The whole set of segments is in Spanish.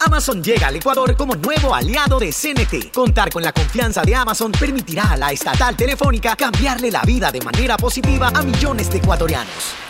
Amazon llega al Ecuador como nuevo aliado de CNT. Contar con la confianza de Amazon permitirá a la estatal telefónica cambiarle la vida de manera positiva a millones de ecuatorianos.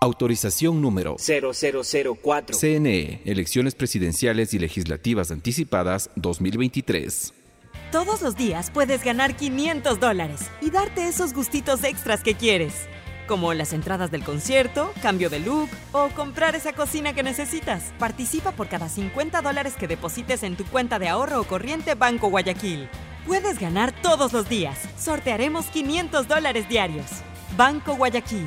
Autorización número 0004. CNE, Elecciones Presidenciales y Legislativas Anticipadas 2023. Todos los días puedes ganar 500 dólares y darte esos gustitos extras que quieres, como las entradas del concierto, cambio de look o comprar esa cocina que necesitas. Participa por cada 50 dólares que deposites en tu cuenta de ahorro o corriente Banco Guayaquil. Puedes ganar todos los días. Sortearemos 500 dólares diarios. Banco Guayaquil.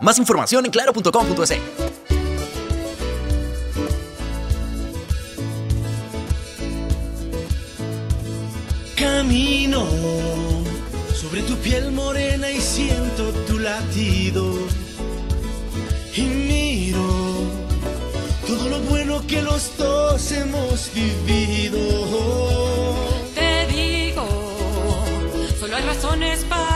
Más información en claro.com.es. Camino sobre tu piel morena y siento tu latido. Y miro todo lo bueno que los dos hemos vivido. Te digo, solo hay razones para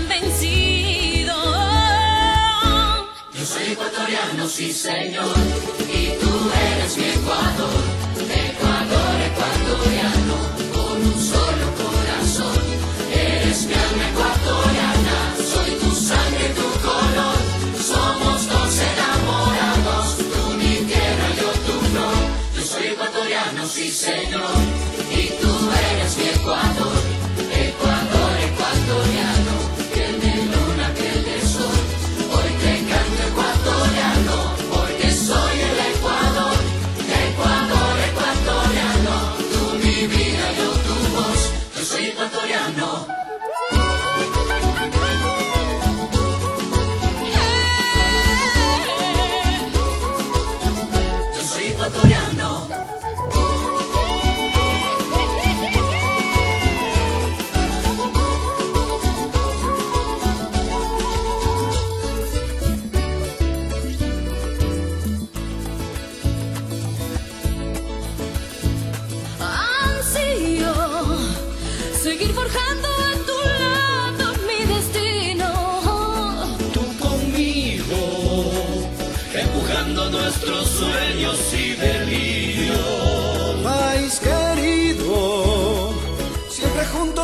ecuatoriano, sí señor, y tú eres mi Ecuador,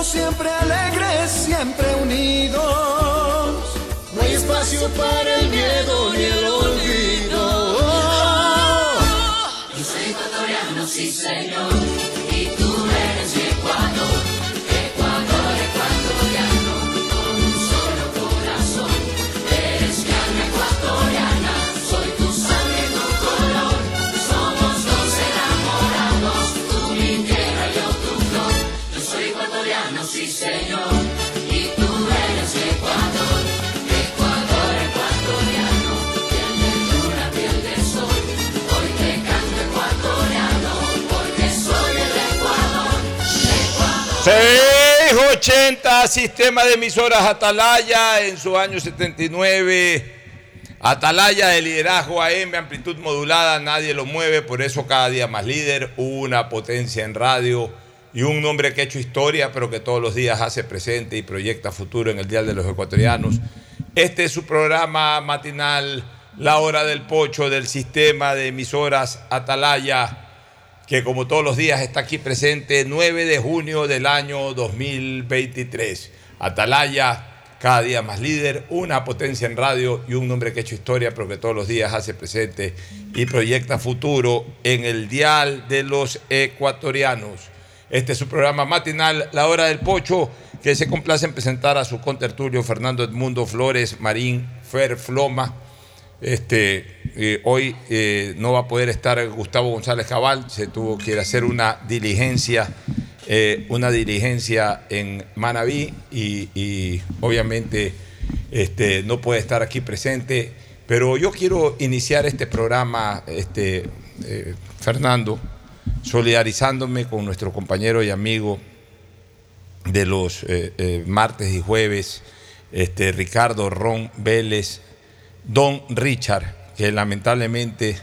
siempre alegres, siempre unidos. No hay espacio para el miedo ni el olvido. Yo soy ecuatoriano, sí señor, 680, sistema de emisoras Atalaya en su año 79. Atalaya de liderazgo AM, amplitud modulada, nadie lo mueve, por eso cada día más líder, una potencia en radio y un nombre que ha hecho historia, pero que todos los días hace presente y proyecta futuro en el Dial de los Ecuatorianos. Este es su programa matinal, La Hora del Pocho del sistema de emisoras Atalaya que como todos los días está aquí presente 9 de junio del año 2023. Atalaya, cada día más líder, una potencia en radio y un nombre que ha hecho historia, pero que todos los días hace presente y proyecta futuro en el dial de los ecuatorianos. Este es su programa matinal, La Hora del Pocho, que se complace en presentar a su contertulio Fernando Edmundo Flores Marín Fer Floma. Este, eh, hoy eh, no va a poder estar Gustavo González Cabal, se tuvo que hacer una diligencia, eh, una diligencia en Manabí y, obviamente este, no puede estar aquí presente. Pero yo quiero iniciar este programa, este, Fernando, solidarizándome con nuestro compañero y amigo de los martes y jueves, este, Ricardo Ron Vélez, don Richard, que lamentablemente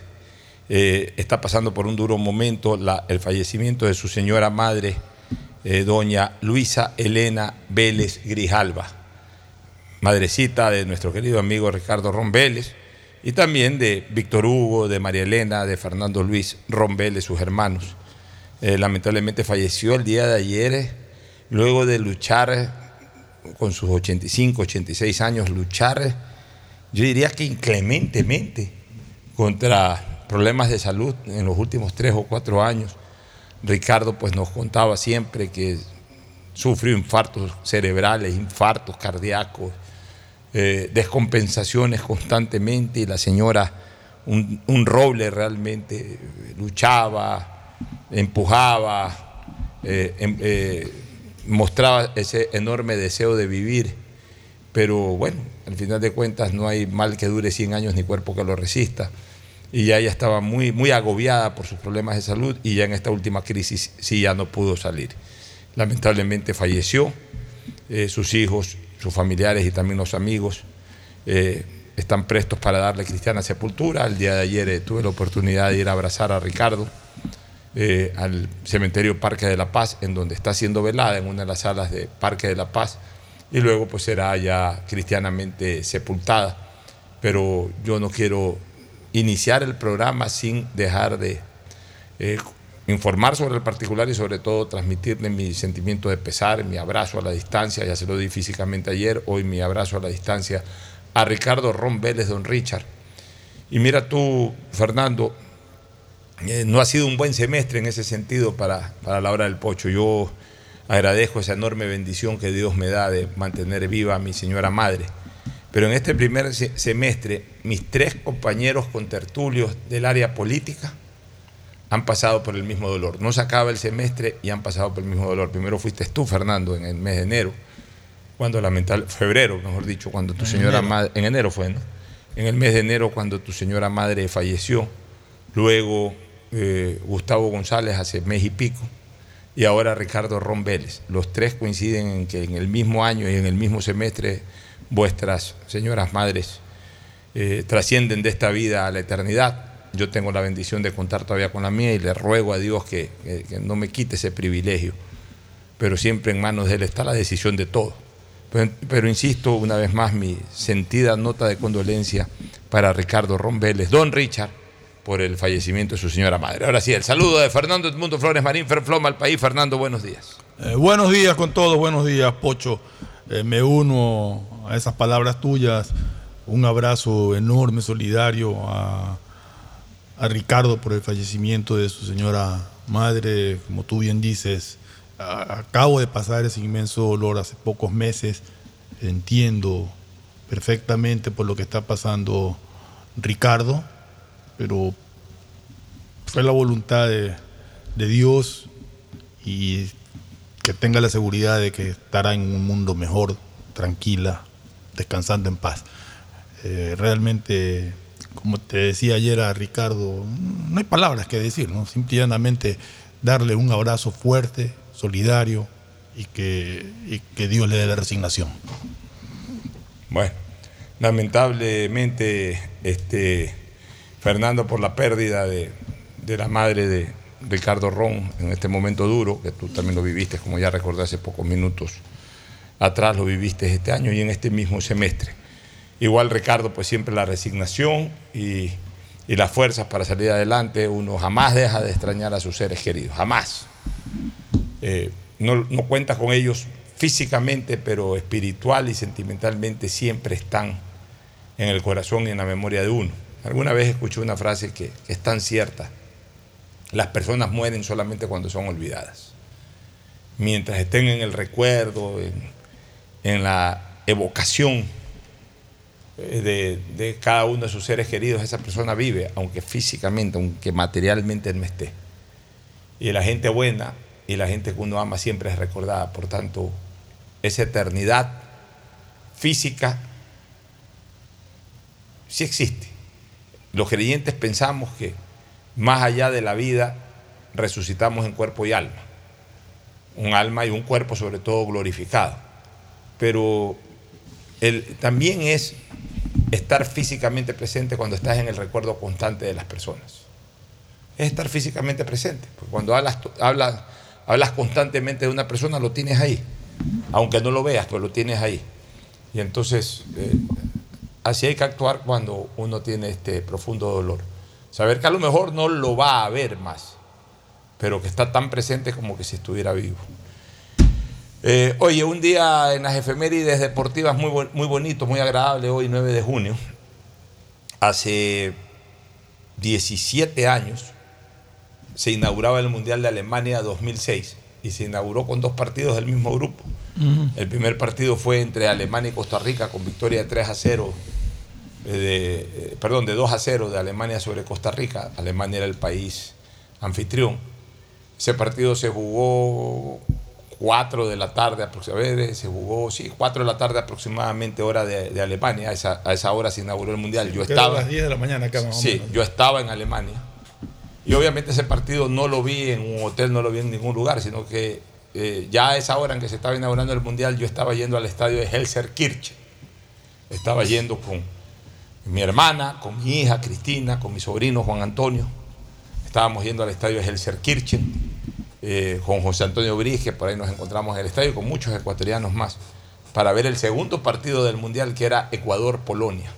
eh, está pasando por un duro momento, el fallecimiento de su señora madre, eh, doña Luisa Elena Vélez Grijalva, madrecita de nuestro querido amigo Ricardo Ron Vélez, y también de Víctor Hugo, de María Elena, de Fernando Luis Ron Vélez, sus hermanos. Eh, lamentablemente falleció el día de ayer, luego de luchar con sus 85, 86 años, luchar, yo diría que inclementemente, contra problemas de salud en los últimos tres o cuatro años. Ricardo pues nos contaba siempre que sufrió infartos cerebrales, infartos cardíacos, eh, descompensaciones constantemente y la señora, un, roble realmente, luchaba, empujaba, eh, em- eh, mostraba ese enorme deseo de vivir, pero bueno, al final de cuentas no hay mal que dure 100 años ni cuerpo que lo resista. Y ya ella estaba muy, muy agobiada por sus problemas de salud y ya en esta última crisis sí ya no pudo salir. Lamentablemente falleció, eh, sus hijos, sus familiares y también los amigos eh, están prestos para darle cristiana sepultura. El día de ayer eh, tuve la oportunidad de ir a abrazar a Ricardo al cementerio Parque de la Paz, en donde está siendo velada en una de las salas de Parque de la Paz, y luego pues será ya cristianamente sepultada. Pero yo no quiero iniciar el programa sin dejar de eh, informar sobre el particular y sobre todo transmitirle mi sentimiento de pesar, mi abrazo a la distancia, ya se lo di físicamente ayer, hoy mi abrazo a la distancia a Ricardo Ron don Richard. Y mira tú, Fernando, eh, no ha sido un buen semestre en ese sentido para, para la hora del pocho. Yo agradezco esa enorme bendición que Dios me da de mantener viva a mi señora madre. Pero en este primer se- semestre, mis tres compañeros contertulios del área política han pasado por el mismo dolor. No se acaba el semestre y han pasado por el mismo dolor. Primero fuiste tú, Fernando, en el mes de enero, cuando lamentable, febrero, mejor dicho, cuando tu En señora enero. madre, en enero fue, ¿no? En el mes de enero, cuando tu señora madre falleció, luego eh, Gustavo González hace mes y pico, y ahora Ricardo Ron. Los tres coinciden en que en el mismo año y en el mismo semestre vuestras señoras madres eh, trascienden de esta vida a la eternidad. Yo tengo la bendición de contar todavía con la mía y le ruego a Dios que, no me quite ese privilegio. Pero siempre en manos de Él está la decisión de todo. Pero, insisto una vez más mi sentida nota de condolencia para Ricardo Ron don Richard, por el fallecimiento de su señora madre. Ahora sí, el saludo de Fernando Edmundo Flores Marín, Ferfloma al país. Fernando, buenos días. Eh, buenos días con todos, buenos días, Pocho. Eh, me uno a esas palabras tuyas. Un abrazo enorme, solidario a, Ricardo por el fallecimiento de su señora madre. Como tú bien dices, a- acabo de pasar ese inmenso dolor hace pocos meses. Entiendo perfectamente por lo que está pasando Ricardo, pero fue la voluntad de, Dios y que tenga la seguridad de que estará en un mundo mejor, tranquila, descansando en paz. Eh, realmente, como te decía ayer a Ricardo, no hay palabras que decir, ¿no? Simplemente darle un abrazo fuerte, solidario y que, y que Dios le dé la resignación. Bueno, lamentablemente, este, Fernando, por la pérdida de, de la madre de Ricardo Ron en este momento duro, que tú también lo viviste, como ya recordé hace pocos minutos atrás, lo viviste este año y en este mismo semestre. Igual Ricardo, pues siempre la resignación y, y las fuerzas para salir adelante, uno jamás deja de extrañar a sus seres queridos, jamás. Eh, no, no cuenta con ellos físicamente, pero espiritual y sentimentalmente siempre están en el corazón y en la memoria de uno. Alguna vez escuché una frase que, es tan cierta. Las personas mueren solamente cuando son olvidadas. Mientras estén en el recuerdo, en, en la evocación eh, de, de cada uno de sus seres queridos, esa persona vive, aunque físicamente, aunque materialmente no esté. Y la gente buena y la gente que uno ama siempre es recordada. Por tanto, esa eternidad física sí existe. Los creyentes pensamos que más allá de la vida resucitamos en cuerpo y alma. Un alma y un cuerpo sobre todo glorificado. Pero el- también es estar físicamente presente cuando estás en el recuerdo constante de las personas. Es estar físicamente presente. Porque cuando hablas, constantemente de una persona, lo tienes ahí. Aunque no lo veas, pero lo tienes ahí. Y entonces, eh, así hay que actuar cuando uno tiene este profundo dolor. Saber que a lo mejor no lo va a ver más, pero que está tan presente como que si estuviera vivo. Eh, oye, un día en las efemérides deportivas muy, muy bonito, muy agradable, hoy 9 de junio. Hace 17 años se inauguraba el Mundial de Alemania 2006 y se inauguró con dos partidos del mismo grupo. El primer partido fue entre Alemania y Costa Rica con victoria de 3 a 0, eh, de, eh, perdón, de 2 a 0 de Alemania sobre Costa Rica. Alemania era el país anfitrión. Ese partido se jugó 4 de la tarde aproximadamente, se jugó, sí, 4 de la tarde aproximadamente hora de, de Alemania. A esa, a esa hora se inauguró el Mundial. Yo Quedó a estaba... las 10 de la mañana acá más o Sí, menos. yo estaba en Alemania. Y obviamente ese partido no lo vi en un hotel, no lo vi en ningún lugar, sino que eh, ya a esa hora en que se estaba inaugurando el Mundial, yo estaba yendo al estadio de Helserkirchen. Estaba yendo con mi hermana, con mi hija Cristina, con mi sobrino Juan Antonio. Estábamos yendo al estadio de Helserkirchen eh, con José Antonio que por ahí nos encontramos en el estadio, con muchos ecuatorianos más, para ver el segundo partido del Mundial, que era Ecuador-Polonia.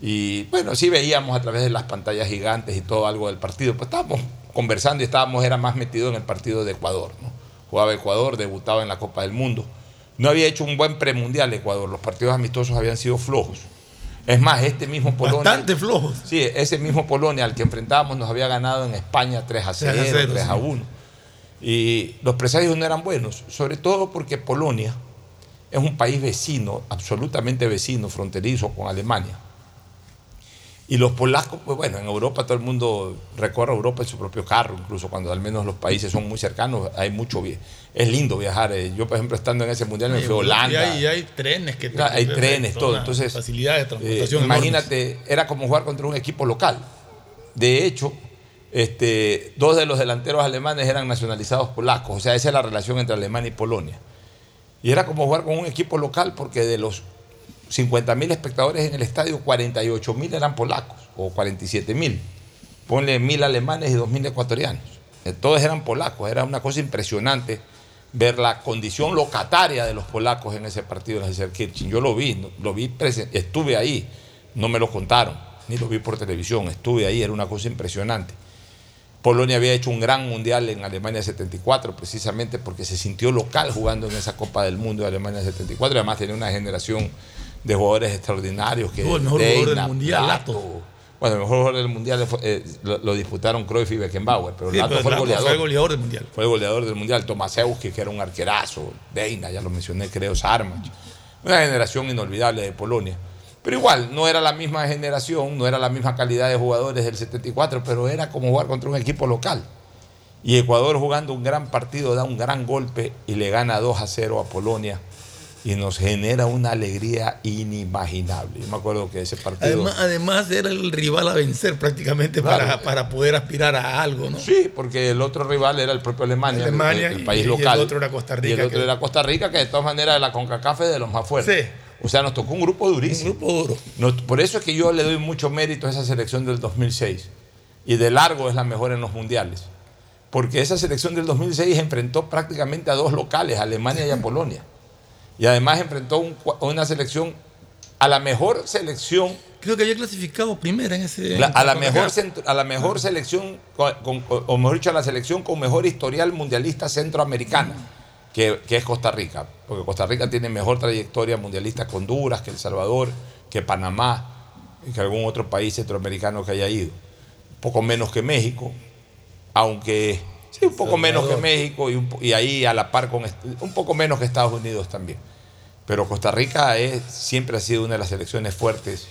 Y bueno, sí veíamos a través de las pantallas gigantes y todo algo del partido. Pues estábamos conversando y estábamos, era más metido en el partido de Ecuador. ¿no? Jugaba Ecuador, debutaba en la Copa del Mundo. No había hecho un buen premundial Ecuador. Los partidos amistosos habían sido flojos. Es más, este mismo Polonia. Bastante flojos. Sí, ese mismo Polonia al que enfrentábamos nos había ganado en España 3 a 0, 3 a 0, 3 a sí. 1. Y los presagios no eran buenos, sobre todo porque Polonia es un país vecino, absolutamente vecino, fronterizo con Alemania. Y los polacos, pues bueno, en Europa todo el mundo recorre Europa en su propio carro, incluso cuando al menos los países son muy cercanos, hay mucho Es lindo viajar. eh. Yo, por ejemplo, estando en ese mundial me fui a Holanda. Y hay, y hay trenes que Claro, hay trenes, todo. Entonces, facilidad de eh, transportación. imagínate, era como jugar contra un equipo local. De hecho, este, dos de los delanteros alemanes eran nacionalizados polacos. O sea, esa es la relación entre Alemania y Polonia. Y era como jugar con un equipo local porque de los 50 mil espectadores en el estadio, 48 mil eran polacos o 47 mil. Ponle mil alemanes y dos mil ecuatorianos. Eh, Todos eran polacos. Era una cosa impresionante ver la condición locataria de los polacos en ese partido en el Kirchen. Yo lo vi, lo vi estuve ahí, no me lo contaron, ni lo vi por televisión, estuve ahí, era una cosa impresionante. Polonia había hecho un gran mundial en Alemania 74, precisamente porque se sintió local jugando en esa Copa del Mundo de Alemania 74. Además, tenía una generación de jugadores extraordinarios. Que el mejor jugador del mundial, Lato. Lato. Bueno, el mejor jugador del mundial eh, lo, lo disputaron Cruyff y Beckenbauer, pero Sí, Lato pero fue el Lato goleador. fue el goleador del mundial. Fue el goleador del mundial. Tomasewski, que era un arquerazo. Deina, ya lo mencioné, creo, Sarmach. Una generación inolvidable de Polonia. Pero igual, no era la misma generación, no era la misma calidad de jugadores del 74, pero era como jugar contra un equipo local. Y Ecuador jugando un gran partido, da un gran golpe y le gana 2 a 0 a Polonia. Y nos genera una alegría inimaginable. Yo me acuerdo que ese partido. Además, además era el rival a vencer prácticamente Claro. para, para poder aspirar a algo, ¿no? Sí, porque el otro rival era el propio Alemania, el- Alemania el, el y- país y el local. otro era Costa Rica, Y el otro que- era Costa Rica, que de todas maneras la CONCACAF es de los más fuertes. Sí. O sea, nos tocó un grupo durísimo. Un grupo duro. Nos- por eso es que yo le doy mucho mérito a esa selección del 2006. Y de largo es la mejor en los mundiales. Porque esa selección del 2006 enfrentó prácticamente a dos locales, Alemania y a Polonia. Y además enfrentó un una selección, a la mejor selección Creo que había clasificado primera en ese. la- a, la mejor, centro- a la mejor selección, con- con- o mejor dicho, a la selección con mejor historial mundialista centroamericana, que, que es Costa Rica. Porque Costa Rica tiene mejor trayectoria mundialista que Honduras, que El Salvador, que Panamá, que algún otro país centroamericano que haya ido. Poco menos que México, aunque sí, un poco menos que. México y, un po- y ahí a la par con un poco menos que Estados Unidos también. Pero Costa Rica es, siempre ha sido una de las selecciones fuertes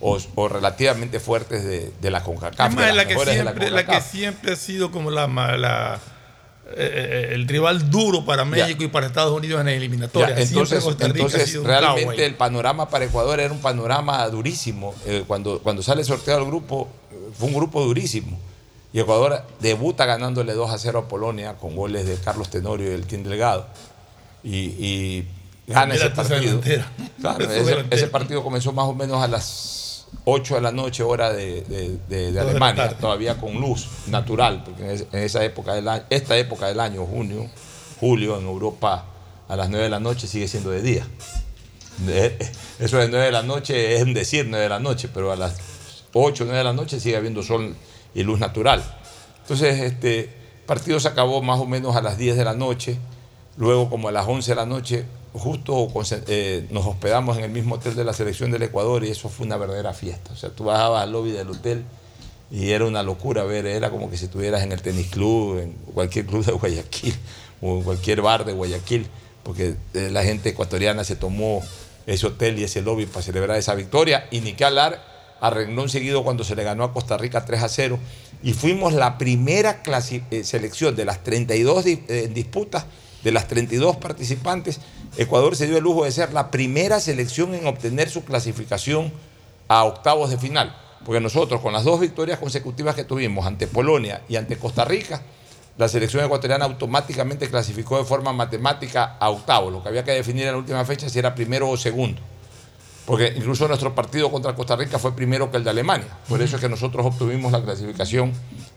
o, o relativamente fuertes de, de la CONCACAF. Además, de las la que, siempre, la que siempre ha sido como la, la- eh, eh, el rival duro para México y para Estados Unidos en la eliminatoria. Ya, entonces, Costa Rica ha sido realmente el panorama para Ecuador era un panorama durísimo. Eh, cuando, cuando sale sorteado el grupo, eh, fue un grupo durísimo. Y Ecuador debuta ganándole 2 a 0 a Polonia con goles de Carlos Tenorio y del Team Delgado. Y, y gana ese partido. Claro, ese, partido comenzó más o menos a las 8 de la noche, hora de, de- de- de de la Alemania, todavía con luz natural, porque en, es- en esa época del año, esta época del año, junio, julio, en Europa, a las 9 de la noche sigue siendo de día. De- eso de 9 de la noche es decir 9 de la noche, pero a las 8 o 9 de la noche sigue habiendo sol y luz natural. Entonces, este partido se acabó más o menos a las 10 de la noche. Luego, como a las 11 de la noche, justo eh, nos hospedamos en el mismo hotel de la selección del Ecuador y eso fue una verdadera fiesta. O sea, tú bajabas al lobby del hotel y era una locura ver, era como que si estuvieras en el tenis club, en cualquier club de Guayaquil o en cualquier bar de Guayaquil, porque eh, la gente ecuatoriana se tomó ese hotel y ese lobby para celebrar esa victoria y ni que hablar a renglón seguido cuando se le ganó a Costa Rica 3 a 0 y fuimos la primera eh, selección de las 32 di- eh, disputas, de las 32 participantes, Ecuador se dio el lujo de ser la primera selección en obtener su clasificación a octavos de final. Porque nosotros, con las dos victorias consecutivas que tuvimos ante Polonia y ante Costa Rica, la selección ecuatoriana automáticamente clasificó de forma matemática a octavos. Lo que había que definir en la última fecha si era primero o segundo. Porque incluso nuestro partido contra Costa Rica fue primero que el de Alemania. Por eso es que nosotros obtuvimos la clasificación,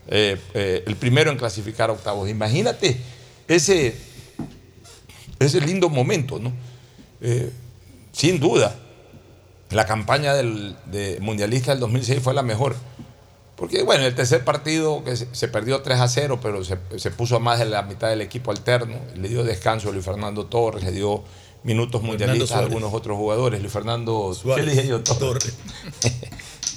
eh, eh, el primero en clasificar a octavos. Imagínate ese, ese lindo momento, ¿no? Eh, sin duda, la campaña del de mundialista del 2006 fue la mejor. Porque, bueno, el tercer partido que se, perdió 3 a 0, pero se, se puso a más de la mitad del equipo alterno. Le dio descanso a Luis Fernando Torres, le dio minutos mundialistas a algunos otros jugadores. Luis Fernando Suárez. ¿qué le dije yo? Torres.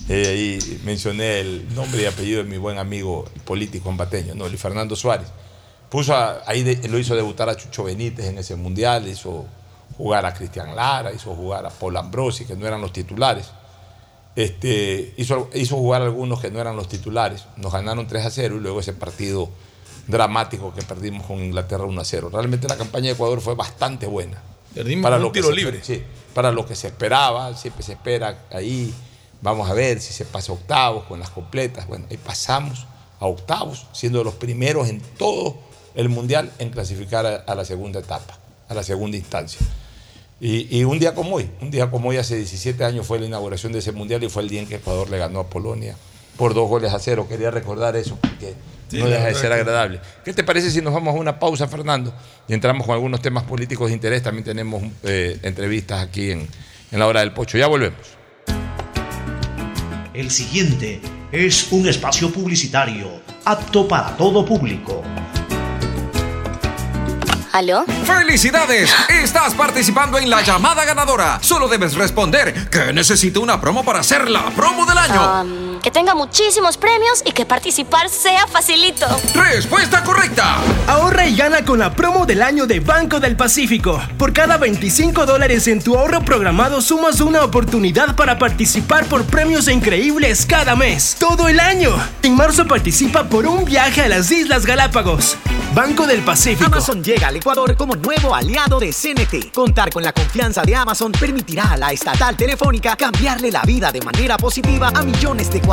Eh, ahí mencioné el nombre y apellido de mi buen amigo político ambateño, no, Luis Fernando Suárez. Puso a- ahí de- lo hizo debutar a Chucho Benítez en ese mundial, hizo jugar a Cristian Lara, hizo jugar a Paul Ambrosi, que no eran los titulares. Este, hizo, hizo jugar a algunos que no eran los titulares. Nos ganaron 3 a 0 y luego ese partido dramático que perdimos con Inglaterra 1 a 0. Realmente la campaña de Ecuador fue bastante buena. Perdimos con un tiro libre. sí, para lo que se esperaba, siempre se espera ahí. Vamos a ver si se pasa a octavos con las completas. Bueno, ahí pasamos a octavos, siendo los primeros en todo el mundial en clasificar a, a la segunda etapa, a la segunda instancia. Y, y un día como hoy, un día como hoy, hace 17 años fue la inauguración de ese mundial y fue el día en que Ecuador le ganó a Polonia por dos goles a cero. Quería recordar eso porque Sí, no deja de ser que- agradable. ¿Qué te parece si nos vamos a una pausa, Fernando? Y entramos con algunos temas políticos de interés. También tenemos eh, entrevistas aquí en, en la hora del pocho. Ya volvemos. El siguiente es un espacio publicitario apto para todo público. ¿Aló? ¡Felicidades! Estás participando en la llamada ganadora. Solo debes responder que necesito una promo para hacer la promo del año. Am, que tenga muchísimos premios y que participar sea facilito. Respuesta correcta. Ahorra y gana con la promo del año de Banco del Pacífico. Por cada 25 dólares en tu ahorro programado sumas una oportunidad para participar por premios increíbles cada mes, todo el año. En marzo participa por un viaje a las Islas Galápagos. Banco del Pacífico. Amazon llega al Ecuador como nuevo aliado de CNT. Contar con la confianza de Amazon permitirá a la estatal telefónica cambiarle la vida de manera positiva a millones de ecuatorianos.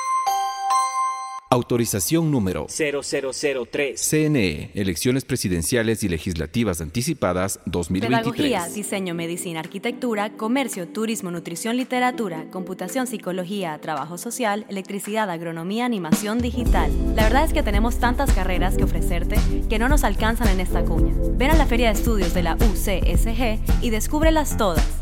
Autorización número 0003. CNE, Elecciones Presidenciales y Legislativas Anticipadas 2023. Pedagogía, diseño, medicina, arquitectura, comercio, turismo, nutrición, literatura, computación, psicología, trabajo social, electricidad, agronomía, animación digital. La verdad es que tenemos tantas carreras que ofrecerte que no nos alcanzan en esta cuña. Ven a la Feria de Estudios de la UCSG y descúbrelas todas.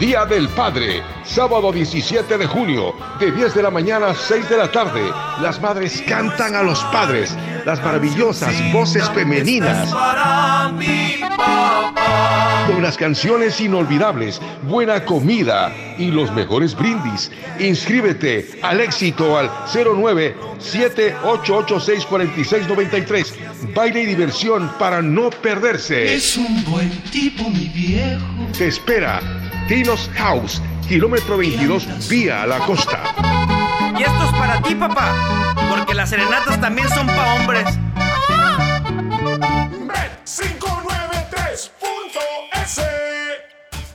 Día del Padre, sábado 17 de junio, de 10 de la mañana a 6 de la tarde. Las madres cantan a los padres, las maravillosas voces femeninas. Con las canciones inolvidables, buena comida y los mejores brindis. Inscríbete al éxito al 09 78864693. Baile y diversión para no perderse. Es un buen tipo, mi viejo. Te espera Tinos House, kilómetro 22, vía a la costa. Y esto es para ti, papá, porque las serenatas también son pa' hombres.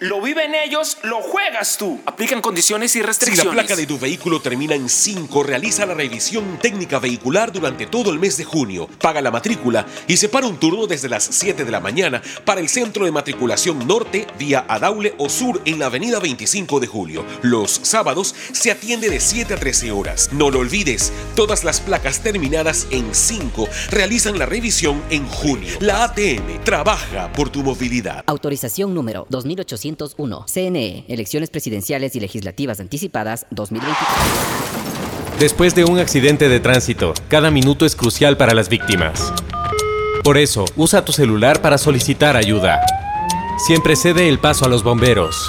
Lo viven ellos, lo juegas tú. Aplican condiciones y Si restricciones. la placa de tu vehículo termina en 5, realiza la revisión técnica vehicular durante todo el mes de junio. Paga la matrícula y separa un turno desde las 7 de la mañana para el centro de matriculación norte vía Adaule o sur en la avenida 25 de julio. Los sábados se atiende de 7 a 13 horas. No lo olvides, todas las placas terminadas en 5 realizan la revisión en junio. La ATM trabaja por tu movilidad. Autorización número 2801. CNE. Elecciones presidenciales y legislativas anticipadas 2023. Después de un accidente de tránsito, cada minuto es crucial para las víctimas. Por eso, usa tu celular para solicitar ayuda. Siempre cede el paso a los bomberos.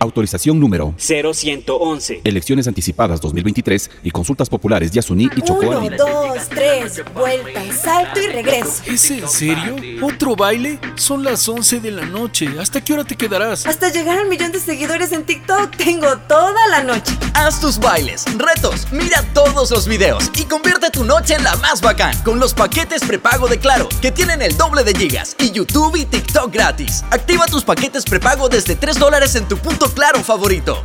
Autorización número 0111. Elecciones anticipadas 2023 y consultas populares Yasuní y Chocó Uno, dos, tres, vuelta, salto y regreso. ¿Es en serio? ¿Otro baile? Son las 11 de la noche. ¿Hasta qué hora te quedarás? Hasta llegar al millón de seguidores en TikTok tengo toda la noche. Haz tus bailes, retos, mira todos los videos y convierte tu noche en la más bacán con los paquetes prepago de Claro, que tienen el doble de gigas y YouTube y TikTok gratis. Activa tus paquetes prepago desde 3 dólares en tu punto Claro favorito.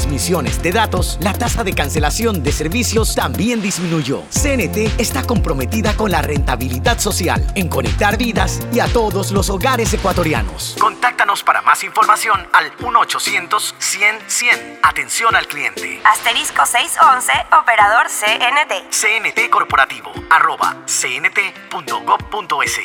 transmisiones de datos, la tasa de cancelación de servicios también disminuyó. CNT está comprometida con la rentabilidad social, en conectar vidas y a todos los hogares ecuatorianos. Contáctanos para más información al 1-800-100-100. Atención al cliente. Asterisco 611, operador CNT. CNT Corporativo, arroba cnt.gov.es.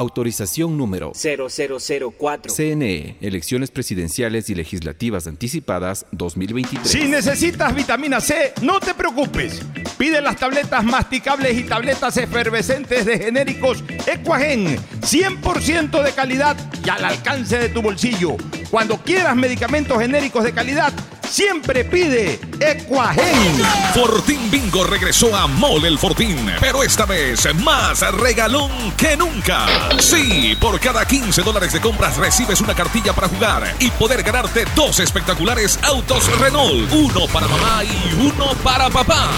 Autorización número 0004. CNE. Elecciones presidenciales y legislativas anticipadas 2023. Si necesitas vitamina C, no te preocupes. Pide las tabletas masticables y tabletas efervescentes de genéricos Equagen, 100% de calidad y al alcance de tu bolsillo. Cuando quieras medicamentos genéricos de calidad, siempre pide Equagen. Fortín Bingo regresó a Mole el Fortín, pero esta vez más regalón que nunca. Sí, por cada 15 dólares de compras recibes una cartilla para jugar y poder ganarte dos espectaculares autos Renault, uno para mamá y uno para papá.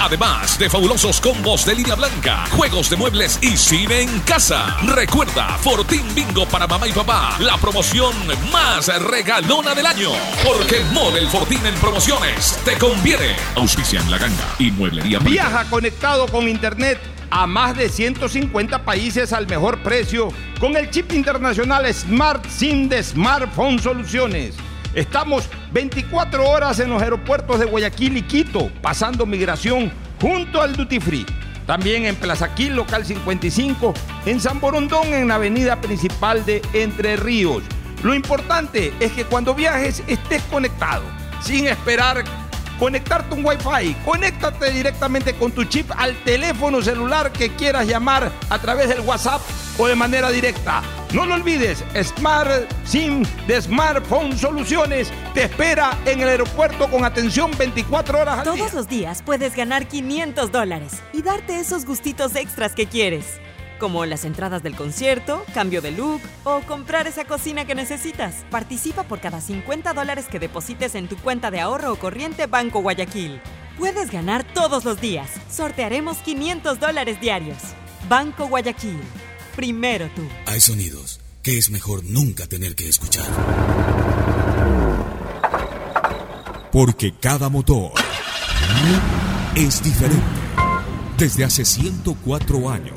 Además de fabulosos combos de línea blanca, juegos de muebles y cine en casa. Recuerda, Fortín Bingo para mamá y papá, la promoción más regalona del año. Porque Mole el Fortín en promociones te conviene. En la ganga y mueblería. Viaja conectado con Internet a más de 150 países al mejor precio con el chip internacional Smart SIM de Smartphone Soluciones. Estamos 24 horas en los aeropuertos de Guayaquil y Quito, pasando migración junto al Duty Free. También en Plaza Quil, local 55, en San Borondón, en la avenida principal de Entre Ríos. Lo importante es que cuando viajes estés conectado. sin esperar conectarte un Wi-Fi. Conéctate directamente con tu chip al teléfono celular que quieras llamar a través del WhatsApp o de manera directa. No lo olvides, Smart SIM de Smartphone Soluciones te espera en el aeropuerto con atención 24 horas al día. Todos los días puedes ganar 500 dólares y darte esos gustitos extras que quieres, como las entradas del concierto, cambio de look o comprar esa cocina que necesitas. Participa por cada 50 dólares que deposites en tu cuenta de ahorro o corriente Banco Guayaquil. Puedes ganar todos los días. Sortearemos 500 dólares diarios. Banco Guayaquil. Primero tú. Hay sonidos que es mejor nunca tener que escuchar. Porque cada motor es diferente. Desde hace 104 años,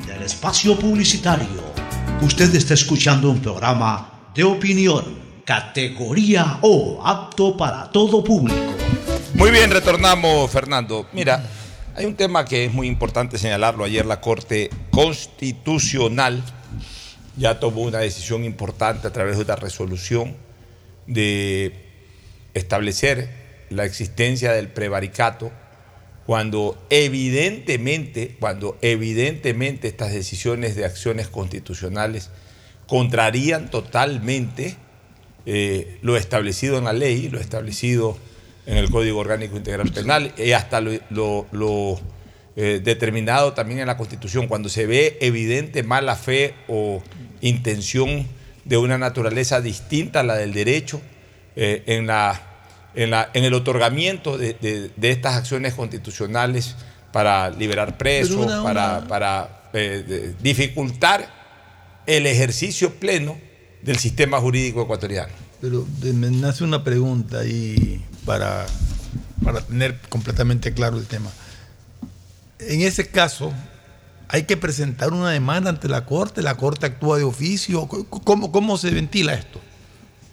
espacio publicitario. Usted está escuchando un programa de opinión, categoría O, apto para todo público. Muy bien, retornamos, Fernando. Mira, hay un tema que es muy importante señalarlo. Ayer la Corte Constitucional ya tomó una decisión importante a través de una resolución de establecer la existencia del prevaricato cuando evidentemente, cuando evidentemente estas decisiones de acciones constitucionales contrarían totalmente eh, lo establecido en la ley, lo establecido en el Código Orgánico Integral Penal y hasta lo, eh, determinado también en la Constitución, cuando se ve evidente mala fe o intención de una naturaleza distinta a la del derecho eh, en, la, en, la, en, el otorgamiento de, de, de, estas acciones constitucionales para liberar presos, una, para, una... para eh, dificultar el ejercicio pleno del sistema jurídico ecuatoriano. Pero me nace una pregunta ahí para, para tener completamente claro el tema. En ese caso, hay que presentar una demanda ante la Corte, la Corte actúa de oficio. ¿Cómo, cómo se ventila esto?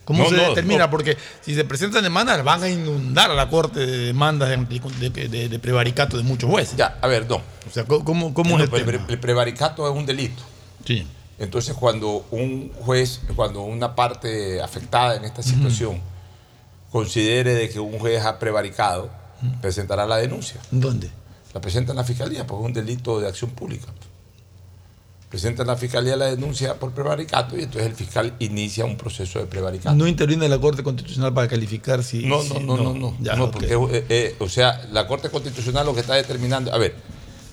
¿Cómo no, se no, determina? No. Porque si se presentan demandas, van a inundar a la Corte de demandas de, de, de, de prevaricato de muchos jueces. Ya, a ver, no. O sea, ¿cómo, cómo es el, prevaricato es un delito. Sí. Entonces, cuando un juez, cuando una parte afectada en esta situación uh -huh. considere de que un juez ha prevaricado, uh -huh. presentará la denuncia. ¿Dónde? La presenta en la fiscalía, porque es un delito de acción pública. Presenta en la fiscalía la denuncia por prevaricato y entonces el fiscal inicia un proceso de prevaricato. No interviene la Corte Constitucional para calificar si. No, si, no, no, no, no. Ya, no okay. porque, eh, eh, o sea, la Corte Constitucional lo que está determinando. A ver,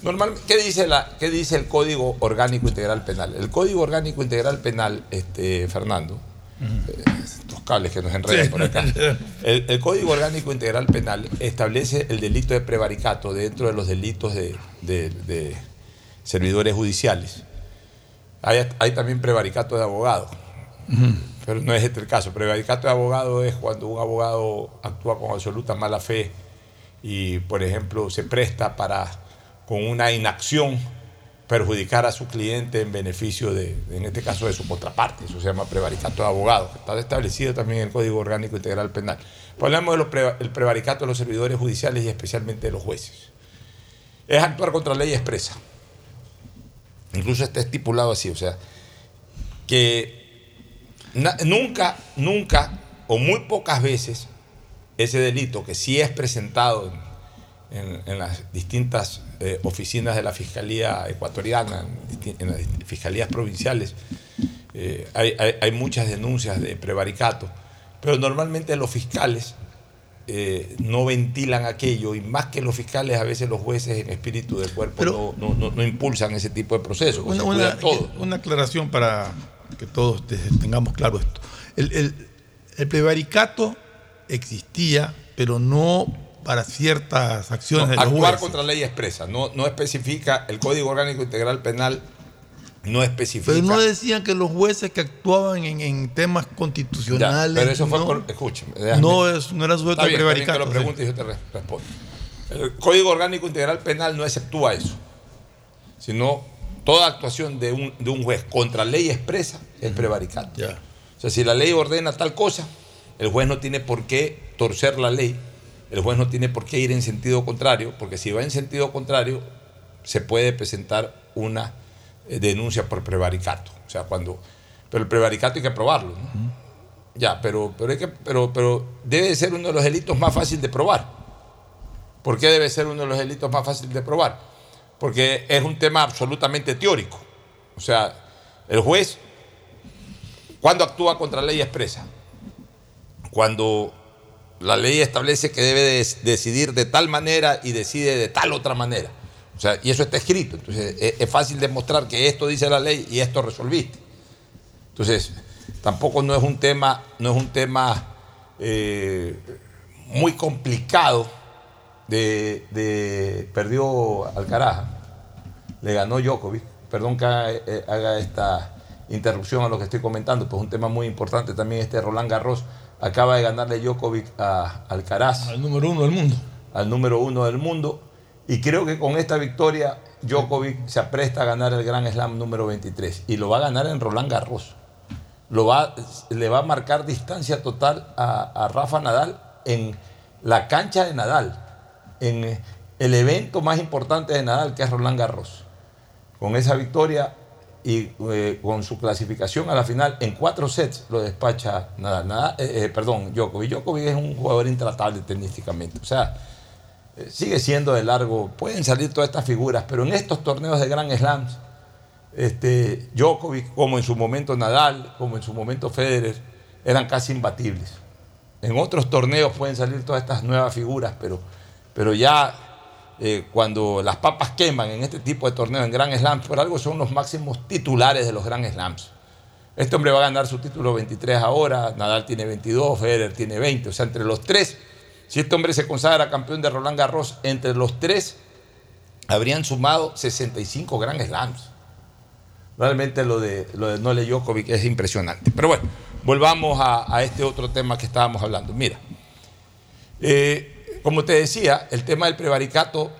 Normalmente, ¿qué dice, la, ¿qué dice el Código Orgánico Integral Penal? El Código Orgánico Integral Penal, este, Fernando, uh -huh. eh, estos cables que nos enredan sí. por acá. El, el, Código Orgánico Integral Penal establece el delito de prevaricato dentro de los delitos de, de, de servidores judiciales. Hay, hay, también prevaricato de abogado, uh -huh. pero no es este el caso. Prevaricato de abogado es cuando un abogado actúa con absoluta mala fe y, por ejemplo, se presta para con una inacción perjudicar a su cliente en beneficio de, en este caso, de su contraparte. Eso se llama prevaricato de abogados. Está establecido también en el Código Orgánico Integral Penal. Hablamos del pre, prevaricato de los servidores judiciales y especialmente de los jueces. Es actuar contra ley expresa. Incluso está estipulado así, o sea, que nunca, nunca o muy pocas veces ese delito que sí es presentado en, las distintas eh, oficinas de la Fiscalía ecuatoriana, en las fiscalías provinciales, eh, hay, muchas denuncias de prevaricato, pero normalmente los fiscales eh, no ventilan aquello y más que los fiscales, a veces los jueces en espíritu del cuerpo pero, no, no, no, impulsan ese tipo de procesos. Una, una, una aclaración para que todos tengamos claro esto. El, el- el prevaricato existía, pero no para ciertas acciones No, de los actuar jueces. contra ley expresa, no, no especifica, el Código Orgánico Integral Penal no especifica. Pero no decían que los jueces que actuaban en, en temas Ya, constitucionales. pero eso fue no, por, escúcheme, déjame- no, es, no era sujeto a prevaricato. lo sí. pregunte y yo te re- respondo. El Código Orgánico Integral Penal no exceptúa eso, sino toda actuación de un, de un juez contra ley expresa es prevaricato. O sea, si la ley ordena tal cosa, el juez no tiene por qué torcer la ley, el juez no tiene por qué ir en sentido contrario, porque si va en sentido contrario, se puede presentar una denuncia por prevaricato. O sea, cuando. Pero el prevaricato hay que probarlo, ¿no? Ya, pero, pero, hay que, pero, pero debe de ser uno de los delitos más fáciles de probar. ¿Por qué debe ser uno de los delitos más fáciles de probar? Porque es un tema absolutamente teórico. O sea, el juez, ¿cuándo actúa contra ley expresa? Cuando la ley establece que debe de decidir de tal manera y decide de tal otra manera. O sea, y eso está escrito. Entonces, es, es fácil demostrar que esto dice la ley y esto resolviste. Entonces, tampoco no es un tema, no es un tema eh, muy complicado de, de- perdió Alcaraz, le ganó Djokovic. Perdón que haga, eh, haga esta interrupción a lo que estoy comentando, pues un tema muy importante también este Roland Garros acaba de ganarle Djokovic a Alcaraz. Al número uno del mundo. Al número uno del mundo. Y creo que con esta victoria Djokovic se apresta a ganar el Gran Slam número 23. Y lo va a ganar en Roland Garros. Lo va, le va a marcar distancia total a, Rafa Nadal en la cancha de Nadal. En el evento más importante de Nadal, que es Roland Garros. Con esa victoria y eh, con su clasificación a la final en cuatro sets lo despacha Nadal. Nadal- eh, eh, perdón, Djokovic. Djokovic es un jugador intratable tenísticamente. O sea, sigue siendo de largo. Pueden salir todas estas figuras, pero en estos torneos de Grand Slams, este, Djokovic, como en su momento Nadal, como en su momento Federer, eran casi imbatibles. En otros torneos pueden salir todas estas nuevas figuras, pero, pero ya eh, cuando las papas queman en este tipo de torneos en Grand Slams, por algo son los máximos titulares de los Grand Slams. Este hombre va a ganar su título 23 ahora, Nadal tiene 22, Federer tiene 20, o sea, entre los tres, si este hombre se consagra campeón de Roland Garros, entre los tres habrían sumado 65 Grand Slams. Realmente lo de, lo de Nole Djokovic es impresionante. Pero bueno, volvamos a, este otro tema que estábamos hablando. Mira, eh, como te decía, el tema del prevaricato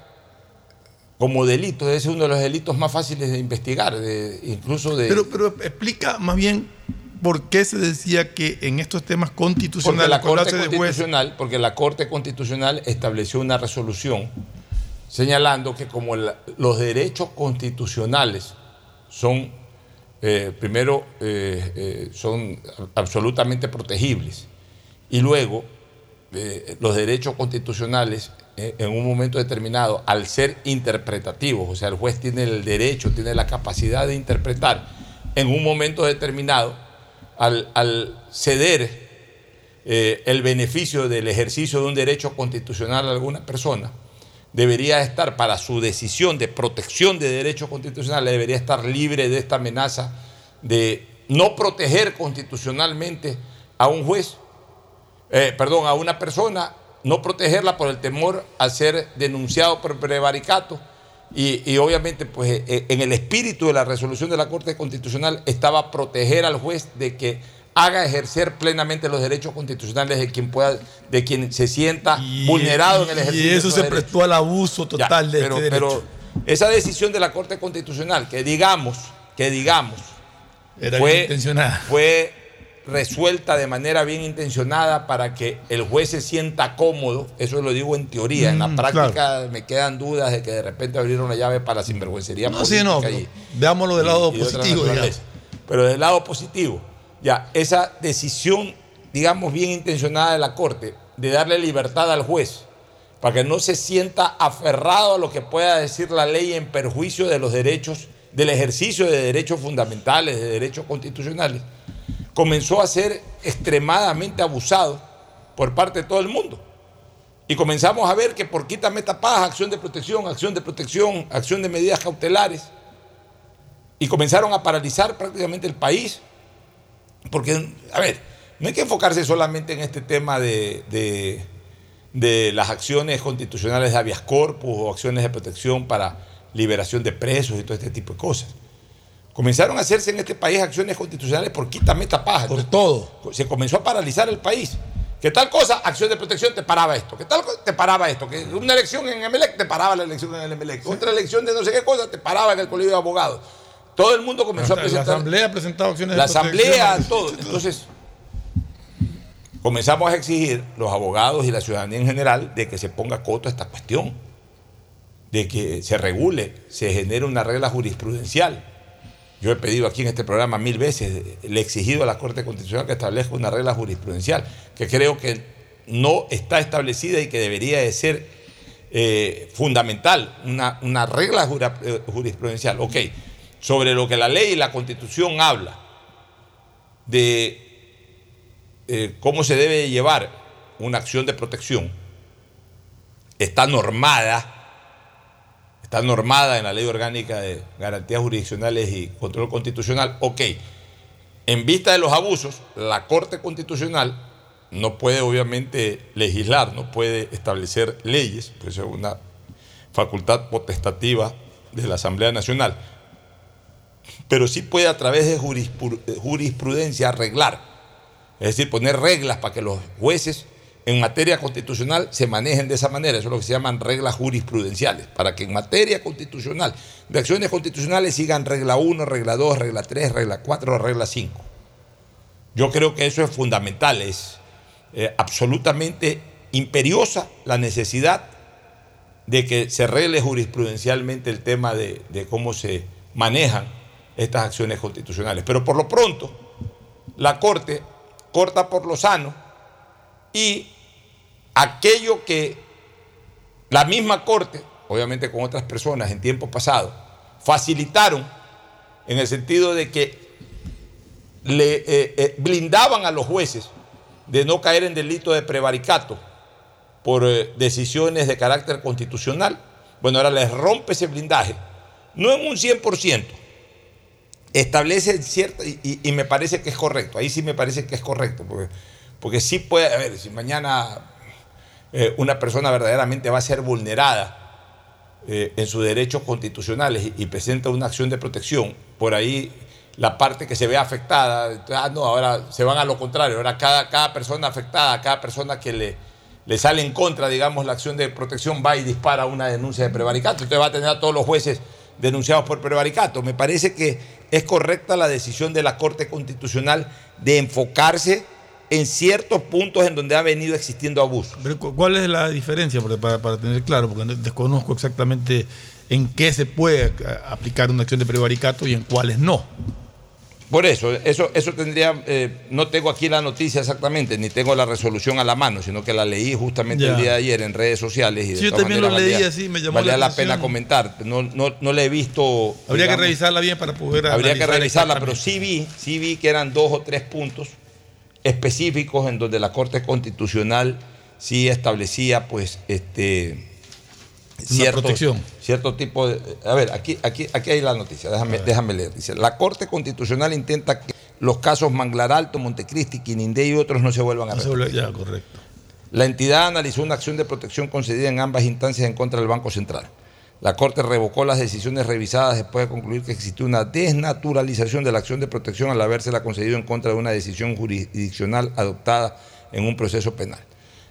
como delito es uno de los delitos más fáciles de investigar, incluso de... Pero, pero explica más bien por qué se decía que en estos temas Porque constitucionales, la, cuando Corte juez, Constitucional, porque la Corte Constitucional estableció una resolución señalando que como la- los derechos constitucionales son, eh, primero, eh, eh, son absolutamente protegibles y luego los derechos constitucionales en un momento determinado, al ser interpretativos, o sea, el juez tiene el derecho, tiene la capacidad de interpretar en un momento determinado, al, ceder eh, el beneficio del ejercicio de un derecho constitucional a alguna persona, debería estar para su decisión de protección de derechos constitucionales, debería estar libre de esta amenaza de no proteger constitucionalmente a un juez, eh, perdón, a una persona, no protegerla por el temor a ser denunciado por prevaricato. Y, y obviamente, pues eh, en el espíritu de la resolución de la Corte Constitucional estaba proteger al juez de que haga ejercer plenamente los derechos constitucionales de quien pueda, de quien se sienta vulnerado en el ejercicio. y eso de se derechos. prestó al abuso Ya, total de pero, este derecho. pero esa decisión de la Corte Constitucional, que digamos, que digamos, Era intencionada. fue resuelta de manera bien intencionada para que el juez se sienta cómodo, eso lo digo en teoría, en la Mm, práctica me quedan dudas de que de repente abrieron la llave para la sinvergüencería No, sí, no, veámoslo del lado y positivo. Pero del lado positivo, ya, esa decisión, digamos, bien intencionada de la Corte, de darle libertad al juez, para que no se sienta aferrado a lo que pueda decir la ley en perjuicio de los derechos, del ejercicio de derechos fundamentales, de derechos constitucionales, comenzó a ser extremadamente abusado por parte de todo el mundo. Y comenzamos a ver que por quítame tapadas, acción de protección, acción de protección, acción de medidas cautelares, y comenzaron a paralizar prácticamente el país. Porque, a ver, no hay que enfocarse solamente en este tema de, de- de las acciones constitucionales de habeas corpus o acciones de protección para liberación de presos y todo este tipo de cosas. Comenzaron a hacerse en este país acciones constitucionales por quítame esta paja. Por todo. Se comenzó a paralizar el país. ¿Qué tal cosa? Acción de protección te paraba esto. ¿Qué tal cosa? Te paraba esto. Que una elección en Emelec te paraba la elección en el Emelec. Otra elección de no sé qué cosa te paraba en el colegio de abogados. Todo el mundo comenzó a La presentar. Asamblea ha presentado acciones La de protección. asamblea, todo. Entonces, comenzamos a exigir, los abogados y la ciudadanía en general, de que se ponga coto a esta cuestión, de que se regule, se genere una regla jurisprudencial. Yo he pedido aquí en este programa mil veces, le he exigido a la Corte Constitucional que establezca una regla jurisprudencial, que creo que no está establecida y que debería de ser eh, fundamental, una, una regla eh, jurisprudencial. Ok, sobre lo que la ley y la Constitución habla, de eh, cómo se debe llevar una acción de protección está normada, está normada en la ley orgánica de garantías jurisdiccionales y control constitucional. Ok, en vista de los abusos, la Corte Constitucional no puede obviamente legislar, no puede establecer leyes, pues es una facultad potestativa de la Asamblea Nacional, pero sí puede a través de jurispru- de jurisprudencia arreglar, es decir, poner reglas para que los jueces en materia constitucional se manejen de esa manera, eso es lo que se llaman reglas jurisprudenciales, para que en materia constitucional, de acciones constitucionales sigan regla 1, regla 2, regla 3, regla 4, regla 5. Yo creo que eso es fundamental, es eh, absolutamente imperiosa la necesidad de que se arregle jurisprudencialmente el tema de, de cómo se manejan estas acciones constitucionales. Pero por lo pronto, la Corte corta por lo sano y aquello que la misma Corte, obviamente con otras personas en tiempo pasado, facilitaron en el sentido de que le eh, eh, blindaban a los jueces de no caer en delito de prevaricato por eh, decisiones de carácter constitucional. Bueno, ahora les rompe ese blindaje, no en un 100%, establece cierto, y, y- y me parece que es correcto, ahí sí me parece que es correcto, porque, porque sí puede, a ver, si mañana eh, una persona verdaderamente va a ser vulnerada eh, en sus derechos constitucionales y, presenta una acción de protección, por ahí la parte que se ve afectada, ah, no, ahora se van a lo contrario, ahora cada, cada persona afectada, cada persona que le, le sale en contra, digamos, la acción de protección va y dispara una denuncia de prevaricato, entonces va a tener a todos los jueces denunciados por prevaricato. Me parece que es correcta la decisión de la Corte Constitucional de enfocarse en ciertos puntos en donde ha venido existiendo abuso. ¿Cuál es la diferencia? Porque para, para tener claro, porque no- desconozco exactamente en qué se puede a- aplicar una acción de prevaricato y en cuáles no. Por eso, eso, eso tendría, eh, no tengo aquí la noticia exactamente, ni tengo la resolución a la mano, sino que la leí justamente Ya. el día de ayer en redes sociales. Y de Sí, yo también lo leí valía- así, me llamó valía la la, pena comentar. No, no, no la he visto. Habría que revisarla bien para poder Habría que revisarla, pero sí vi, sí vi que eran dos o tres puntos específicos en donde la Corte Constitucional sí establecía, pues, este cierto, protección. cierto tipo de. A ver, aquí, aquí, aquí hay la noticia, déjame, déjame leer. Dice, la Corte Constitucional intenta que los casos Manglar Alto, Montecristi, Quinindé y otros no se vuelvan a No se repetir. vuelve- ya, correcto. La entidad analizó una acción de protección concedida en ambas instancias en contra del Banco Central. La Corte revocó las decisiones revisadas después de concluir que existió una desnaturalización de la acción de protección al habérsela concedido en contra de una decisión jurisdiccional adoptada en un proceso penal.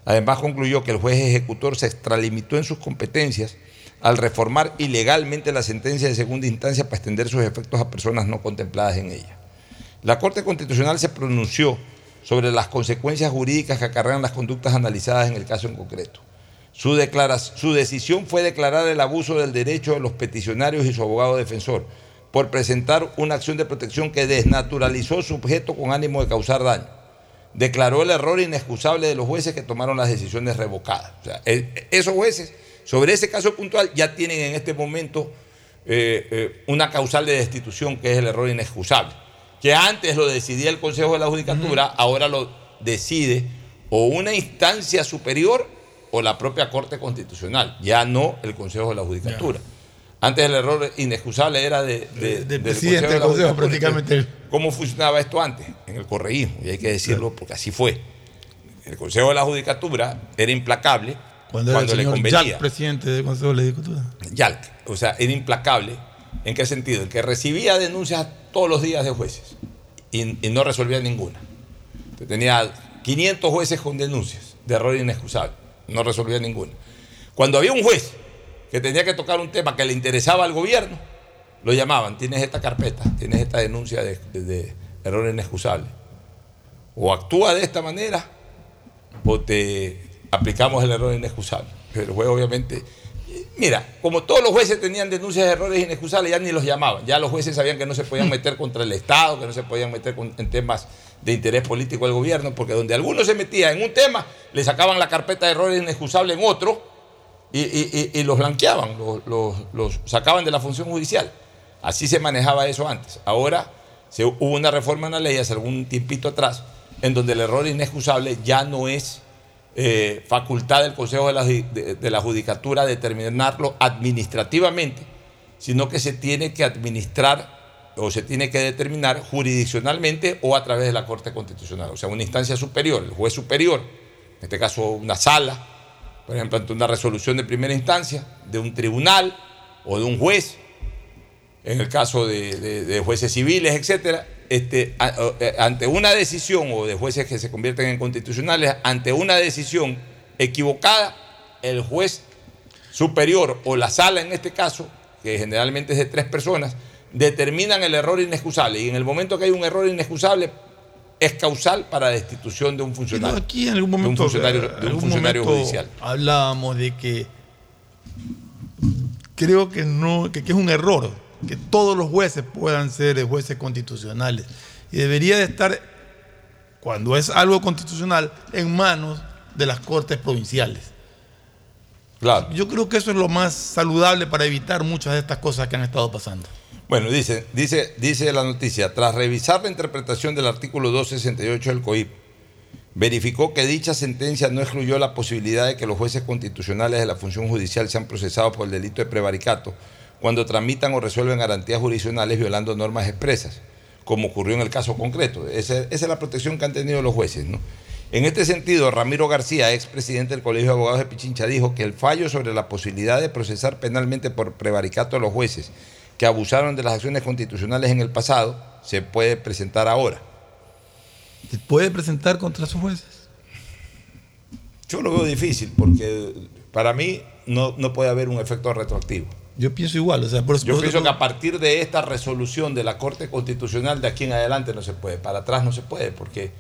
Además concluyó que el juez ejecutor se extralimitó en sus competencias al reformar ilegalmente la sentencia de segunda instancia para extender sus efectos a personas no contempladas en ella. La Corte Constitucional se pronunció sobre las consecuencias jurídicas que acarrean las conductas analizadas en el caso en concreto. Su, su decisión fue declarar el abuso del derecho de los peticionarios y su abogado defensor por presentar una acción de protección que desnaturalizó su objeto con ánimo de causar daño. Declaró el error inexcusable de los jueces que tomaron las decisiones revocadas. O sea, eh, esos jueces, sobre ese caso puntual, ya tienen en este momento eh, eh, una causal de destitución que es el error inexcusable. Que antes lo decidía el Consejo de la Judicatura, ahora lo decide o una instancia superior o la propia Corte Constitucional, ya no el Consejo de la Judicatura. Antes el error inexcusable era de, de- Del presidente del de la Consejo, prácticamente. ¿Cómo funcionaba esto antes? En el correísmo, y hay que decirlo porque así fue. El Consejo de la Judicatura era implacable Cuando, cuando, era el le señor convenía. Presidente del Consejo de la Judicatura. Yalc, o sea, era implacable. ¿En qué sentido? En que recibía denuncias todos los días de jueces y, y no resolvía ninguna. Entonces, tenía 500 jueces con denuncias de error inexcusable, no resolvía ninguna. Cuando había un juez que tenía que tocar un tema que le interesaba al gobierno, lo llamaban, tienes esta carpeta, tienes esta denuncia de, de- de error inexcusable. O actúa de esta manera o te aplicamos el error inexcusable. Pero el juez obviamente Mira, como todos los jueces tenían denuncias de errores inexcusables, ya ni los llamaban. Ya los jueces sabían que no se podían meter contra el Estado, que no se podían meter con- en temas de interés político del gobierno, porque donde alguno se metía en un tema, le sacaban la carpeta de errores inexcusables en otro y, y- y- los blanqueaban, los, los- sacaban de la función judicial. Así se manejaba eso antes. Ahora se, hubo una reforma en la ley hace algún tiempito atrás, en donde el error inexcusable ya no es eh, facultad del Consejo de la, de la Judicatura determinarlo administrativamente, sino que se tiene que administrar o se tiene que determinar jurisdiccionalmente o a través de la Corte Constitucional, o sea, una instancia superior, el juez superior, en este caso una sala, por ejemplo, ante una resolución de primera instancia de un tribunal o de un juez, en el caso de, jueces civiles, etcétera, este, eh, ante una decisión o de jueces que se convierten en constitucionales, ante una decisión equivocada, el juez superior o la sala en este caso, que generalmente es de tres personas, determinan el error inexcusable y en el momento que hay un error inexcusable es causal para destitución de un funcionario. Aquí en algún de un momento, funcionario, de un algún funcionario momento judicial. hablábamos de que creo que no que, que es un error que todos los jueces puedan ser jueces constitucionales y debería de estar cuando es algo constitucional en manos de las cortes provinciales. Claro. Yo creo que eso es lo más saludable para evitar muchas de estas cosas que han estado pasando. Bueno, dice, dice, dice la noticia, tras revisar la interpretación del artículo 268 del COIP, verificó que dicha sentencia no excluyó la posibilidad de que los jueces constitucionales de la función judicial sean procesados por el delito de prevaricato cuando tramitan o resuelven garantías jurisdiccionales violando normas expresas, como ocurrió en el caso concreto. Esa, es la protección que han tenido los jueces. En este sentido, Ramiro García, expresidente del Colegio de Abogados de Pichincha, dijo que el fallo sobre la posibilidad de procesar penalmente por prevaricato a los jueces que abusaron de las acciones constitucionales en el pasado se puede presentar ahora. ¿Se puede presentar contra sus jueces? Yo lo veo difícil porque para mí no, no puede haber un efecto retroactivo. Yo pienso igual, o sea, por Yo pienso que a partir de esta resolución de la Corte Constitucional de aquí en adelante no se puede, para atrás no se puede, porque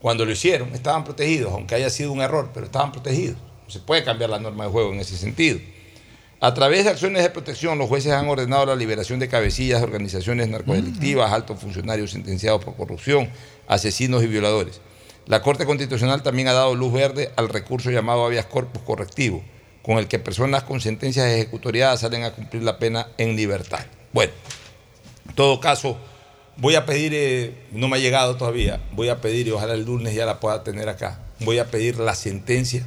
cuando lo hicieron estaban protegidos, aunque haya sido un error, pero estaban protegidos. No se puede cambiar la norma de juego en ese sentido. A través de acciones de protección, los jueces han ordenado la liberación de cabecillas de organizaciones narcodelictivas, altos funcionarios sentenciados por corrupción, asesinos y violadores. La Corte Constitucional también ha dado luz verde al recurso llamado habeas corpus correctivo, con el que personas con sentencias ejecutoriadas salen a cumplir la pena en libertad. Bueno, en todo caso, voy a pedir, eh, no me ha llegado todavía, voy a pedir, y ojalá el lunes ya la pueda tener acá, voy a pedir la sentencia,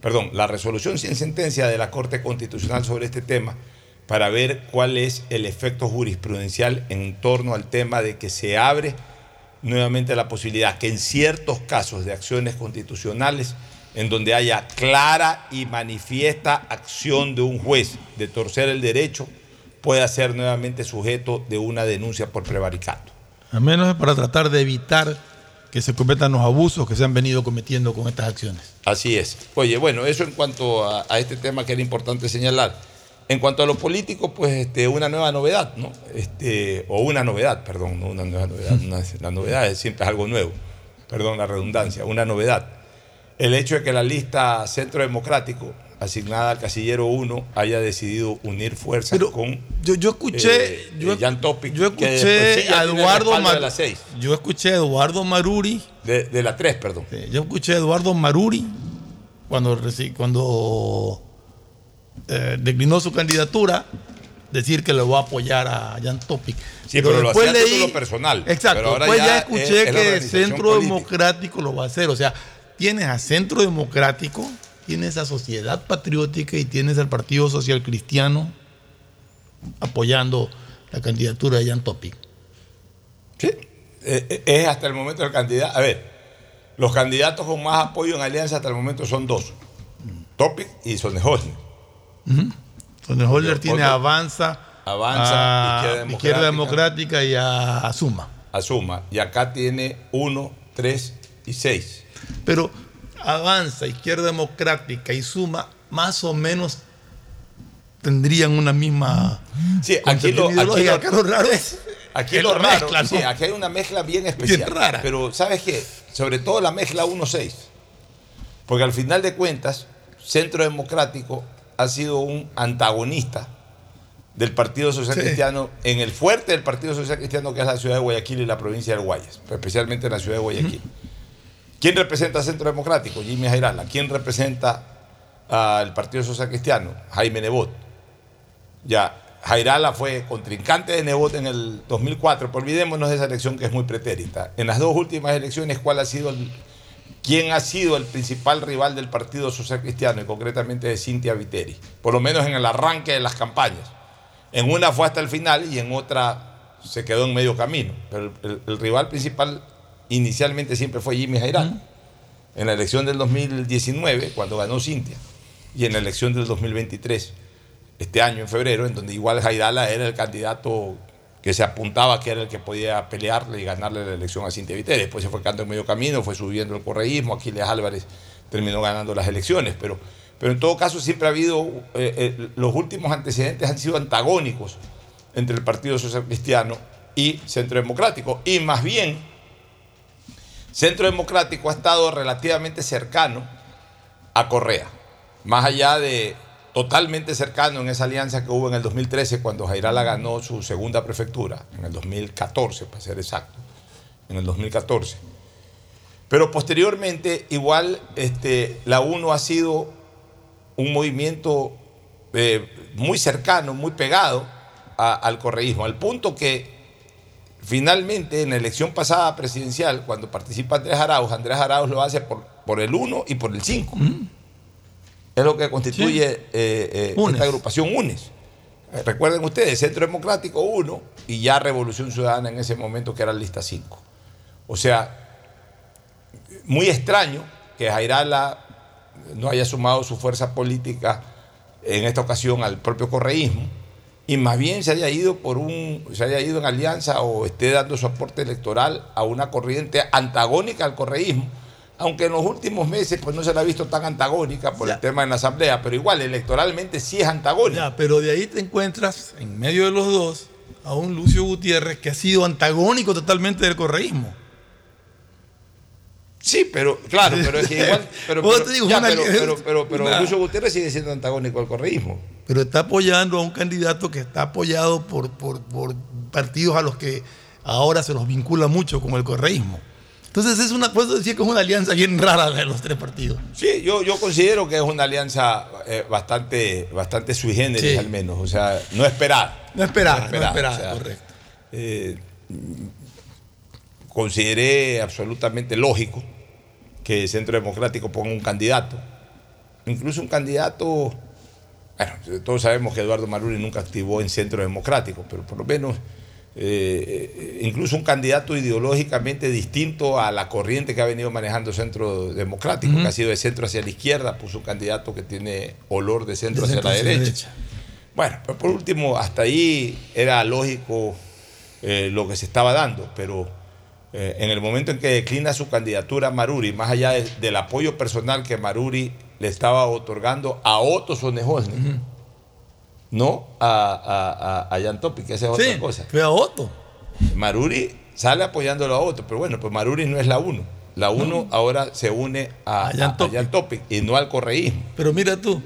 perdón, la resolución sin sentencia de la Corte Constitucional sobre este tema para ver cuál es el efecto jurisprudencial en torno al tema de que se abre nuevamente la posibilidad que en ciertos casos de acciones constitucionales, en donde haya clara y manifiesta acción de un juez de torcer el derecho, pueda ser nuevamente sujeto de una denuncia por prevaricato. A menos para tratar de evitar que se cometan los abusos que se han venido cometiendo con estas acciones. Así es. Oye, bueno, eso en cuanto a, a este tema que era importante señalar. En cuanto a lo político, pues este, una nueva novedad, ¿no? Este, o una novedad, perdón, no una nueva novedad. una- la novedad es siempre es algo nuevo. Perdón la redundancia, una novedad. El hecho de que la lista Centro Democrático, asignada al casillero 1, haya decidido unir fuerzas con. Yo, yo escuché, eh, yo, eh, Jan Topic, yo sí escuché a Eduardo de Mar- las seis. Yo escuché a Eduardo Maruri. De, de la 3, perdón. Yo escuché a Eduardo Maruri cuando, cuando eh, declinó su candidatura decir que le va a apoyar a Jan Topic. Sí, pero lo hacía a título personal. Exacto. Pero ahora después ya ya, es- escuché es la que Centro política. Democrático lo va a hacer. O sea, tienes a Centro Democrático, tienes a Sociedad Patriótica y tienes al Partido Social Cristiano apoyando la candidatura de Jan Topic. Sí. eh, eh, es hasta el momento el candidato. A ver, los candidatos con más apoyo en alianza hasta el momento son dos: Topic y Sonneholzer. Sonneholzer tiene Otro- Avanza, Avanza, a Izquierda Izquierda Democrática. Y a, a Suma. Asuma. Y acá tiene uno, tres y seis. Pero Avanza, Izquierda Democrática y Suma más o menos tendrían una misma Sí, aquí lo, aquí lo- Acá lo raro es Aquí lo raro, mezcla, ¿no? sí, aquí hay una mezcla bien especial. Bien rara. Pero ¿sabes qué? Sobre todo la mezcla 1-6. Porque al final de cuentas, Centro Democrático ha sido un antagonista del Partido Social Sí. Cristiano en el fuerte del Partido Social Cristiano que es la ciudad de Guayaquil y la provincia del Guayas, especialmente en la ciudad de Guayaquil. ¿Quién representa Centro Democrático? Jimmy Jairala. ¿Quién representa al Partido Social Cristiano? Jaime Nebot. Ya, Jairala fue contrincante de Nebot en el 2004, pero olvidémonos de esa elección que es muy pretérita. En las dos últimas elecciones, ¿cuál ha sido el, ¿quién ha sido el principal rival del Partido Social Cristiano y concretamente de Cintia Viteri? Por lo menos en el arranque de las campañas. En una fue hasta el final y en otra se quedó en medio camino. Pero el rival principal inicialmente siempre fue Jimmy Jairala. En la elección del 2019, cuando ganó Cintia, y en la elección del 2023, este año, en febrero, en donde igual Jairala era el candidato que se apuntaba que era el que podía pelearle y ganarle la elección a Cintia Viteri. Después se fue quedando en medio camino, fue subiendo el correísmo, Aquiles Álvarez terminó ganando las elecciones, pero, pero en todo caso siempre ha habido, eh, eh, los últimos antecedentes han sido antagónicos entre el Partido Social Cristiano y Centro Democrático, y más bien Centro Democrático ha estado relativamente cercano a Correa, más allá de totalmente cercano en esa alianza que hubo en el 2013 cuando Jairala ganó su segunda prefectura, en el 2014 para ser exacto, en el 2014. Pero posteriormente igual este, la UNO ha sido un movimiento eh, muy cercano, muy pegado al correísmo, al punto que finalmente en la elección pasada presidencial, cuando participa Andrés Arauz, Andrés Arauz lo hace por, por el 1 y por el 5. Es lo que constituye Sí. eh, eh, esta agrupación UNES. Eh, Recuerden ustedes, Centro Democrático 1 y ya Revolución Ciudadana en ese momento que era lista 5. O sea, muy extraño que Jairala no haya sumado su fuerza política en esta ocasión al propio correísmo y más bien se haya ido por un se haya ido en alianza o esté dando su aporte electoral a una corriente antagónica al correísmo. Aunque en los últimos meses pues no se la ha visto tan antagónica por el tema en la asamblea pero igual electoralmente sí es antagónica. Ya, pero de ahí te encuentras, en medio de los dos, a un Lucio Gutiérrez que ha sido antagónico totalmente del correísmo. Sí, pero claro, pero es que igual. Pero, pero- te digo, ya, una- pero, pero, pero, Lucio Gutiérrez sigue siendo antagónico al correísmo. Pero está apoyando a un candidato que está apoyado por, por, por partidos a los que ahora se los vincula mucho con el correísmo. Entonces es una, puedo decir que es una alianza bien rara de los tres partidos. Sí, yo, yo considero que es una alianza eh, bastante, bastante sui generis, Sí. al menos. O sea, no esperada. No esperada, no o sea, correcto. eh, consideré absolutamente lógico que el Centro Democrático ponga un candidato. Incluso un candidato. Bueno, todos sabemos que Eduardo Maruri nunca activó en Centro Democrático, pero por lo menos. eh, incluso un candidato ideológicamente distinto a la corriente que ha venido manejando Centro Democrático, que ha sido de centro hacia la izquierda, puso un candidato que tiene olor de centro De hacia la hacia la derecha. Bueno, pero por último, hasta ahí era lógico eh, lo que se estaba dando, pero eh, en el momento en que declina su candidatura Maruri, más allá de- del apoyo personal que Maruri le estaba otorgando a Otto Sonneholzner, no a, a, a, a Jan Topic, que esa es Sí, otra cosa. fue a Otto. Maruri sale apoyándolo a Otto, pero bueno, pues Maruri no es la uno. La uno ahora se une a, Jan Topic y no al correísmo. Pero mira tú.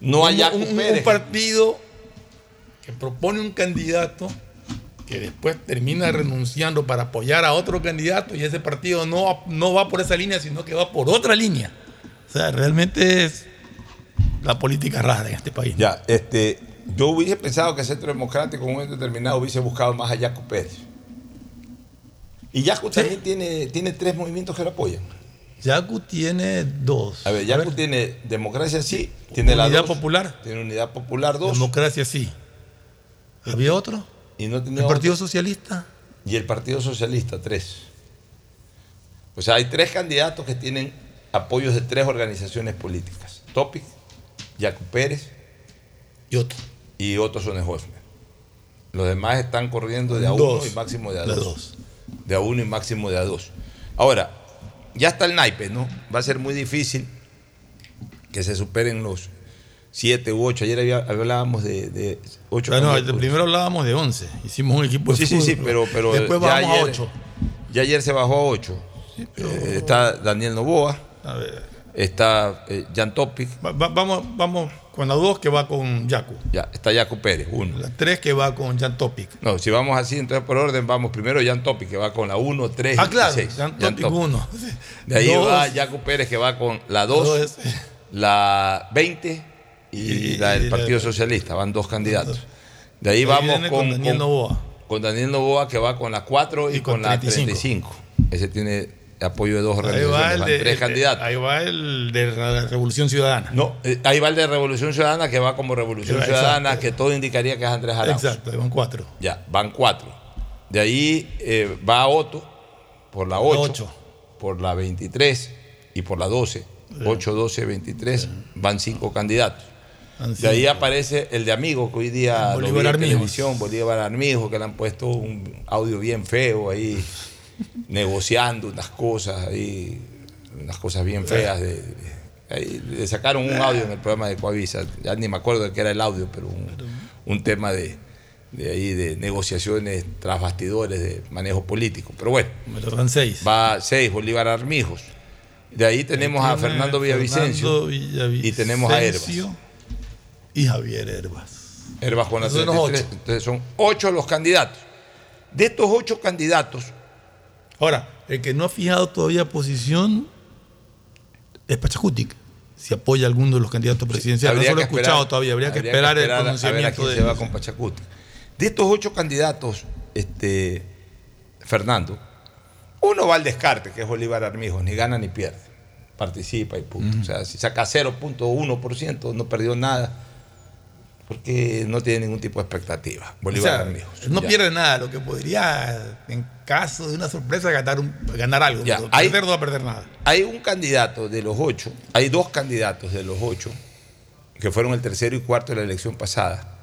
No un, Jaco un- un partido que propone un candidato que después termina renunciando para apoyar a otro candidato y ese partido no, no va por esa línea, sino que va por otra línea. O sea, realmente es la política rara en este país. Ya, este, yo hubiese pensado que el Centro Democrático en un momento determinado hubiese buscado más a Jaco Pérez. Y Jaco también tiene, tiene tres movimientos que lo apoyan. Yacu tiene dos. A ver, Jaco tiene Democracia Sí, tiene la Unidad dos, Popular. Tiene Unidad Popular 2. Democracia sí. ¿Había otro? Y no tenía ¿El otro. Partido Socialista? y el Partido Socialista tres. O sea, hay tres candidatos que tienen apoyos de tres organizaciones políticas. Topic, Jaco Pérez y Otto. Y Otto Sonehosmer. Los demás están corriendo de a Dos. uno y máximo de a dos. dos. De a uno y máximo de a dos. Ahora, ya está el naipe, ¿no? Va a ser muy difícil que se superen los siete u ocho. Ayer había- hablábamos de, de ocho. No, candidatos. primero hablábamos de 11. Hicimos un equipo de Sí, sí, sí, fútbol. pero, pero Después ya bajamos a ayer- 8. Ya ayer se bajó a 8. está Daniel Novoa. Está eh, Jan Topic. vamos, vamos con la 2 que va con Yacu. Ya, está Jaco Pérez, uno. La 3 que va con Jan Topic. No, si vamos así, entonces por orden, vamos primero Jan Topic, que va con la 1, 3 Ah, claro, y 6. Jan Topic 1. De ahí Dos. va Jaco Pérez, que va con la 2, Dos. la 20 y, la del y Partido Socialista. Van dos candidatos. De ahí vamos con, con Daniel Novoa. con Daniel Novoa, que va con la 4 y, Y con con, la 35. 35. Ese tiene apoyo de dos organizaciones, el van de, tres el- candidatos. ahí va el de la Revolución Ciudadana. No, eh, ahí va el de Revolución Ciudadana, que va como Revolución Exacto. Ciudadana, que todo indicaría que es Andrés Arauz. Exacto, van 4. Ya, van cuatro. De ahí eh, va Otto por la 8, ocho. por la 23 y por la 12. 8, 12, 23, van cinco candidatos. De ahí aparece el de Amigo, que hoy día lo vi Bolívar en Armijos. televisión, Bolívar Armijo, que le han puesto un audio bien feo ahí, negociando unas cosas ahí, unas cosas bien feas. De, ahí le sacaron un audio en el programa de Coavisa, ya ni me acuerdo de qué era el audio, pero un, un tema de, de ahí de negociaciones tras bastidores de manejo político. Pero bueno, Me lo 6. va 6, Bolívar Armijos. De ahí tenemos a Fernando Villavicencio Fernando y tenemos a Herbas. Y Javier Herbas. Herbas con la Esos son los 33. ocho. Entonces son ocho los candidatos. De estos ocho candidatos, Ahora, el que no ha fijado todavía posición es Pachacutic. Si apoya a alguno de los candidatos presidenciales. habría no se lo he escuchado todavía. Habría que esperar, el a ver a pronunciamiento quién de se va con Pachacuti. De estos ocho candidatos, este, Fernando, uno va al descarte, que es Bolívar Armijos, ni gana ni pierde. Participa y punto. O sea, si saca 0.1%, no perdió nada, porque no tiene ningún tipo de expectativa. O Bolívar sea, Armijos. no Ya. pierde nada, lo que podría, en caso de una sorpresa, ganar, un- ganar algo. Ya, pero hay- perder no va a perder nada. Hay un candidato de los ocho, hay dos candidatos de los ocho, que fueron el tercero y cuarto de la elección pasada,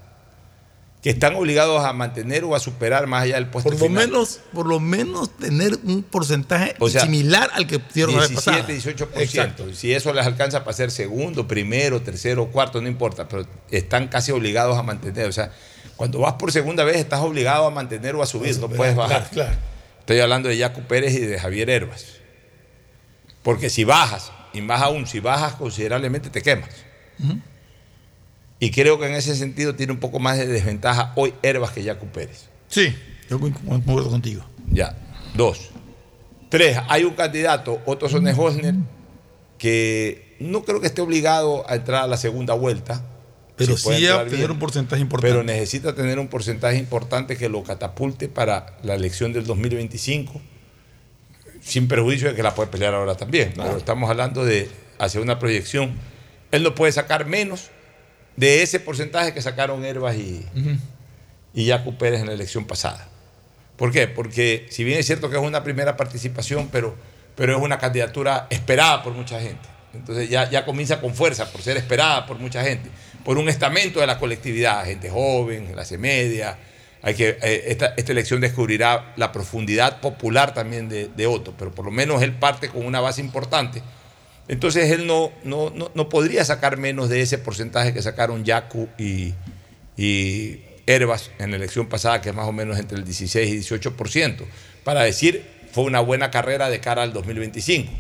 que están obligados a mantener o a superar más allá del puesto Por lo, final. menos, por lo menos tener un porcentaje O sea, similar al que dieron la vez pasada. 17, 18%. Exacto. Si eso les alcanza para ser segundo, primero, tercero, cuarto, no importa, pero están casi obligados a mantener. O sea, cuando vas por segunda vez estás obligado a mantener o a subir, no puedes bajar. Claro, claro. Estoy hablando de Jaco Pérez y de Javier Herbas. Porque si bajas, y más aún, si bajas considerablemente te quemas. Y creo que en ese sentido tiene un poco más de desventaja hoy Herbas que Jaco Pérez. Sí, yo concuerdo contigo. Ya, dos. Tres, hay un candidato, Otto Sonne-Hosner, que no creo que esté obligado a entrar a la segunda vuelta. Pero Si sí a tener bien, un porcentaje importante. Pero necesita tener un porcentaje importante que lo catapulte para la elección del 2025, sin perjuicio de que la puede pelear ahora también. Pero estamos hablando de hacer una proyección. Él no puede sacar menos de ese porcentaje que sacaron Herbas y, y Jaco Pérez en la elección pasada. ¿Por qué? Porque si bien es cierto que es una primera participación, pero, pero es una candidatura esperada por mucha gente. Entonces ya, ya comienza con fuerza por ser esperada por mucha gente, por un estamento de la colectividad, gente joven, clase media. Hay que, eh, esta, esta elección descubrirá la profundidad popular también de, de Otto, pero por lo menos él parte con una base importante. Entonces él no, no, no, no podría sacar menos de ese porcentaje que sacaron Yacu y, y Herbas en la elección pasada, que es más o menos entre el 16 y 18%, para decir fue una buena carrera de cara al 2025.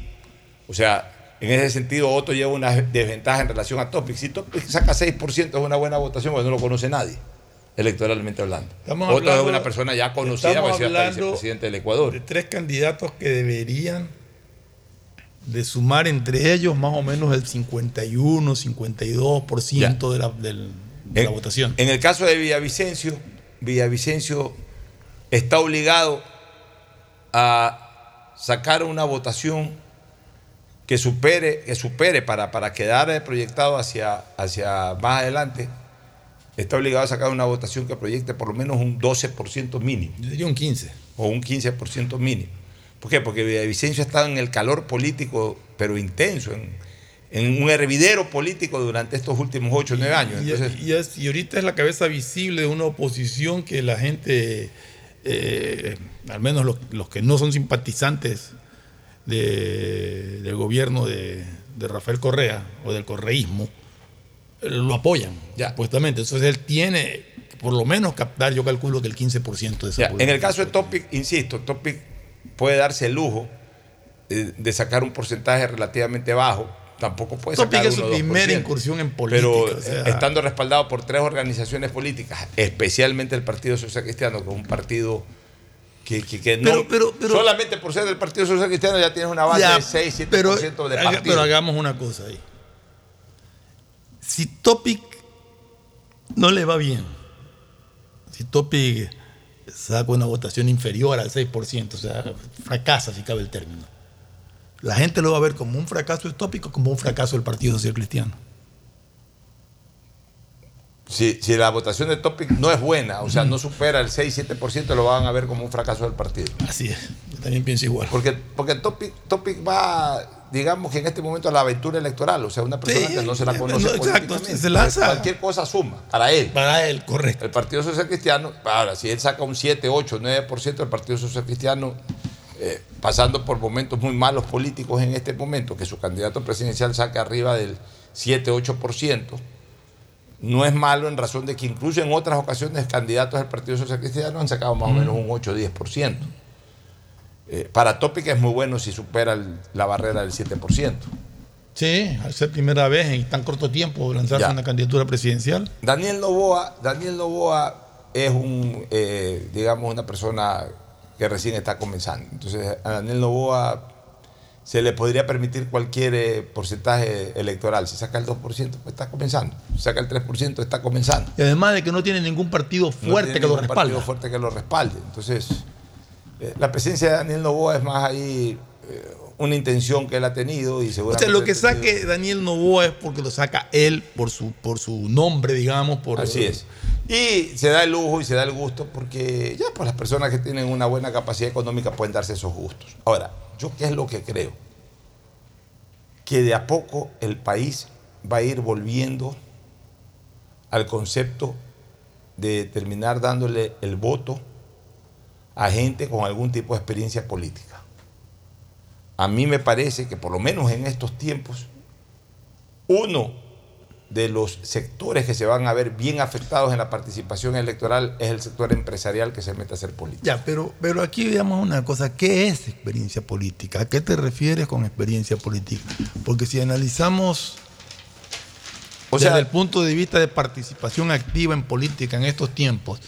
O sea, en ese sentido Otto lleva una desventaja en relación a Topic. Si Topic saca 6% es una buena votación, porque no lo conoce nadie, electoralmente hablando. Estamos Otto hablando- es una persona ya conocida estamos para ser presidente del Ecuador. De tres candidatos que deberían de sumar entre ellos más o menos el 51, 52% de la, del- de la votación. En el caso de Villavicencio, Villavicencio está obligado a sacar una votación que supere, que supere para, para quedar proyectado hacia, hacia más adelante está obligado a sacar una votación que proyecte por lo menos un 12% mínimo. Yo diría un 15. O un 15% mínimo. ¿Por qué? Porque Villavicencio ha estado en el calor político, pero intenso, en, en un hervidero político durante estos últimos 8 o 9 años. Y, Entonces, y es- y ahorita es la cabeza visible de una oposición que la gente, eh, al menos los, los que no son simpatizantes de- del gobierno de, de Rafael Correa o del correísmo, lo apoyan, supuestamente. Entonces él tiene, por lo menos, captar, yo calculo que el 15% de esa Ya, en el caso de Topic, insisto, Topic puede darse el lujo eh, de sacar un porcentaje relativamente bajo. Tampoco puede Topic sacar es su 1 o 2%, primera incursión en política, Pero o sea- eh, estando respaldado por tres organizaciones políticas, especialmente el Partido Social Cristiano, que es un partido que, que- que no. Pero- pero- pero- solamente por ser del Partido Social Cristiano ya tienes una base Ya, de 6, 7% pero, de partido. pero hagamos una cosa ahí. Si Topic no le va bien, si Topic saca una votación inferior al 6%, o sea, fracasa si cabe el término, la gente lo va a ver como un fracaso de Topic o como un fracaso del Partido Social Cristiano. Si, si la votación de Topic no es buena, o sea, no supera el 6-7%, lo van a ver como un fracaso del partido. Así es, yo también pienso igual. Porque, porque Topic, Topic va, digamos que en este momento a la aventura electoral, o sea, una persona Sí, que no se la no, conoce. exacto, se lanza. Cualquier cosa suma, para él. Para él, correcto. El Partido Social Cristiano, ahora, si él saca un 7, 8, 9%, el Partido Social Cristiano, eh, pasando por momentos muy malos políticos en este momento, que su candidato presidencial saque arriba del 7, 8%, no es malo en razón de que incluso en otras ocasiones candidatos del Partido Social Cristiano han sacado más o menos un 8 o 10%. Eh, para Topic es muy bueno si supera el- la barrera del 7%. Sí, al ser primera vez en tan corto tiempo lanzarse Ya. una candidatura presidencial. Daniel Novoa, Daniel Novoa es un, eh, digamos, una persona que recién está comenzando. Entonces, a Daniel Novoa se le podría permitir cualquier eh, porcentaje electoral. Si saca el 2%, pues está comenzando. Si saca el 3%, está comenzando. Y además de que no tiene ningún partido No fuerte tiene que lo ningún respalde. partido fuerte que lo respalde. Entonces, eh, la presencia de Daniel Novoa es más ahí eh, una intención que él ha tenido y O seguramente... sea, lo que saque Daniel Novoa es porque lo saca él por su, por su nombre, digamos. Por, Así es. Y se da el lujo y se da el gusto porque ya pues las personas que tienen una buena capacidad económica pueden darse esos gustos. Ahora, ¿yo qué es lo que creo? Que de a poco el país va a ir volviendo al concepto de terminar dándole el voto a gente con algún tipo de experiencia política. A mí me parece que por lo menos en estos tiempos, uno de los sectores que se van a ver bien afectados en la participación electoral es el sector empresarial que se mete a hacer política. Ya, pero, pero aquí veamos una cosa. ¿Qué es experiencia política? ¿A qué te refieres con experiencia política? Porque si analizamos O desde sea- el punto de vista de participación activa en política en estos tiempos,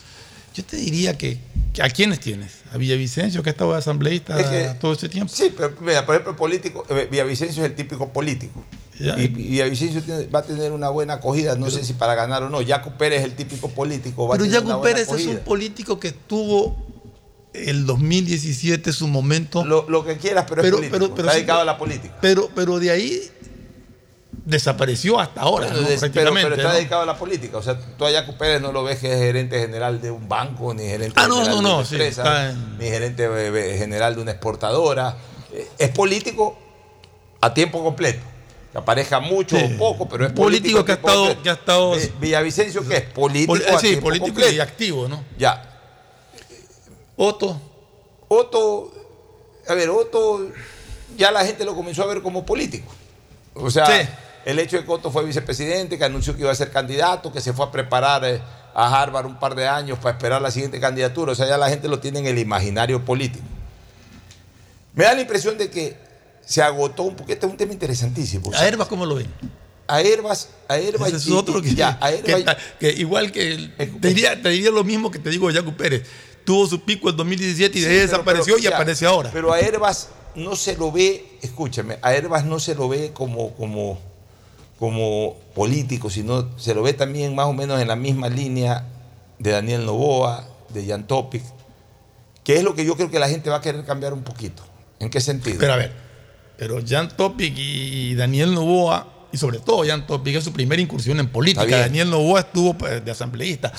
yo te diría que, que ¿a quiénes tienes? ¿A Villavicencio, que ha estado asambleísta Es que- todo este tiempo? Sí, pero mira, por ejemplo, político, eh, Villavicencio es el típico político. Ya. Y, Villavicencio va a tener una buena acogida, no sé si para ganar o no. Jaco Pérez es el típico político. Va a Pero tener buena Pérez es un político que tuvo el 2017 su momento. Lo, lo que quieras, pero, Pero- es político. pero- pero está dedicado pero- a la política. Pero, pero de ahí desapareció hasta ahora, Bueno, ¿no? des- pero, está ¿no? dedicado a la política. O sea, tú a Jaco Pérez no lo ves que es gerente general de un banco, ni gerente Ah, no, general de una empresa, en- ni gerente eh, eh, general de una exportadora. Eh, Es político a tiempo completo. Que aparezca mucho Sí. o poco, pero es político. político que ha estado- que ha estado- Vi- Villavicencio, ¿qué es? Político. A sí, tiempo político completo. y activo, ¿no? Ya. Otto. Otto, a ver, Otto ya la gente lo comenzó a ver como político. O sea, Sí. El hecho de que Otto fue vicepresidente, que anunció que iba a ser candidato, que se fue a preparar eh, a Harvard un par de años para esperar la siguiente candidatura. O sea, ya la gente lo tiene en el imaginario político. Me da la impresión de que se agotó un poquito. Este es un tema interesantísimo. ¿A Herbas cómo lo ven? A Herbas, a Herbas Ese es otro que, ya, a Herbas- que igual que el- te, diría, te diría lo mismo que te digo de Jaco Pérez. Tuvo su pico en 2017 y de Sí, pero- desapareció pero, y aparece ahora. Pero a Herbas no se lo ve, escúchame, a Herbas no se lo ve como, como, como político, sino se lo ve también más o menos en la misma línea de Daniel Novoa, de Jan Topic, que es lo que yo creo que la gente va a querer cambiar un poquito. ¿En qué sentido? Pero a ver, pero Jan Topic y Daniel Novoa y sobre todo Jan Topic es su primera incursión en política. Daniel Novoa estuvo pues, de asambleísta.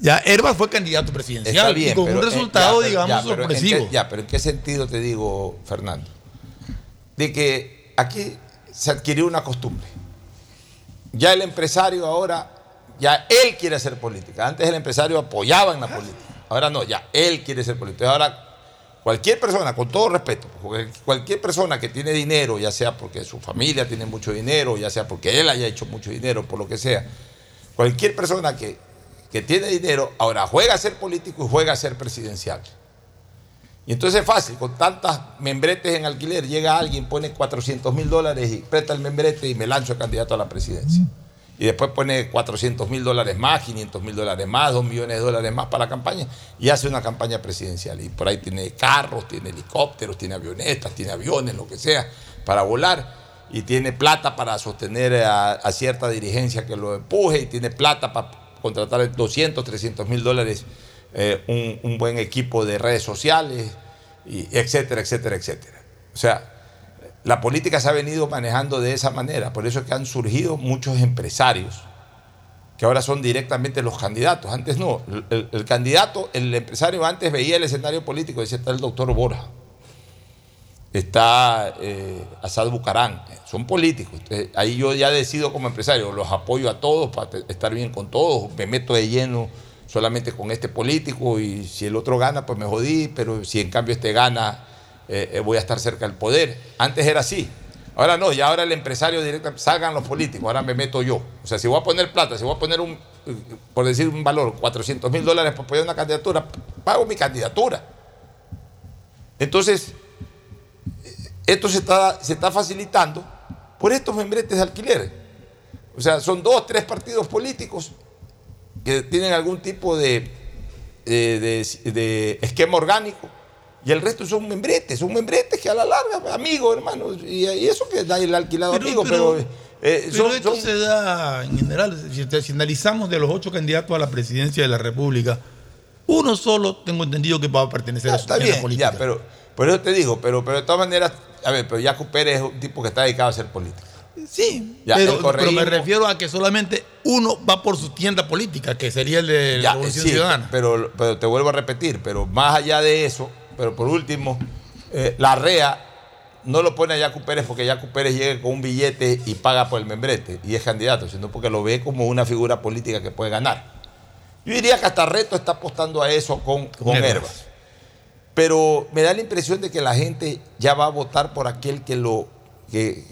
Ya Herbas fue candidato presidencial Está bien, y con pero, un eh, resultado, ya, digamos, ya, pero ¿en sorpresivo. qué- ya, pero ¿en qué sentido te digo, Fernando? De que aquí se adquirió una costumbre. Ya el empresario ahora, ya él quiere hacer política. Antes el empresario apoyaba en la política. Ahora no, ya él quiere ser político. Ahora cualquier persona, con todo respeto, cualquier persona que tiene dinero, ya sea porque su familia tiene mucho dinero, ya sea porque él haya hecho mucho dinero, por lo que sea, cualquier persona que, que tiene dinero, ahora juega a ser político y juega a ser presidencial. Y entonces es fácil, con tantas membretes en alquiler, llega alguien, pone 400 mil dólares y presta el membrete y me lanzo de candidato a la presidencia. Y después pone 400 mil dólares más, 500 mil dólares más, 2 millones de dólares más para la campaña y hace una campaña presidencial. Y por ahí tiene carros, tiene helicópteros, tiene avionetas, tiene aviones, lo que sea, para volar. Y tiene plata para sostener a, a cierta dirigencia que lo empuje y tiene plata para contratar 200, 300 mil dólares eh, un, un buen equipo de redes sociales, y etcétera, etcétera, etcétera. O sea, la política se ha venido manejando de esa manera, por eso es que han surgido muchos empresarios que ahora son directamente los candidatos. Antes no, el, el- candidato, el empresario antes veía el escenario político decía, está el doctor Borja, está eh, Asad Bucarán, son políticos. Entonces, ahí yo ya decido como empresario, los apoyo a todos para estar bien con todos, me meto de lleno solamente con este político y si el otro gana, pues me jodí, pero si en cambio este gana, eh, eh, voy a estar cerca del poder. Antes era así. Ahora no, ya ahora el empresario directo, salgan los políticos, ahora me meto yo. O sea, si voy a poner plata, si voy a poner un, eh, por decir un valor, 400 mil dólares para apoyar una candidatura, pago mi candidatura. Entonces, esto se está, se está facilitando por estos membretes de alquiler. O sea, son dos, tres partidos políticos que tienen algún tipo de, de- de- de esquema orgánico y el resto son membretes, son membretes que a la larga, amigos, hermanos, y, y eso que da el alquilado amigo, pero, pero- Pero eh, son- esto son- se da en general, si, si analizamos de los ocho candidatos a la presidencia de la República, uno solo tengo entendido que va a pertenecer a su Está bien, política. ya, pero por eso te digo, pero, pero de todas maneras, a ver, pero Jaco Pérez es un tipo que está dedicado a hacer política. Sí, Ya, pero, me refiero a que solamente uno va por su tienda política, que sería el de la Revolución sí, Ciudadana. Pero, pero te vuelvo a repetir, pero más allá de eso, pero por último, eh, la REA no lo pone a Yacu Pérez porque Yacu Pérez llegue con un billete y paga por el membrete y es candidato, sino porque lo ve como una figura política que puede ganar. Yo diría que hasta Reto está apostando a eso con, con. Herbas. Pero me da la impresión de que la gente ya va a votar por aquel que lo, que,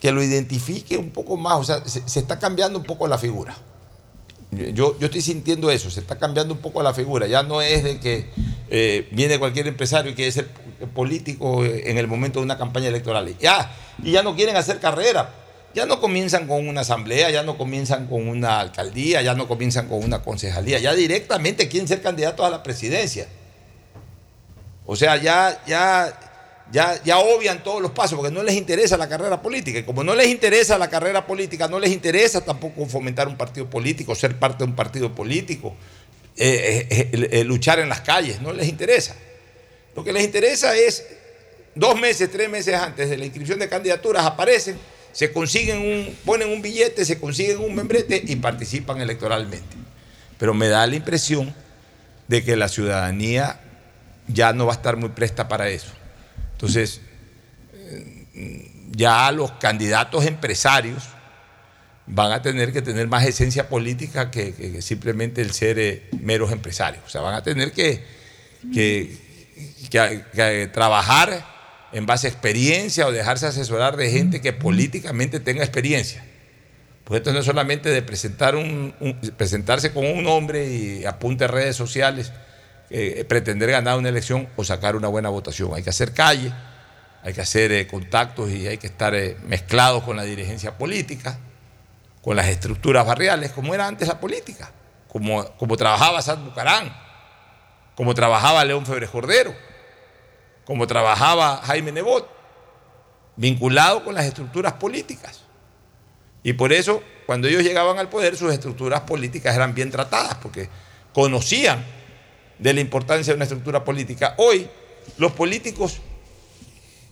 que lo identifique un poco más. O sea, se, está cambiando un poco la figura. Yo, yo estoy sintiendo eso, se está cambiando un poco la figura. Ya no es de que eh, viene cualquier empresario y quiere ser político en el momento de una campaña electoral. Ya, y ya no quieren hacer carrera. Ya no comienzan con una asamblea, ya no comienzan con una alcaldía, ya no comienzan con una concejalía. Ya directamente quieren ser candidatos a la presidencia. O sea, ya, ya, ya, obvian todos los pasos porque no les interesa la carrera política. Y como no les interesa la carrera política, no les interesa tampoco fomentar un partido político, ser parte de un partido político, eh, eh, eh, luchar en las calles, no les interesa. Lo que les interesa es dos meses, tres meses antes de la inscripción de candidaturas aparecen, se consiguen un, ponen un billete, se consiguen un membrete y participan electoralmente. Pero me da la impresión de que la ciudadanía ya no va a estar muy presta para eso. Entonces, ya los candidatos empresarios van a tener que tener más esencia política que, simplemente el ser eh, meros empresarios. O sea, van a tener que, trabajar en base a experiencia o dejarse asesorar de gente que políticamente tenga experiencia. Porque esto no es solamente de presentar un, un- presentarse con un nombre y apunte redes sociales, eh, pretender ganar una elección o sacar una buena votación. Hay que hacer calle, hay que hacer eh, contactos y hay que estar eh, mezclados con la dirigencia política, con las estructuras barriales, como era antes la política, como, trabajaba Sad Bucarán, como trabajaba León Febres Cordero, como trabajaba Jaime Nebot, vinculado con las estructuras políticas. Y por eso, cuando ellos llegaban al poder, sus estructuras políticas eran bien tratadas, porque conocían de la importancia de una estructura política. Hoy, los políticos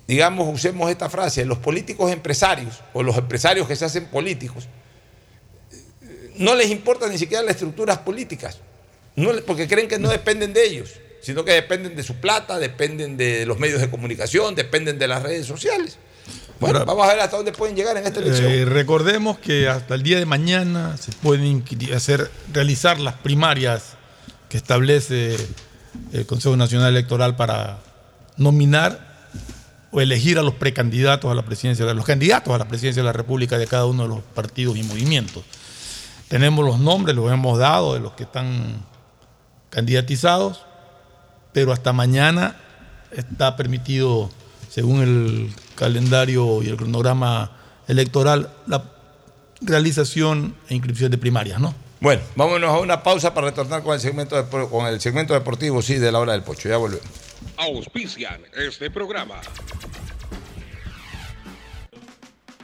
digamos, usemos esta frase, los políticos empresarios o los empresarios que se hacen políticos, no les importa ni siquiera las estructuras políticas, no, porque creen que no dependen de ellos, sino que dependen de su plata, dependen de los medios de comunicación, dependen de las redes sociales. Bueno, vamos a ver hasta dónde pueden llegar en esta elección. Eh, recordemos que hasta el día de mañana se pueden hacer, realizar las primarias establece el Consejo Nacional Electoral para nominar o elegir a los precandidatos a la presidencia, a los candidatos a la presidencia de la República de cada uno de los partidos y movimientos. Tenemos los nombres, los hemos dado de los que están candidatizados, pero hasta mañana está permitido, según el calendario y el cronograma electoral, la realización e inscripción de primarias, ¿no? Bueno, vámonos a una pausa para retornar con el segmento, con el segmento deportivo, sí, de la hora del pocho. Ya volvemos. Auspician este programa.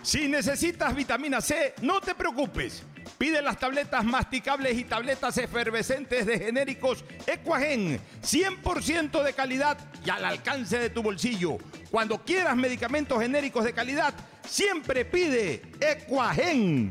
Si necesitas vitamina C, no te preocupes. Pide las tabletas masticables y tabletas efervescentes de genéricos Equagen, 100% de calidad y al alcance de tu bolsillo. Cuando quieras medicamentos genéricos de calidad, siempre pide Equagen.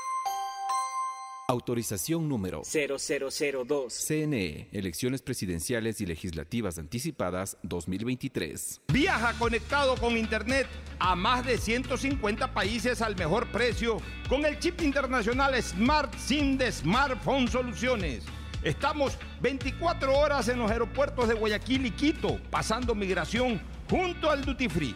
Autorización número 0002. CNE, Elecciones Presidenciales y Legislativas Anticipadas 2023. Viaja conectado con Internet a más de 150 países al mejor precio con el chip internacional Smart SIM de Smartphone Soluciones. Estamos 24 horas en los aeropuertos de Guayaquil y Quito, pasando migración junto al Duty Free.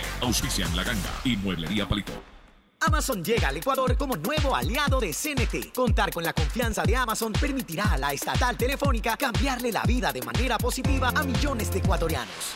Auspician La Ganga y Mueblería Palito. Amazon llega al Ecuador como nuevo aliado de CNT. Contar con la confianza de Amazon permitirá a la estatal telefónica cambiarle la vida de manera positiva a millones de ecuatorianos.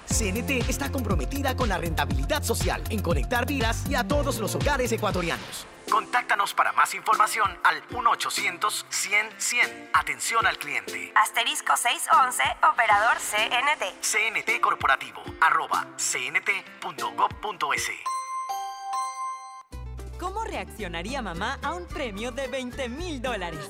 CNT está comprometida con la rentabilidad social en conectar vidas y a todos los hogares ecuatorianos. Contáctanos para más información al 1-800-100-100. Atención al cliente. Asterisco 611, operador CNT. CNT Corporativo, arroba cnt.gov.es. ¿Cómo reaccionaría mamá a un premio de 20 mil dólares?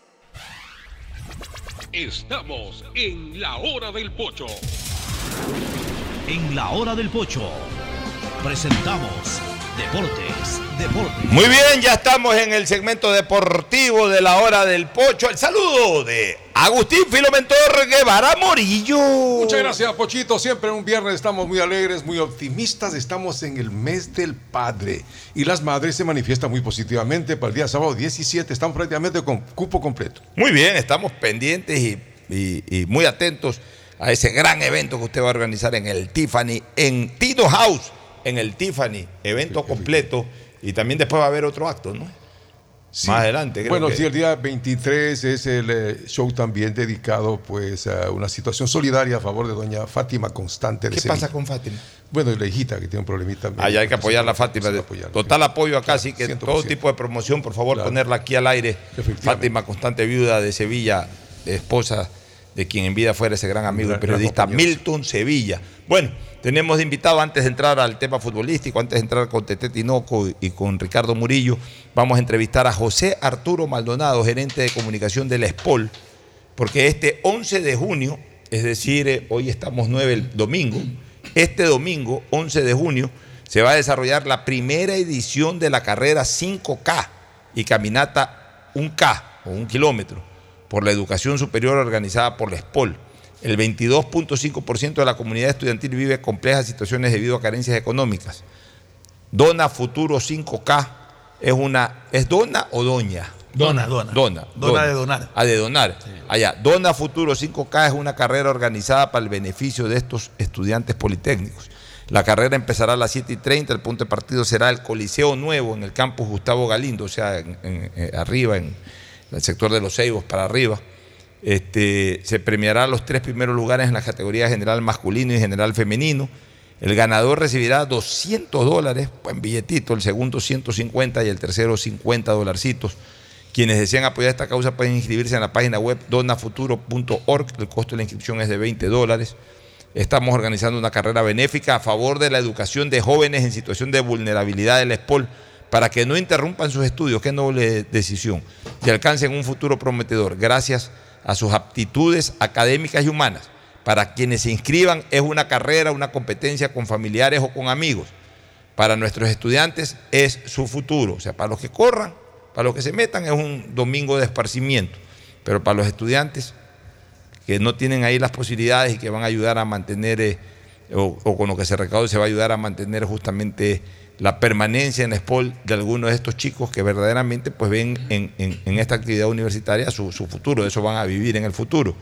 Estamos en la hora del pocho. En la hora del pocho presentamos Deportes, Deportes. Muy bien, ya estamos en el segmento deportivo de la hora del pocho. El saludo de Agustín Filomentor Guevara Morillo. Muchas gracias, Pochito. Siempre un viernes estamos muy alegres, muy optimistas. Estamos en el mes del padre. Y las madres se manifiestan muy positivamente. Para el día sábado 17 están prácticamente con cupo completo. Muy bien, estamos pendientes y, y- y muy atentos a ese gran evento que usted va a organizar en el Tiffany, en Tito House, en el Tiffany, evento completo. Y también después va a haber otro acto, ¿no? Más adelante. creo Bueno, que- sí, el día 23 es el eh, show también dedicado pues a una situación solidaria a favor de doña Fátima Constante de ¿Qué Sevilla. pasa con Fátima? Bueno, la hijita que tiene un problemita. Allá hay que apoyar a la Fátima. Total apoyo acá, así que todo tipo de promoción, por favor, ponerla aquí al aire. Fátima Constante, viuda de Sevilla, esposa de quien en vida fuera ese gran amigo y periodista. Milton Sevilla. Bueno, tenemos de invitado antes de entrar al tema futbolístico, antes de entrar con Tete Tinoco y- con Ricardo Murillo, vamos a entrevistar a José Arturo Maldonado, gerente de comunicación del ESPOL, porque este 11 de junio, es decir, eh, hoy estamos 9 el domingo, este domingo, 11 de junio, se va a desarrollar la primera edición de la carrera 5K y caminata 1K o un kilómetro por la educación superior organizada por la ESPOL. El 22.5% de la comunidad estudiantil vive complejas situaciones debido a carencias económicas. Dona Futuro 5K es una es dona o doña. Dona, dona. Dona. Dona de donar. Ah, de donar. Allá. Dona Futuro 5K es una carrera organizada para el beneficio de estos estudiantes politécnicos. La carrera empezará a las 7 y 30. El punto de partido será el Coliseo Nuevo en el campus Gustavo Galindo, o sea, en- en- eh, arriba, en el sector de los Ceibos para arriba. Este, se premiará los tres primeros lugares en la categoría general masculino y general femenino. El ganador recibirá 200 dólares, buen billetito, el segundo 150 y el tercero 50 dolarcitos. Quienes desean apoyar esta causa pueden inscribirse en la página web donafuturo.org. El costo de la inscripción es de 20 dólares. Estamos organizando una carrera benéfica a favor de la educación de jóvenes en situación de vulnerabilidad del ESPOL para que no interrumpan sus estudios. Qué noble decisión. Y alcancen un futuro prometedor gracias a sus aptitudes académicas y humanas. Para quienes se inscriban es una carrera, una competencia con familiares o con amigos. para nuestros estudiantes es su futuro. O sea, para los que corran, para los que se metan es un domingo de esparcimiento, pero para los estudiantes que no tienen ahí las posibilidades y que van a ayudar a mantener, eh, o, o con lo que se recaude se va a ayudar a mantener justamente la permanencia en SPOL de algunos de estos chicos que verdaderamente pues ven en, en- en esta actividad universitaria su, su futuro, de eso van a vivir en el futuro.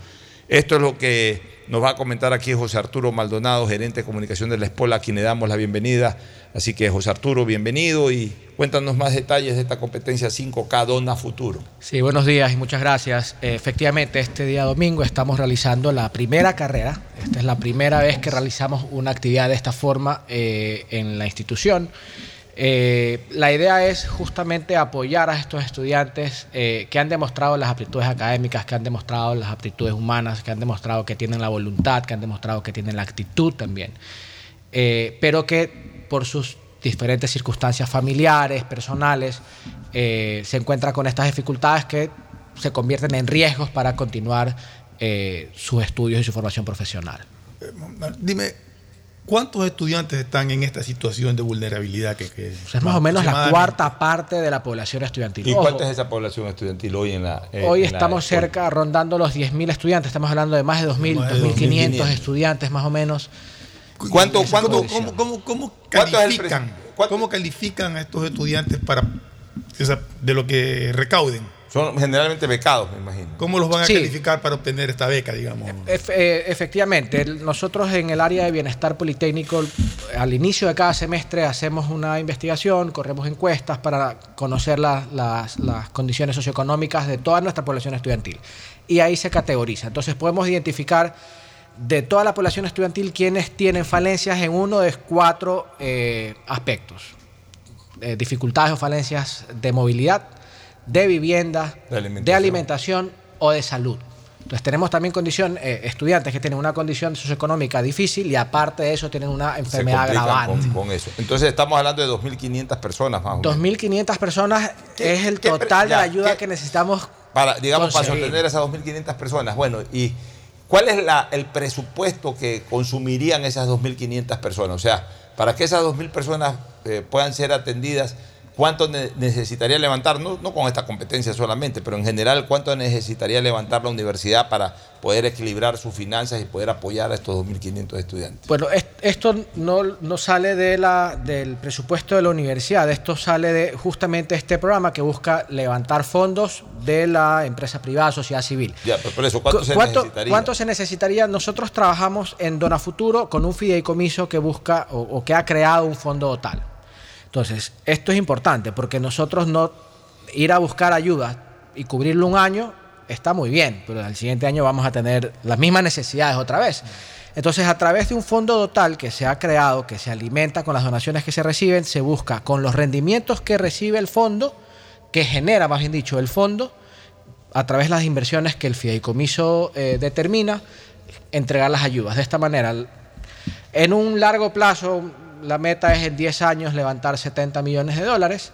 Esto es lo que nos va a comentar aquí José Arturo Maldonado, gerente de comunicación de la SPOL, a quien le damos la bienvenida. Así que José Arturo, bienvenido y cuéntanos más detalles de esta competencia 5K Dona Futuro. Sí, buenos días y muchas gracias. Eh, efectivamente, este día domingo estamos realizando la primera carrera. Esta es la primera vez que realizamos una actividad de esta forma eh, en la institución. Eh, la idea es justamente apoyar a estos estudiantes eh, que han demostrado las aptitudes académicas, que han demostrado las aptitudes humanas, que han demostrado que tienen la voluntad, que han demostrado que tienen la actitud también, Eh, pero que por sus diferentes circunstancias familiares, personales, eh, se encuentran con estas dificultades que se convierten en riesgos para continuar eh, sus estudios y su formación profesional. Dime, ¿cuántos estudiantes están en esta situación de vulnerabilidad que, que O sea, es más o menos la cuarta parte de la población estudiantil. ¿Y cuánta es esa población estudiantil hoy en la... eh, Hoy en estamos cerca, rondando los 10.000 estudiantes. Estamos hablando de más de 2.000, Más de 2.500 2.500 estudiantes más o menos. ¿Cuánto. ¿Cómo, cómo, cómo ¿Cuánto es el califican, ¿Cómo califican a estos estudiantes para de lo que recauden? Son generalmente becados, me imagino. ¿Cómo los van a Sí. calificar para obtener esta beca, digamos? Eh, efectivamente, nosotros en el área de bienestar politécnico, al inicio de cada semestre hacemos una investigación, corremos encuestas para conocer la- las, las condiciones socioeconómicas de toda nuestra población estudiantil. Y ahí se categoriza. Entonces podemos identificar de toda la población estudiantil quienes tienen falencias en uno de cuatro eh, aspectos. Eh, dificultades o falencias de movilidad, de vivienda, De alimentación. de alimentación o de salud. Entonces tenemos también condición, eh, estudiantes que tienen una condición socioeconómica difícil y aparte de eso tienen una Se enfermedad agravante. con, con eso. Entonces estamos hablando de 2.500 personas más o menos. 2.500 personas es el total de la ayuda que necesitamos Para, digamos, para conseguir. sostener esas 2.500 personas. Bueno, ¿y cuál es la- el presupuesto que consumirían esas 2.500 personas? O sea, para que esas 2.000 personas eh, puedan ser atendidas, ¿cuánto ne- necesitaría levantar? No, no con esta competencia solamente, pero en general, ¿cuánto necesitaría levantar la universidad para poder equilibrar sus finanzas y poder apoyar a estos 2.500 estudiantes? Bueno, es- esto no, no sale de la, del presupuesto de la universidad, esto sale de justamente este programa que busca levantar fondos de la empresa privada, sociedad civil. Ya, pero por eso, ¿cuánto se ¿Cuánto, necesitaría? cuánto se necesitaría? Nosotros trabajamos en Dona Futuro con un fideicomiso que busca o, o que ha creado un fondo total. Entonces, esto es importante porque nosotros no ir a buscar ayuda y cubrirlo un año está muy bien, pero al siguiente año vamos a tener las mismas necesidades otra vez. Entonces, a través de un fondo total que se ha creado, que se alimenta con las donaciones que se reciben, se busca con los rendimientos que recibe el fondo, que genera, más bien dicho, el fondo, a través de las inversiones que el fideicomiso eh, determina, entregar las ayudas. De esta manera, en un largo plazo, la meta es en 10 años levantar 70 millones de dólares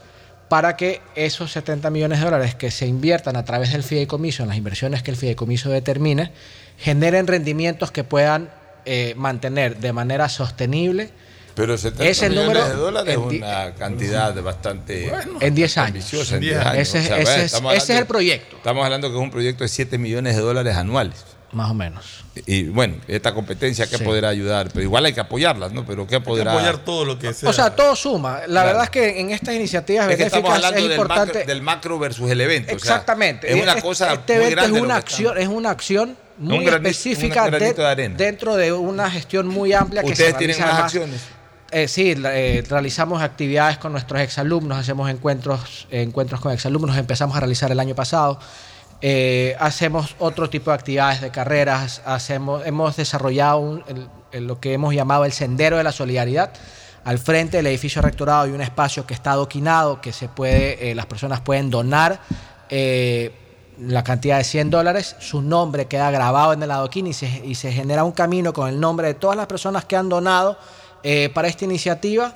para que esos 70 millones de dólares que se inviertan a través del fideicomiso, en las inversiones que el fideicomiso determine, generen rendimientos que puedan eh, mantener de manera sostenible Pero 70 Ese millones número de dólares es una cantidad bastante en 10 años. ambiciosa en En 10 10 años. Ese- O sea, ese es- estamos ese es hablando- el proyecto. Estamos hablando que es un proyecto de 7 millones de dólares anuales. Más o menos. Y bueno, esta competencia que Sí. podrá ayudar, pero igual hay que apoyarlas, ¿no? Pero ¿qué podrá apoyar todo lo que sea. O sea, todo suma. La Claro. verdad es que en estas iniciativas Es que estamos hablando es del importante. macro, del macro versus el evento. o sea, Exactamente. es una Este- cosa este muy evento grande es una que acción, es una acción muy Un granito- específica un granito de- de arena. dentro de una gestión muy amplia que Ustedes se tienen además- acciones. Eh, sí, la- eh, realizamos actividades con nuestros exalumnos, hacemos encuentros, eh, encuentros con exalumnos, empezamos a realizar el año pasado. Eh, hacemos otro tipo de actividades de carreras, hacemos, hemos desarrollado un- lo que hemos llamado el Sendero de la Solidaridad. Al frente del edificio rectorado hay un espacio que está adoquinado, que se puede, eh, las personas pueden donar eh, la cantidad de 100 dólares, su nombre queda grabado en el adoquín y se, y se genera un camino con el nombre de todas las personas que han donado para esta iniciativa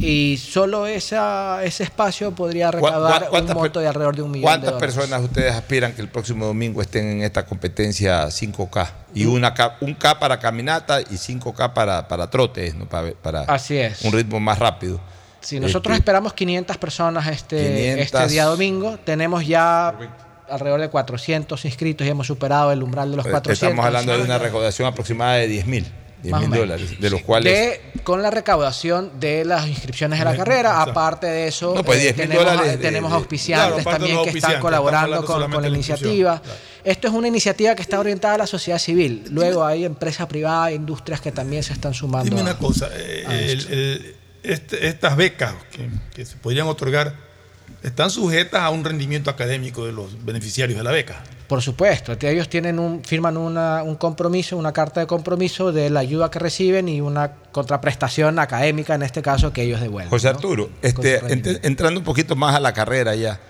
y solo esa, ese espacio podría ¿Cuá- recaudar cuá- un monto de alrededor de un millón de ¿Cuántas dólares. personas ustedes aspiran que el próximo domingo estén en esta competencia 5K? Y una K, un K para caminata y 5K para, para trote, ¿no? para, para Así es. un ritmo más rápido. Si nosotros Este, esperamos 500 personas este, 500. este día domingo, tenemos ya alrededor de 400 inscritos y hemos superado el umbral de los eh, 400. Estamos hablando de una recaudación aproximada de 10 mil. 10 Más o mil menos. dólares, de los cuales... De- con la recaudación de las inscripciones de la carrera, aparte de eso, No, pues, eh, 10.000 tenemos, dólares auspiciantes Claro, también que están colaborando con, la iniciativa. Esto es una iniciativa que está orientada a la sociedad civil. Luego hay empresas privadas, industrias que también se están sumando. Dime a- una cosa, eh, a el- este- estas becas que, que se podrían otorgar están sujetas a un rendimiento académico de los beneficiarios de la beca. Por supuesto, ellos tienen un, firman una- un compromiso, una carta de compromiso de la ayuda que reciben y una contraprestación académica, en este caso, que ellos devuelven. José ¿no? Arturo, este, ent- entrando un poquito más a la carrera ya,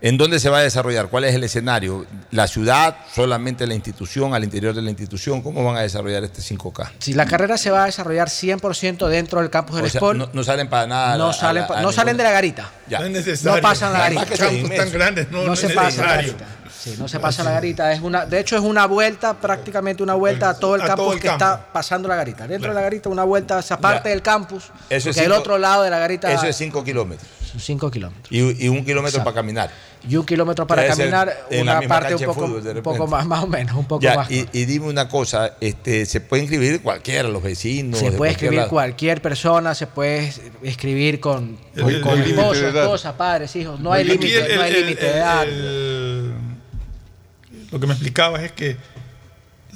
¿en dónde se va a desarrollar? ¿Cuál es el escenario? ¿La ciudad, solamente la institución, al interior de la institución? ¿Cómo van a desarrollar este 5K? Si la carrera se va a desarrollar 100% dentro del campus del O sea, SPOL, no, no salen para nada. no, la- salen, a la- pa- a no ningún- salen de la garita. Ya. No es necesario. No pasan la garita. que son Campos tan grandes, no, no, no se pasa la garita. Sí, no se pasa la garita. Es una, de hecho, es una vuelta, prácticamente una vuelta a todo el A campus todo el que campo. está pasando la garita. Dentro de la garita, una vuelta hacia parte Ya. del campus. Eso es el otro lado de la garita Eso es 5 kilómetros. Son 5 kilómetros. Y, y un kilómetro Exacto. para caminar. Y un kilómetro para Debe caminar, una parte un poco, fútbol, un poco más, más o menos, un poco Ya, más. y, y dime una cosa, este, ¿se puede inscribir cualquiera, los vecinos? Se de puede escribir lado? cualquier persona, se puede es- escribir con, con, El- con el esposo, esposa, padres, hijos. No hay límite, no hay límite de el- edad. el- lo que me explicabas es que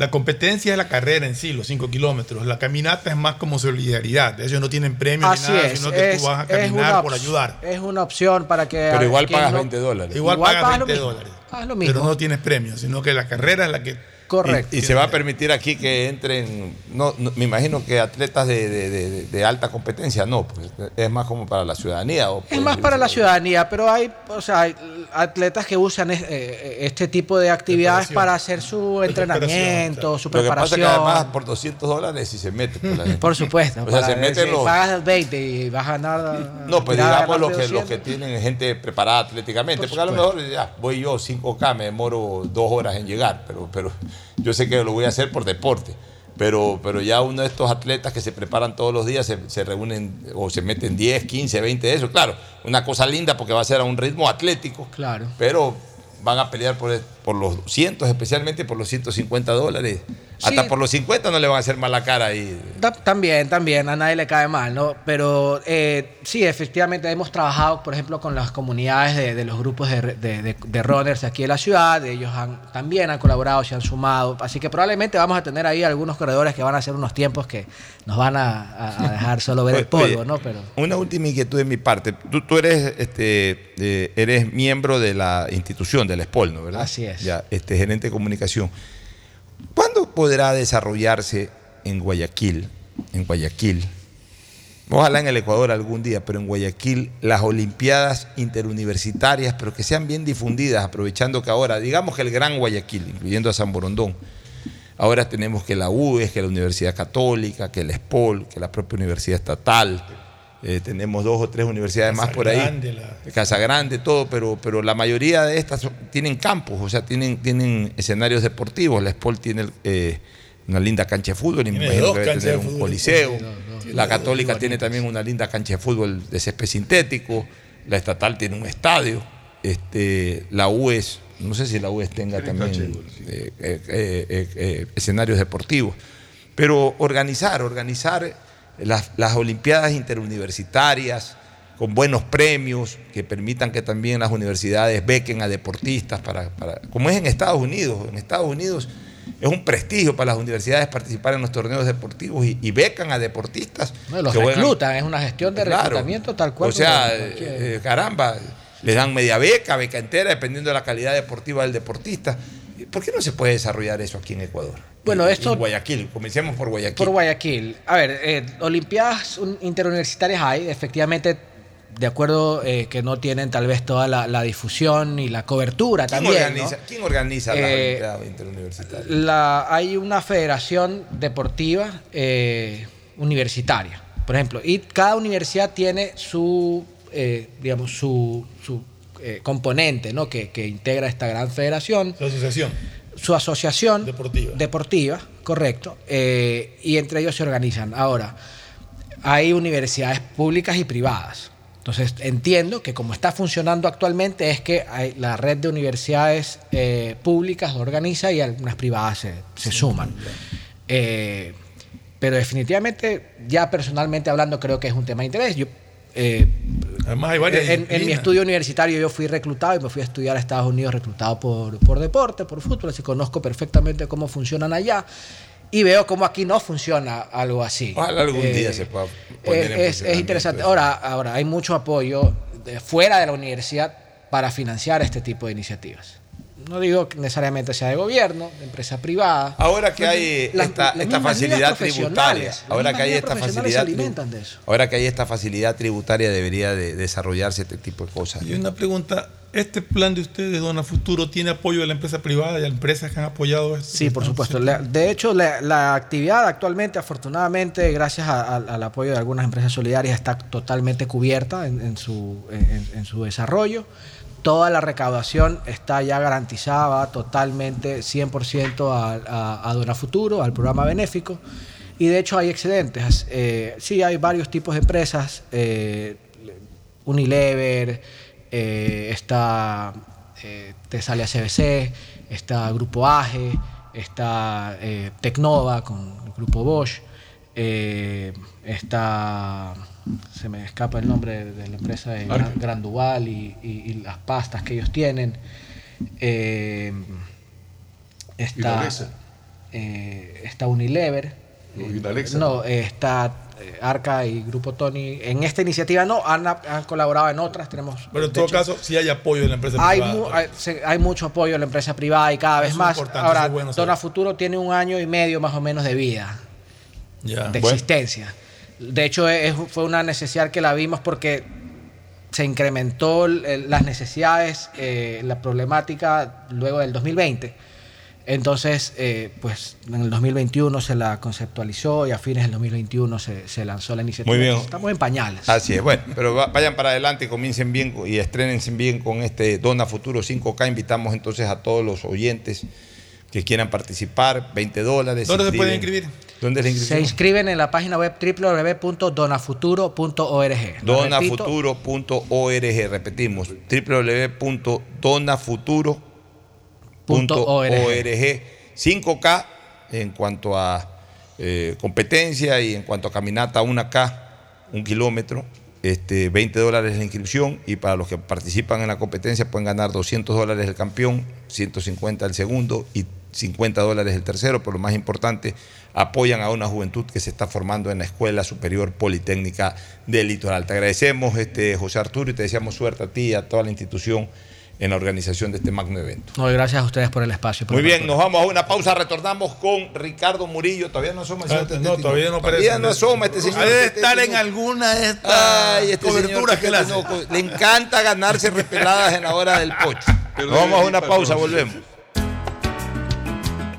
la competencia es la carrera en sí, los 5 kilómetros. La caminata es más como solidaridad. Ellos no tienen premios Así ni nada, es, sino que es, tú vas a caminar por ayudar. Es una opción para que. Pero igual pagas no- 20 dólares. Igual, Igual pagas pagas lo 20 mismo. dólares. Haz lo mismo. Pero no tienes premios, sino que la carrera es la que. Correcto. Y, y se va a permitir aquí que entren, no, no, me imagino que atletas de, de- de- de alta competencia, no, pues, es más como para la ciudadanía. O Es más para la ciudadanía, pero hay, o sea, hay atletas que usan es- eh, este tipo de actividades Preparación. para hacer su entrenamiento, su Lo que pasa es preparación. que además por 200 dólares si se mete. pues, la. Por supuesto. O sea, se meten si los... pagas 20 y vas a ganar. No, pues digamos los que, los que 200. tienen gente preparada atléticamente. Por porque a lo mejor ya voy yo 5K, me demoro dos horas en llegar, pero, pero yo sé que lo voy a hacer por deporte. Pero, pero ya uno de estos atletas que se preparan todos los días se, se reúnen o se meten 10, 15, 20 de eso. Claro, una cosa linda porque va a ser a un ritmo atlético. Claro. Pero van a pelear por, por los cientos, especialmente por los 150 dólares. Hasta por los 50 no le van a hacer mala cara ahí. Ta- También, también, a nadie le cae mal, ¿no? Pero eh, sí, efectivamente hemos trabajado, por ejemplo, con las comunidades de, de los grupos de, de, de- de runners aquí de la ciudad, ellos han, también han colaborado, se han sumado, así que probablemente vamos a tener ahí algunos corredores que van a hacer unos tiempos que nos van a, a- a dejar solo ver el polvo, ¿no? Pero Una última inquietud de mi parte. Tú, tú eres, este, eh, eres miembro de la institución, del SPOL, ¿no? ¿verdad? Así es. Ya, este, gerente de comunicación. ¿Cuándo podrá desarrollarse en Guayaquil, en Guayaquil, ojalá en el Ecuador algún día, pero en Guayaquil, las Olimpiadas interuniversitarias, pero que sean bien difundidas, aprovechando que ahora, digamos que el Gran Guayaquil, incluyendo a San Borondón, ahora tenemos que la UES, que la Universidad Católica, que el SPOL, que la propia Universidad Estatal, eh, tenemos dos o tres universidades más por ahí. La- Casa Grande, todo, pero, pero la mayoría de estas son- tienen campos, o sea, tienen, tienen escenarios deportivos. La SPOL tiene eh, una linda cancha de fútbol, y me Tiene imagino que debe tener de un coliseo. La Católica tiene también una linda cancha de fútbol de césped sintético. La Estatal tiene un estadio. Este, la UES, no sé si la UES tenga también eh, eh, eh, eh, eh, escenarios deportivos. Pero organizar, organizar las, las Olimpiadas interuniversitarias con buenos premios que permitan que también las universidades bequen a deportistas para, para- como es en Estados Unidos. En Estados Unidos es un prestigio para las universidades participar en los torneos deportivos y, y becan a deportistas. no, los reclutan, es una gestión de Claro. reclutamiento tal cual. O sea, eh, caramba, les dan media beca, beca entera, dependiendo de la calidad deportiva del deportista. ¿Por qué no se puede desarrollar eso aquí en Ecuador? Bueno, En- esto- En Guayaquil, comencemos por Guayaquil. Por Guayaquil. A ver, eh, Olimpiadas un- interuniversitarias hay, efectivamente, de acuerdo eh, que no tienen tal vez toda la, la difusión y la cobertura ¿Quién también. organiza, ¿no? ¿quién organiza las Eh, Olimpiadas interuniversitarias? La, hay una federación deportiva eh, universitaria, por ejemplo, y cada universidad tiene su, digamos, su, su, eh, componente ¿no? que, que integra esta gran federación. La asociación. Su asociación Deportiva. deportiva, correcto, eh, y entre ellos se organizan. Ahora, hay universidades públicas y privadas. Entonces entiendo que como está funcionando actualmente es que hay- la red de universidades eh, públicas lo organiza y algunas privadas se, se suman. Pero definitivamente, ya personalmente hablando, creo que es un tema de interés. Yo, eh, Además hay varias en, en mi estudio universitario yo fui reclutado y me fui a estudiar a Estados Unidos reclutado por, por deporte, por fútbol, así conozco perfectamente cómo funcionan allá y veo cómo aquí no funciona algo así. Ojalá algún Eh, día se pueda poner en es, es- es interesante. Ahora, ahora, hay mucho apoyo de fuera de la universidad para financiar este tipo de iniciativas. No digo que necesariamente sea de gobierno, de empresa privada. Ahora que hay Las- esta, las esta mismas facilidad tributaria, ahora que hay esta facilidad, se tri- alimentan de eso. ahora que hay esta facilidad tributaria debería de desarrollarse este tipo de cosas. Y una pregunta, ¿este plan de ustedes, Dona Futuro, tiene apoyo de la empresa privada y de empresas que han apoyado esto? Sí, por supuesto. La- de hecho, la, la actividad actualmente, afortunadamente, gracias a- a- al apoyo de algunas empresas solidarias, está totalmente cubierta en, en su, en- en su desarrollo. Toda la recaudación está ya garantizada, totalmente 100% a, Dona Futuro, al programa benéfico. Y de hecho hay excedentes. Eh, sí, hay varios tipos de empresas. eh, Unilever, eh, está Tesalia CBC, está Grupo AGE, está Tecnova con el Grupo Bosch, está, se me escapa el nombre de la empresa de Gran. Gran Duval y, y- y las pastas que ellos tienen. Eh, ¿Y la está, Alexa? eh, está Unilever. No, eh, está Arca y Grupo Tony. En esta iniciativa no, han, han colaborado en otras. Tenemos, Pero en todo hecho, caso, sí hay apoyo de la empresa hay, privada. mu- hay, se- hay mucho apoyo de la empresa privada y cada vez es más. Ahora, bueno. Dona Futuro tiene un año y medio más o menos de vida, de Bueno. existencia. De hecho, es- fue una necesidad que la vimos porque se incrementó el- las necesidades, eh, la problemática luego del 2020. Entonces, eh, pues en el 2021 se la conceptualizó y a fines del 2021 se, se lanzó la iniciativa. Muy bien. Estamos en pañales. Así es, bueno, pero va- vayan para adelante y comiencen bien y estrenense bien con este Dona Futuro 5K. Invitamos entonces a todos los oyentes que quieran participar, 20 dólares. ¿Dónde se pueden inscribir? ¿Dónde es la Se inscriben en la página web www.donafuturo.org. Donafuturo.org, repetimos, www.donafuturo.org. 5K en cuanto a eh, competencia y en cuanto a caminata 1K, un kilómetro, este, 20 dólares la inscripción y para los que participan en la competencia pueden ganar 200 dólares el campeón, 150 el segundo y 50 dólares el tercero, pero lo más importante, apoyan a una juventud que se está formando en la Escuela Superior Politécnica del Litoral. Te agradecemos, este, José Arturo, y te deseamos suerte a ti y a toda la institución en la organización de este magno evento. No, y gracias a ustedes por el espacio. por Muy bien, nos vamos a una pausa, retornamos con Ricardo Murillo. Todavía no asoma el señor Ah, no, todavía no aparece. Todavía no asoma este señor. Ha de estar en alguna de estas este coberturas que le hace. Le encanta ganarse repeladas en la hora del pocho. Pero Nos vamos a una pausa, volvemos.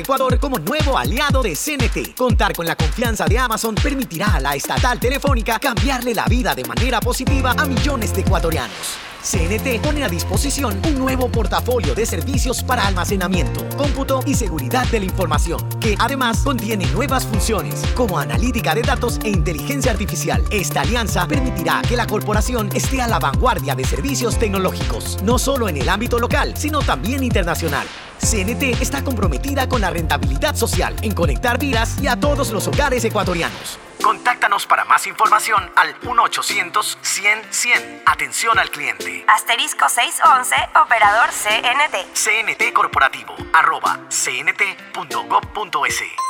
Ecuador como nuevo aliado de CNT. Contar con la confianza de Amazon permitirá a la estatal telefónica cambiarle la vida de manera positiva a millones de ecuatorianos. CNT pone a disposición un nuevo portafolio de servicios para almacenamiento, cómputo y seguridad de la información, que además contiene nuevas funciones como analítica de datos e inteligencia artificial. Esta alianza permitirá que la corporación esté a la vanguardia de servicios tecnológicos, no solo en el ámbito local, sino también internacional. CNT está comprometida con la rentabilidad social en conectar vidas y a todos los hogares ecuatorianos. Contáctanos para más información al 1-800-100-100. Atención al cliente. Asterisco 611, operador CNT. CNT Corporativo, arroba cnt.gov.es.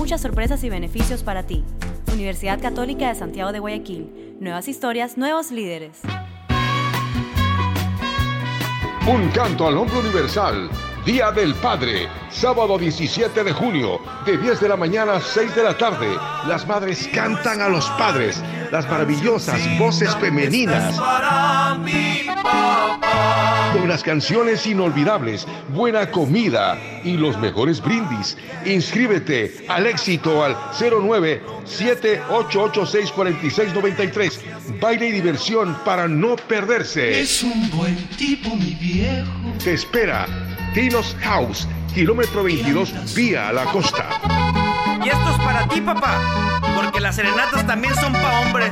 muchas sorpresas y beneficios para ti. Universidad Católica de Santiago de Guayaquil. Nuevas historias, nuevos líderes. Un canto al hombre universal. Día del Padre, sábado 17 de junio, de 10 de la mañana a 6 de la tarde. Las madres cantan a los padres, las maravillosas voces femeninas. Con las canciones inolvidables, buena comida y los mejores brindis. Inscríbete al éxito al 09 78864693. Baile y diversión para no perderse. Es un buen tipo, mi viejo. Te espera Tinos House, kilómetro 22, vía a la costa. Y esto es para ti, papá, porque las serenatas también son pa' hombres.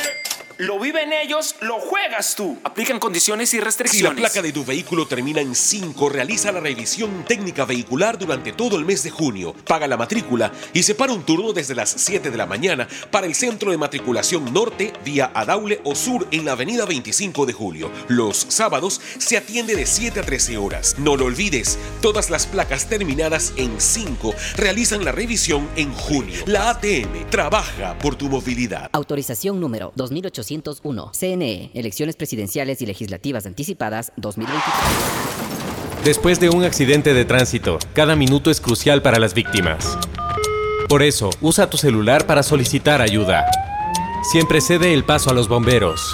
Lo viven ellos, lo juegas tú. Aplican condiciones y Si la restricciones. placa de tu vehículo termina en 5, realiza la revisión técnica vehicular durante todo el mes de junio. Paga la matrícula y separa un turno desde las 7 de la mañana para el centro de matriculación norte vía Adaule o sur en la avenida 25 de julio. Los sábados se atiende de 7 a 13 horas. No lo olvides, todas las placas terminadas en 5 realizan la revisión en junio. La ATM trabaja por tu movilidad. Autorización número 2801. CNE, Elecciones Presidenciales y Legislativas Anticipadas 2023. Después de un accidente de tránsito, cada minuto es crucial para las víctimas. Por eso, usa tu celular para solicitar ayuda. Siempre cede el paso a los bomberos.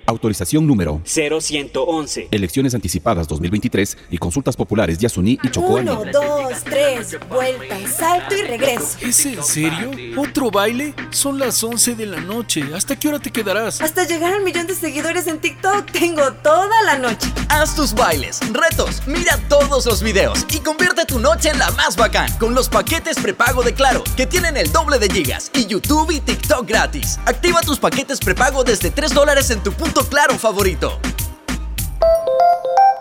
Autorización número 0111. Elecciones anticipadas 2023 y consultas populares Yasuní y Chocó. Uno, dos, tres, vuelta, salto y regreso. ¿Es en serio? ¿Otro baile? Son las 11 de la noche. ¿Hasta qué hora te quedarás? Hasta llegar al millón de seguidores en TikTok tengo toda la noche. Haz tus bailes, retos, mira todos los videos y convierte tu noche en la más bacán con los paquetes prepago de Claro, que tienen el doble de gigas y YouTube y TikTok gratis. Activa tus paquetes prepago desde 3 dólares en tu punto Claro favorito.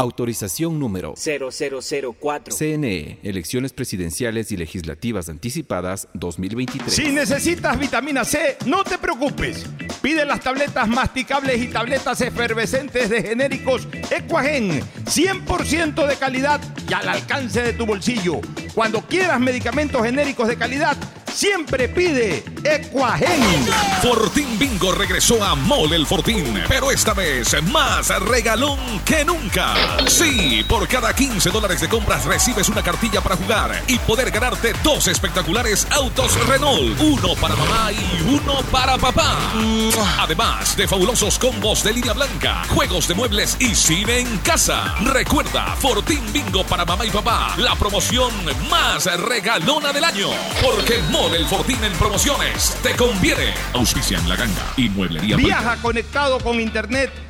Autorización número 0004. CNE, Elecciones Presidenciales y Legislativas Anticipadas 2023. Si necesitas vitamina C, no te preocupes. Pide las tabletas masticables y tabletas efervescentes de genéricos Equagen, 100% de calidad y al alcance de tu bolsillo. Cuando quieras medicamentos genéricos de calidad, siempre pide Ecuagen. Fortín Bingo regresó a Mole el Fortín, pero esta vez más regalón que nunca. Sí, por cada 15 dólares de compras recibes una cartilla para jugar y poder ganarte dos espectaculares autos Renault, uno para mamá y uno para papá. Además de fabulosos combos de línea blanca, juegos de muebles y cine en casa. Recuerda, Fortín Bingo para mamá y papá, la promoción más regalona del año. Porque Mole el Fortín en promociones te conviene. Auspicia en la ganga y mueblería. Viaja conectado con Internet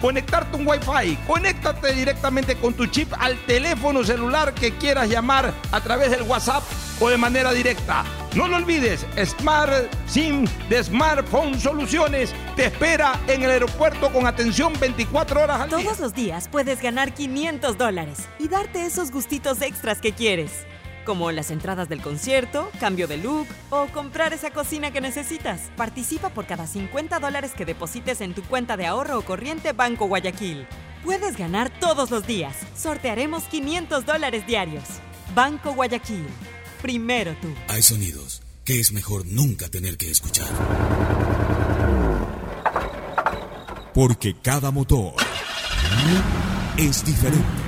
conectarte un Wi-Fi. Conéctate directamente con tu chip al teléfono celular que quieras llamar a través del WhatsApp o de manera directa. No lo olvides, Smart SIM de Smartphone Soluciones te espera en el aeropuerto con atención 24 horas al día. Todos los días puedes ganar 500 dólares y darte esos gustitos extras que quieres, como las entradas del concierto, cambio de look o comprar esa cocina que necesitas. Participa por cada 50 dólares que deposites en tu cuenta de ahorro o corriente Banco Guayaquil. Puedes ganar todos los días. Sortearemos 500 dólares diarios. Banco Guayaquil. Primero tú. Hay sonidos que es mejor nunca tener que escuchar. Porque cada motor es diferente.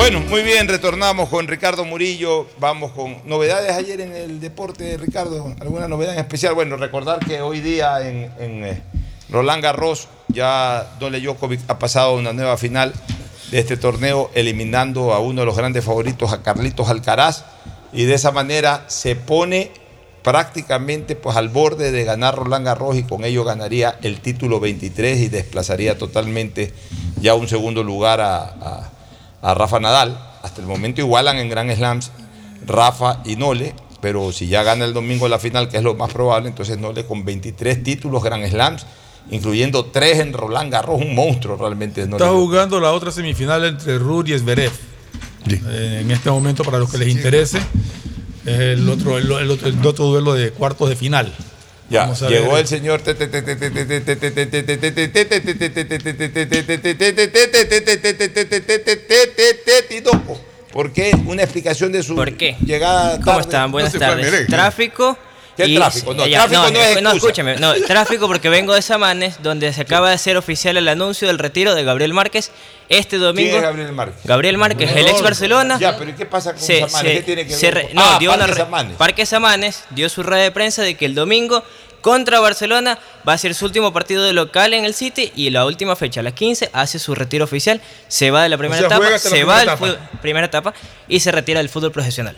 Bueno, muy bien, retornamos con Ricardo Murillo. Vamos con novedades ayer en el deporte, Ricardo. ¿Alguna novedad en especial? Bueno, recordar que hoy día en, eh, Roland Garros ya Dole Djokovic ha pasado una nueva final de este torneo, eliminando a uno de los grandes favoritos, a Carlitos Alcaraz. Y de esa manera se pone prácticamente pues, al borde de ganar Roland Garros y con ello ganaría el título 23 y desplazaría totalmente ya un segundo lugar a a Rafa Nadal. Hasta el momento igualan en Grand Slams Rafa y Nole, pero si ya gana el domingo la final, que es lo más probable, entonces Nole con 23 títulos Grand Slams, incluyendo 3 en Roland Garros, un monstruo realmente. Nole. Está jugando la otra semifinal entre Rudy y Zverev. Eh, en este momento, para los que les interese, es el otro, el, el otro, el otro duelo de cuartos de final. Ya, llegó el señor. ¿Por qué? Una explicación de su ¿Por qué? llegada ¿Cómo están? Buenas tardes. Tráfico. ¿Qué y- tráfico? No, tráfico no es excusa. escúchame. No, tráfico porque vengo de Samanes, donde se acaba de hacer oficial el anuncio del retiro de Gabriel Márquez este domingo. ¿Quién es Gabriel Márquez? Gabriel Márquez, el ex Barcelona. Ya, pero ¿y qué pasa con Se- Samanes? se- ¿Qué tiene que se ver? con- no, Ah, dio Parque Samanes. Parque Samanes dio su rueda de prensa de que el domingo contra Barcelona va a ser su último partido de local en el City y la última fecha, a las 15, hace su retiro oficial, se va de la primera sea, etapa, la se va etapa. fútbol- primera etapa y se retira del fútbol profesional.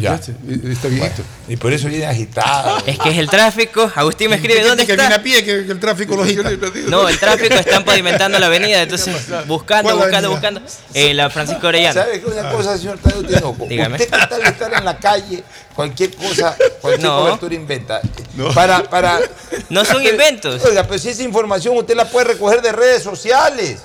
Ya. Está viejito. Y por eso viene agitado. Es que es el tráfico. Agustín me escribe, ¿dónde que está? viene a pie, que, que el tráfico lo agita. No, el tráfico están pavimentando la avenida, entonces buscando, ¿Cuál buscando, buscando. Eh, la Francisco Orellana. ¿Sabe qué una cosa, señor Tadeo Tinoco? Dígame. Usted tal estar en la calle, cualquier cosa, cualquier No. cobertura inventa. Para, para... No son inventos. Oiga, pero si esa información usted la puede recoger de redes sociales.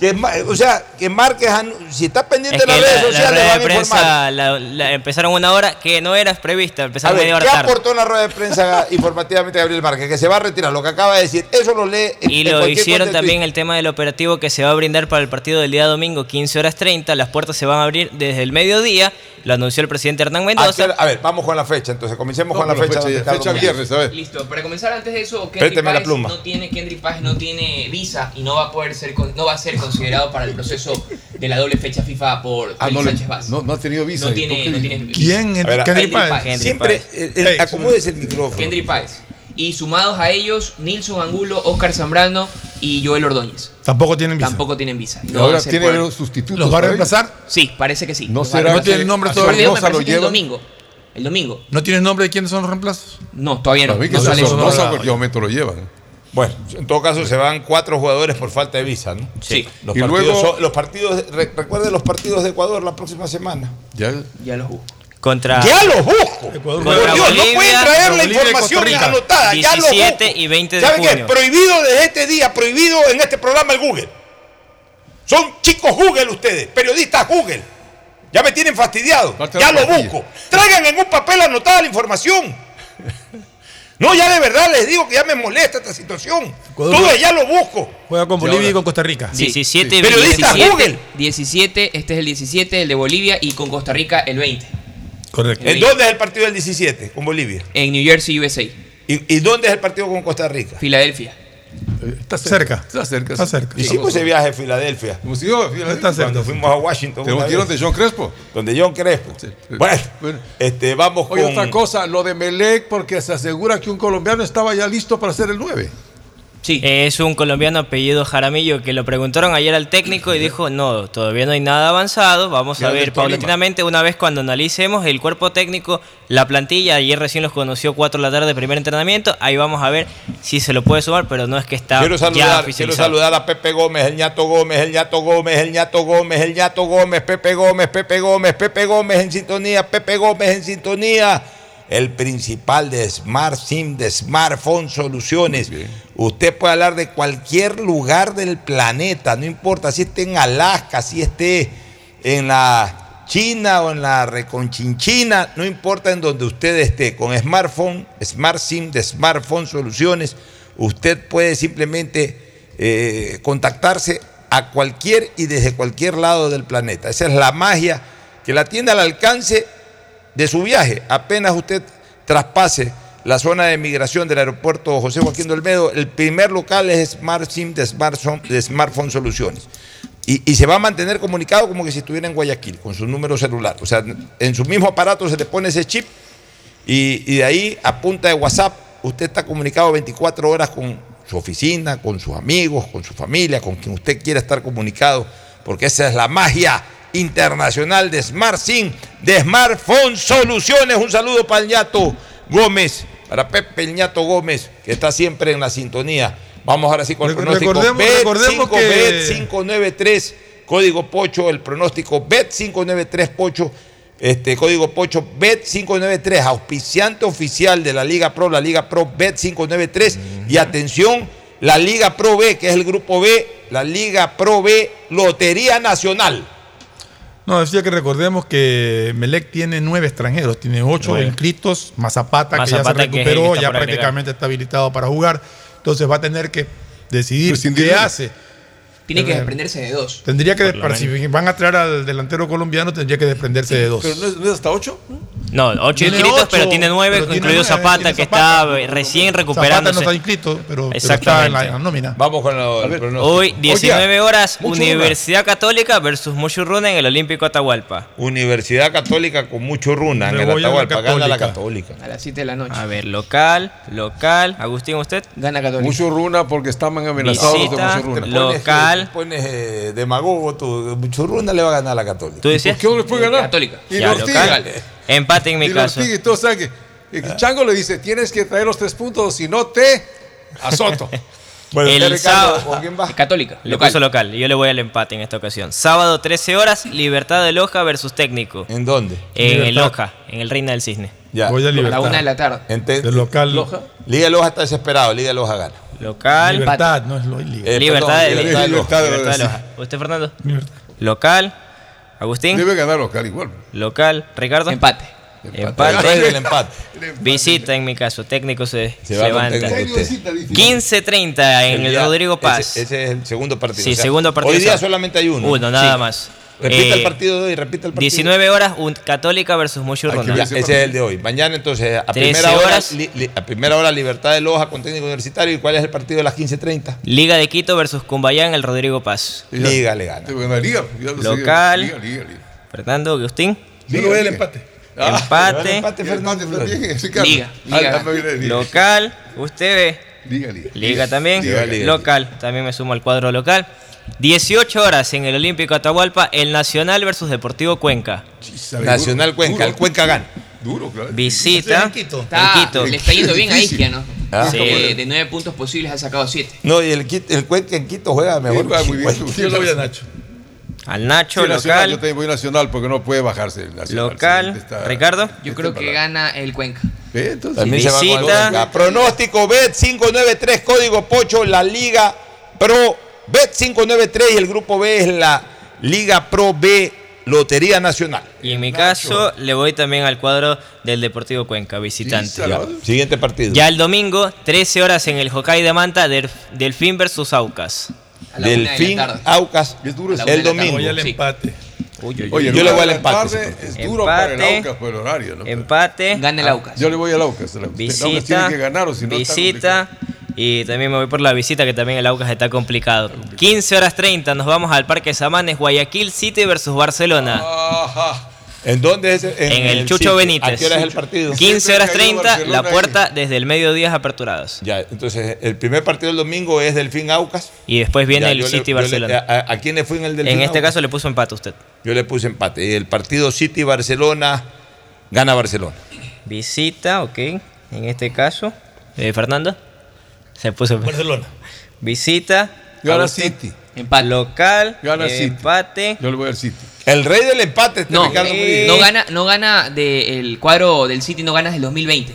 Que, o sea, que marques, si estás pendiente Es de que las redes la, la sociales, rueda van de a informar. prensa la- la- empezaron una hora que no era prevista, A empezaron ver, media hora ¿qué tarde. aportó la rueda de prensa informativamente Gabriel Márquez? Que se va a retirar, lo que acaba de decir. Eso lo lee en- Y en lo hicieron de también el tema del operativo que se va a brindar para el partido del día domingo, 15 horas 30. Las puertas se van a abrir desde el mediodía. Lo anunció el presidente Hernán ¿A, Mendoza. a ver, vamos con la fecha, entonces comencemos con la fecha. fecha, viernes, a ver. Listo, para comenzar antes de eso, Kendry Présteme la Páez pluma. no tiene Kendry Páez no tiene visa y no va a poder ser con- no va a ser considerado para el proceso de la doble fecha FIFA por Ah, no, Sánchez Vaz. no, no ha tenido visa. No ¿Y tiene, no tiene visa. ¿Quién? A ver, Kendry Kendry Páez. Siempre, Páez. eh, eh, acomódese el micrófono. Kendry Páez. Y sumados a ellos, Nilson Angulo, Oscar Zambrano y Joel Ordóñez. Tampoco tienen visa. Tampoco tienen visa. Y No ahora a ser tiene por- los sustitutos. ¿Los va a reemplazar? Sí, parece que sí. No será No que tiene el nombre todavía. El domingo. El domingo. ¿No tienes nombre de quiénes son los reemplazos? No, todavía no. No sale eso. No, cualquier momento lo llevan. Bueno, en todo caso se van cuatro jugadores por falta de visa, ¿no? Sí. Los Y partidos, luego- son- los partidos, re- recuerden los partidos de Ecuador la próxima semana. Ya, Ya los busco. Contra ¡Ya los busco! Ecuador Por Contra Dios, no Bolivia, pueden traer la Bolivia información Costa Rica. anotada. ¡Ya los 17 busco! y 20 de ¿Saben qué? junio. Prohibido desde este día, prohibido en este programa el Google. Son chicos Google ustedes, periodistas Google. Ya me tienen fastidiado. Ya lo busco. Traigan en un papel anotada la información. No, ya de verdad les digo que ya me molesta esta situación. Ecuador- Todo ya lo busco. Juega con Bolivia y con Costa Rica. 17 y Periodista 27. Google. 17, este es el 17, el de Bolivia y con Costa Rica el 20. Correcto. ¿En dónde es el partido del 17? Con Bolivia. En New Jersey, USA. ¿Y, y dónde es el partido con Costa Rica? Filadelfia. está Cerca. Está cerca. Está cerca. Hicimos ese viaje a Filadelfia. Está cerca. Cuando fuimos a Washington. ¿Te una metieron vez, de John Crespo? Donde John Crespo. Sí. Bueno, Bueno. este, vamos Oye, con. otra cosa, lo de Melec, porque se asegura que un colombiano estaba ya listo para ser el 9. Sí. Es un colombiano apellido Jaramillo que lo preguntaron ayer al técnico y dijo, no, todavía no hay nada avanzado, vamos Ya a ver paulatinamente una vez cuando analicemos el cuerpo técnico, la plantilla, ayer recién los conoció 4 de la tarde, primer entrenamiento, ahí vamos a ver si se lo puede sumar, pero no es que está Quiero ya saludar, quiero oficializado. saludar a Pepe Gómez, el ñato Gómez, el ñato Gómez, el ñato Gómez, el ñato Gómez, Pepe Gómez, Pepe Gómez, Pepe Gómez en sintonía, Pepe Gómez en sintonía. El principal de Smart SIM, de Smartphone Soluciones. Usted puede hablar de cualquier lugar del planeta, no importa si esté en Alaska, si esté en la China o en la Reconchinchina, no importa en donde usted esté, con smartphone, Smart SIM de Smartphone Soluciones, usted puede simplemente eh, contactarse a cualquier y desde cualquier lado del planeta. Esa es la magia que la tiene al alcance de su viaje. Apenas usted traspase la zona de migración del aeropuerto José Joaquín de Olmedo, el primer local es Smart SIM de Smartphone, de Soluciones. Y, y se va a mantener comunicado como que si estuviera en Guayaquil, con su número celular. O sea, en su mismo aparato se le pone ese chip y, y de ahí a punta de WhatsApp usted está comunicado 24 horas con su oficina, con sus amigos, con su familia, con quien usted quiera estar comunicado, porque esa es la magia internacional de Smart SIM, de Smartphone Soluciones. Un saludo para el ñato Gómez, para Pepe el ñato Gómez, que está siempre en la sintonía. Vamos ahora sí con el pronóstico. recordemos- Bet recordemos 5, que- Bet 593, código Pocho, el pronóstico Bet 593 Pocho. Este código Pocho Bet 593, auspiciante oficial de la Liga Pro, la Liga Pro Bet 593. Y atención, la Liga Pro B, que es el grupo B, la Liga Pro B, Lotería Nacional. No, decía que recordemos que Melec tiene nueve extranjeros, tiene ocho Nueve. inscritos, más Zapata, Más que ya se recuperó, ya prácticamente está habilitado para jugar. Entonces va a tener que decidir qué hace. Tiene que desprenderse de dos. Tendría que, para- si van a traer al delantero colombiano, tendría que desprenderse de dos. Pero no es, no es hasta 8. No, 8 Tiene inscritos, ocho, pero tiene 9, pero incluido nueve, Zapata, tiene que Zapata. está recién Zapata recuperándose. no está inscrito, pero, pero está en Exactamente. la, nómina. Vamos con lo- el pronóstico. Hoy, 19 horas, mucho Universidad Católica versus Muchurruna en el Olímpico Atahualpa. Universidad Católica con mucho runa en el voy a la Atahualpa, gana la Católica. A las 7 de la noche. A ver, local, local. Agustín, ¿usted? Gana Católica. Mucho runa porque estaban amenazados Visita. de mucho runa. Lo- Local. Pones eh, demagogo, tu mucho runa le va a ganar a la Católica. ¿Tú decías? ¿Por qué no les puede ganar? Católica. Y Ya, los local. Empate en mi Y los caso. Saben que el Chango le dice, tienes que traer los tres puntos, si no te azoto. Bueno, El Ricardo, sábado- ¿con quién va? Católica. Le local. puso local y yo le voy al empate en esta ocasión. Sábado 13 horas, Libertad de Loja versus Técnico. ¿En dónde? En el Libertad. Loja, en el Reina del Cisne. Ya. Voy a A la libertad. una de la tarde. Ente- El local. Loja. Liga de Loja está desesperado, Liga de Loja gana. Local. Libertad, no es lo. Eh, Libertad de perdón. Libertad de Loja. Libertad de Loja. ¿Usted, Fernando? Local. Agustín. Debe ganar local igual. Local. Ricardo. Empate. Empate. El rey del empate. Visita en mi caso. Técnico se, Se va con levanta. técnico usted. 15.30 en el día- Rodrigo Paz. Ese, ese es el segundo partido. Sí, O sea, segundo partido. Hoy día solamente hay uno. Uno, nada Sí. más. Eh, el partido de hoy, repite el partido. 19 horas, un Católica versus Muchurruna. Ya, ese es el de hoy. Mañana entonces a 13 primera hora, horas. li- li- a primera hora Libertad de Loja con técnico universitario. ¿Y cuál es el partido de las 15.30? Liga de Quito versus Cumbayá en el Rodrigo Paz. Liga le gana. Liga. lo sé. Local. Liga, Liga, Liga. Fernando, Agustín. Veo el empate. Ah, Empate. Empate, Fernando. Bien, sí, Carlos. Liga, Liga. Liga. Local. Usted ve. Liga, Liga. Liga también. Liga, Liga. local. También me sumo al cuadro local. 18 horas en el Olímpico Atahualpa, el Nacional versus Deportivo Cuenca. Nacional Cuenca. El Cuenca gana. Duro, claro. Visita. En Quito. Está- En Quito. Le está yendo bien a. Isquia, ¿no? Ah. Sí. Que de nueve puntos posibles ha sacado siete. No, y el, el Cuenca en Quito juega mejor. juega muy bien. Cuenca. Yo lo voy a Nacho. Al Nacho, Sí, Nacional, local. yo también voy nacional porque no puede bajarse. el Nacional. Local. Sí, está- Ricardo. Yo está creo que gana el Cuenca. Eh, entonces, También se va con el Visita. Cuenca. Pronóstico Bet 593, código Pocho, la Liga Pro Bet 593 y el grupo B es la Liga Pro B Lotería Nacional. Y en mi caso, le voy también al cuadro del Deportivo Cuenca, visitante. Siguiente partido. Ya el domingo, 13 horas en el Hokkaido de Manta, Del- Delfín versus Aucas. De Delfín. Aucas el domingo. Voy al empate. Oye, Yo le voy al empate, tarde Es duro para el. Aucas por el horario, ¿no? Empate. Gana el Aucas. Yo le voy al Aucas. El Aucas tiene Visita. que ganar o si no está visita. Y también me voy por la visita, que también el Aucas está complicado. 15 horas 30, nos vamos al Parque Samanes, Guayaquil City versus Barcelona. Ajá. ¿En dónde es? En, el Chucho. Benítez. ¿A qué hora es el partido? 15 horas Siempre que hay un 30, la puerta desde el mediodía aperturados. Ya, entonces el primer partido del domingo es Delfín Aucas. Y después viene Ya, el le- City le- Barcelona. a, a quién le fue en el Delfín En este Aucas? caso le puso empate usted. Yo le puse empate. Y el partido City Barcelona gana Barcelona. Visita, ok. En este caso, eh, Fernando. Se puso Barcelona. Visita. Gana. City. Empate. Local. Gana City. empate. Yo le voy al City. El rey del empate, este No, Ricardo Murillo. no gana, no gana de, el cuadro del City, no gana desde el 2020.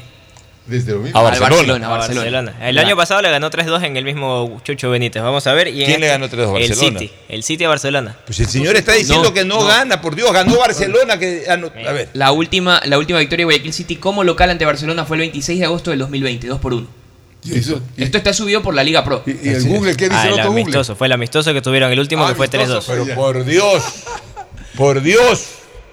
Desde mismo. A Barcelona. Barcelona, A Barcelona. Barcelona. El año pasado le ganó 3-2 en el mismo Chucho Benítez. Vamos a ver. Y ¿Quién le este- ganó 3-2? El Barcelona. City. El City a Barcelona. Pues el señor está diciendo No, que no, no. gana, por Dios, ganó Barcelona. Que, no, a ver, La última, la última victoria de Guayaquil City como local ante Barcelona fue el 26 de agosto del 2020, 2 por 1. Y eso- y- Esto está subido por la Liga Pro. y- y el Google, ¿qué dice Ah, el el otro Google? amistoso. Fue el amistoso que tuvieron. El último Ah, que fue amistoso, 3-2. pero por Dios, por Dios.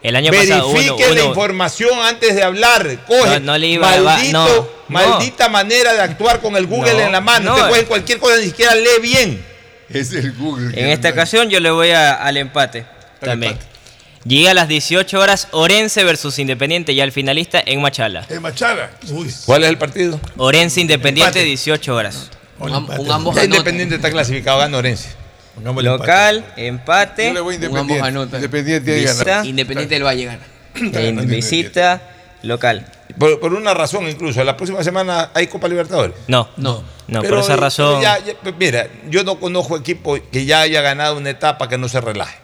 El año pasado Verifique uno, la uno- información antes de hablar. Coge. No, no le iba- maldito, no, no. maldita manera de actuar con el Google No, en la mano. no. Te cogen cualquier cosa, ni siquiera lee bien. Es el Google. En esta ocasión yo le voy a- al empate también. empate. Llega a las 18 horas Orense versus Independiente, ya el finalista en Machala. Es Machada. Uy. ¿Cuál es el partido? Orense Independiente, 18 horas. Un, un ambos Ya anotan. Independiente está clasificado, gana Orense. Local, Yo empate, le voy a Un ambos Independiente. Independiente Visita. Independiente del Valle gana. en visita, local. Por, por una razón incluso, la próxima semana hay Copa Libertadores. No, No. no, Pero, por esa razón. ya- ya, mira, yo no conozco equipo que ya haya ganado una etapa que no se relaje.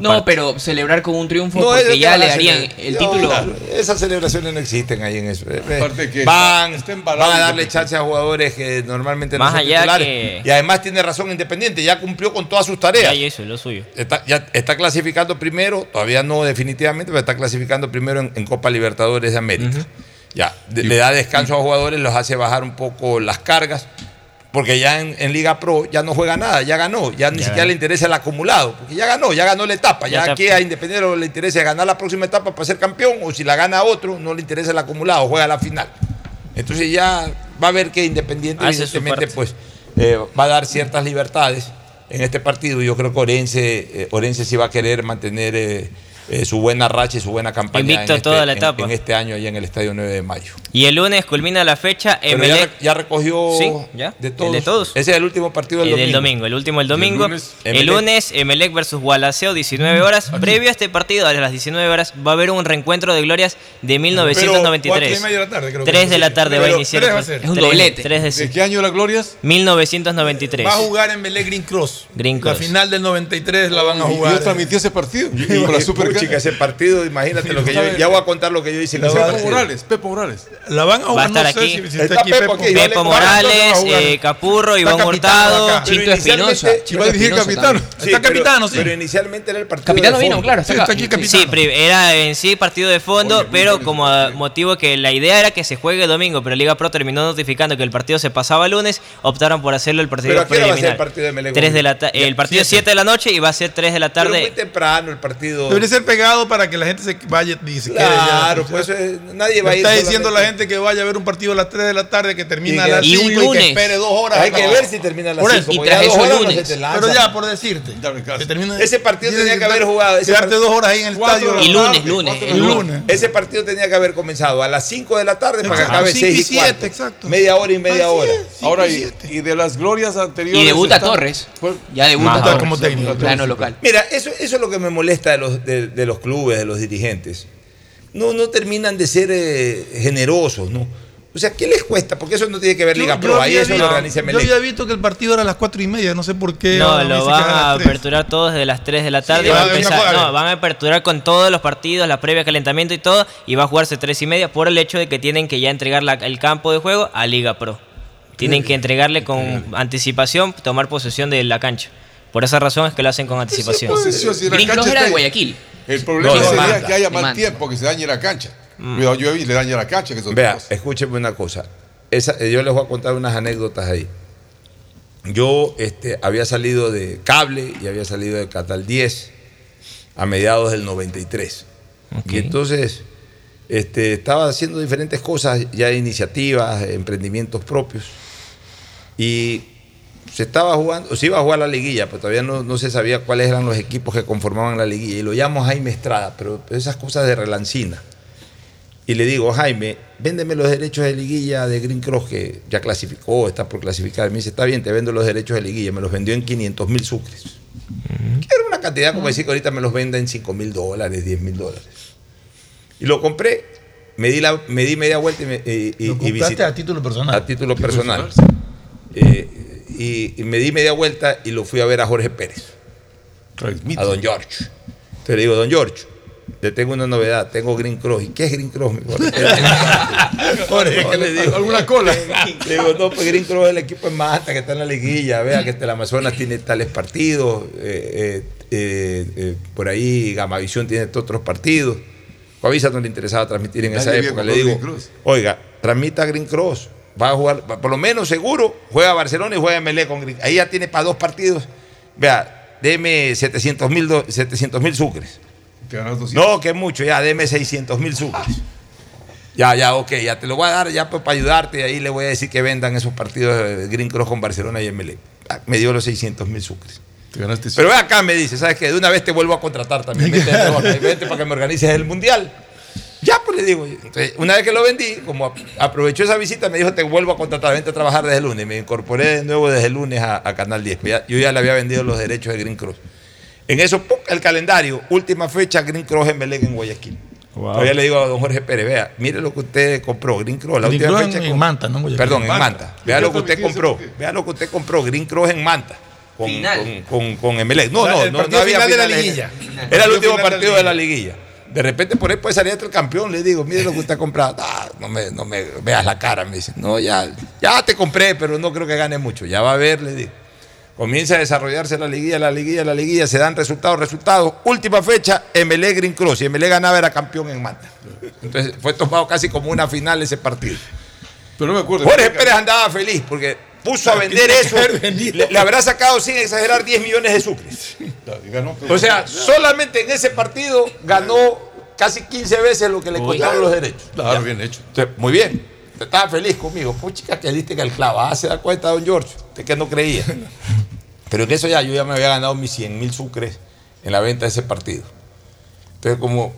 No, pero celebrar con un triunfo No, porque ya le darían el No, título. claro, esas celebraciones no existen ahí en eso. Eh, eh, Aparte que van, van a darle chance a jugadores que normalmente Más no son allá titulares. que- Y además tiene razón Independiente, ya cumplió con todas sus tareas. Ya hizo lo suyo. Está, ya está clasificando primero, todavía no definitivamente, pero está clasificando primero en, en Copa Libertadores de América. Ya, de- le da descanso a jugadores, los hace bajar un poco las cargas, porque ya en, en Liga Pro ya no juega nada, ya ganó, ya ni Ya siquiera ganó. le interesa el acumulado, porque ya ganó, ya ganó la etapa, Ya ya, aquí a Independiente le interesa ganar la próxima etapa para ser campeón, o si la gana otro, no le interesa el acumulado, juega la final. Entonces ya va a ver que Independiente Hace evidentemente pues eh, va a dar ciertas libertades en este partido. Yo creo que Orense, eh, Orense sí va a querer mantener eh, eh, su buena racha y su buena campaña Invicto en, este, toda la en- etapa. en este año allá en el Estadio 9 de mayo. Y el lunes culmina la fecha Pero ya, Emelec. ya recogió Sí, ya, de el todos. de todos. Ese es el último partido del El del domingo. domingo, el último el domingo. lunes, el Emelec. lunes, Emelec versus Gualaceo, 19 horas. Previo a este partido, a las 19 horas, va a haber un reencuentro de glorias de Cuatro 1993. y media de la tarde, creo que 3 es. de la tarde va a iniciar. tres va a ser. Es un doblete. tres de- ¿De qué año las glorias? 1993. Va a jugar en Belé Green Cross. Green La Cross. final del 93 la van a Y jugar. yo transmití ese partido. Y- por la y- Puchica, ese partido, imagínate lo que yo. Ya voy a contar lo que yo hice en ese Pepo partido. Morales, Pepo Morales. La van a Va a estar no sé aquí. si, si está, Está aquí Pepo Pepo. aquí, yo le- Pepo ¿cuántos van a Morales, eh, Capurro, Está Iván Hurtado. Chito Espinosa. Va a dirigir. Sí, Está capitano, sí. Pero inicialmente era el partido. Capitano de vino, claro. Sí, está aquí capitano. Sí, era en sí partido de fondo, pero como motivo que la idea era que se juegue domingo, pero Liga Pro terminó notificando que el partido se pasaba lunes, optaron por hacerlo el partido ¿Pero a qué hora va a ser preliminar. el partido de la ta- el partido 7 de la noche y va a ser 3 de la Pero muy tarde. temprano el partido. Debería ser pegado para que la gente se vaya y se Claro, quede ya. pues eh, nadie va a ir. Está diciendo la gente que vaya a ver un partido a las 3 de la tarde que termina a Y que- las y un 5 y que lunes. espere dos horas. Hay que ver si termina a las Por 5. eso. Y tras eso el horas no lunes. se te lanza. Pero ya, por decirte. Que termina- Ese partido tenía que haber jugado, ese Quedarte dos horas ahí en el estadio. Y lunes, lunes, el lunes. Ese partido tenía que haber comenzado a las 5 de la tarde para que acabe Cinco 6 y y siete, cuarto. exacto. Media hora y media Así hora. es. Ahora, y y, y de las glorias anteriores. Y debuta está- Torres. Fue- Ya debuta Torres. como técnico. Plano local. Mira, eso, eso es lo que me molesta de los, de, de los clubes, de los dirigentes. No, no terminan de ser eh, generosos, ¿no? O sea, ¿qué les cuesta? Porque eso no tiene que ver Yo- Liga yo Pro, ahí había eso lo organiza Yo Melec. había visto que el partido era a las 4 y media, no sé por qué. No, lo van a aperturar todos desde las 3 de la tarde. y va a empezar, no, van a aperturar con todos los partidos, la previa calentamiento y todo, y va a jugarse 3 y media por el hecho de que tienen que ya entregar la- el campo de juego a Liga Pro. Tienen que entregarle con anticipación, tomar posesión de la cancha. Por esa razón es que lo hacen con anticipación. Green Cross era de ahí. Guayaquil. El problema No, sería que haya mal tiempo, que se dañe la cancha. Cuidado, llueve y le daña la cancha. Que son Vea, escúcheme una cosa. Esa, eh, yo les voy a contar unas anécdotas ahí. Yo este, había salido de cable y había salido de Catal 10 a mediados del 93. Y entonces este, estaba haciendo diferentes cosas, ya iniciativas, emprendimientos propios. Y se estaba jugando, se iba a jugar la liguilla, pero todavía no, no se sabía cuáles eran los equipos que conformaban la liguilla. Y lo llamo Jaime Estrada, pero esas cosas de relancina. Y le digo, Jaime, véndeme los derechos de liguilla de Green Cross, que ya clasificó, está por clasificar. Me dice, está bien, te vendo los derechos de liguilla. Me los vendió en 500 mil sucres. Que era una cantidad como decir que ahorita me los venda en 5 mil dólares, 10 mil dólares. Y lo compré, me di, la, me di media vuelta y, me, y, Lo y compraste visité- a título personal. a título personal. Eh, y, y me di media vuelta y lo fui a ver a Jorge Pérez, a don George. Entonces le digo, don George, le tengo una novedad, tengo Green Cross. ¿Y qué es Green Cross? mi Jorge? Jorge, ¿qué le digo? ¿Alguna cola? Le digo, no, pues Green Cross es el equipo en Manta que está en la liguilla. Vea que este, el Amazonas tiene tales partidos. eh, eh, eh, por ahí Gamavisión tiene otros partidos. Coavisa no le interesaba transmitir en esa época. Le digo, oiga, transmita Green Cross. Va a jugar, por lo menos seguro, juega Barcelona y juega Melé con Green. Ahí ya tiene para dos partidos. Vea, deme 700 mil sucres. Te ganas 200. No, que mucho, ya, deme 600 mil sucres. Ya, ya, ok, ya te lo voy a dar ya pues, para ayudarte. Ahí le voy a decir que vendan esos partidos de Green Cross con Barcelona y MLE. Ah, Me dio los 600 mil sucres. Te ganaste Pero acá, me dice, ¿sabes qué? De una vez te vuelvo a contratar también. Vente, vente para que me organices el mundial. Ya, pues le digo. Entonces, una vez que lo vendí, como aprovechó esa visita, me dijo, te vuelvo a contratar, vente a trabajar desde el lunes. Me incorporé de nuevo desde el lunes a, a Canal 10. Ya- yo ya le había vendido los derechos de Green Cross. En eso, ¡pum! el calendario, última fecha, Green Cross en Melec en Guayaquil. Todavía le digo a don Jorge Pérez, vea, mire lo que usted compró, Green Cross. La Green última Cross fecha en- con- en Manta, ¿no? Guayaquil. Perdón, en Manta. Manta. Vea lo que usted compró. Vea lo que usted compró, Green Cross en Manta. Con, Final. con, con, con Emelec. No, O sea, no, el no, había final de la liguilla. Era el último final de la partido de la liguilla. De repente por ahí puede salir otro campeón, le digo, mire lo que usted ha comprado. Ah, no, me, no me veas la cara, me dice. No, ya, ya te compré, pero no creo que gane mucho. Ya va a ver, le digo. Comienza a desarrollarse la liguilla, la liguilla, la liguilla, se dan resultados, resultados. Última fecha, MLE Green Cross. Y MLE ganaba, era campeón en Manta. Entonces fue tomado casi como una final ese partido. Pero no me acuerdo. Jorge Pérez andaba feliz porque puso a vender eso. Le, le habrá sacado, sin exagerar, 10 millones de sucres. O sea, solamente en ese partido ganó casi 15 veces lo que le costaron los derechos. Claro, Ya. bien hecho. Entonces, muy bien. Usted Estaba feliz conmigo. Pues chica, que diste que el clavo. Ah, se da cuenta, don George. Usted que no creía. Pero en eso ya yo ya me había ganado mis 100 mil sucres en la venta de ese partido. Entonces, como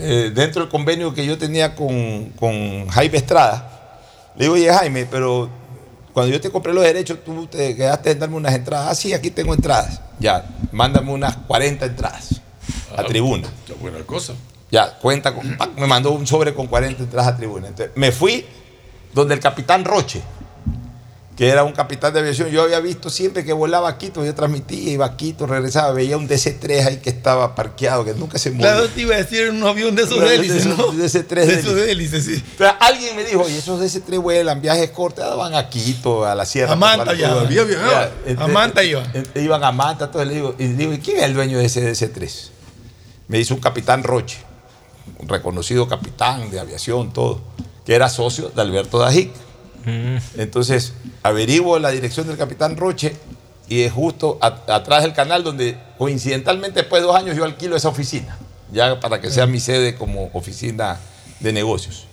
eh, dentro del convenio que yo tenía con, con Jaime Estrada, le digo, oye Jaime, pero cuando yo te compré los derechos, tú te quedaste en darme unas entradas. Ah, sí, aquí tengo entradas. Ya, mándame unas 40 entradas a tribuna. Qué buena cosa. Ya, cuenta con. Me mandó un sobre con 40 entradas a tribuna. Entonces, me fui donde el capitán Roche, que era un capitán de aviación. Yo había visto siempre que volaba a Quito, yo transmitía, iba a Quito, regresaba, veía un DC-3 ahí que estaba parqueado, que nunca se movía. Claro, te iba a decir un avión de esos Claro, hélices, de ¿no? esos- de ese De tres esos hélices. sí. Pero alguien me dijo, y esos DC-3 vuelan, viajes cortos, ah, van a Quito, a la sierra. A Manta ya. Todavía viajaba. Ya, A Manta iba. ent- Iban a Manta, entonces le digo, y le digo, ¿y quién es el dueño de ese DC-3? Me dice un capitán Roche, un reconocido capitán de aviación, todo, que era socio de Alberto Dajic. Entonces, averiguo la dirección del capitán Roche y es justo atrás del canal donde coincidentalmente después de dos años yo alquilo esa oficina, ya para que sea mi sede como oficina de negocios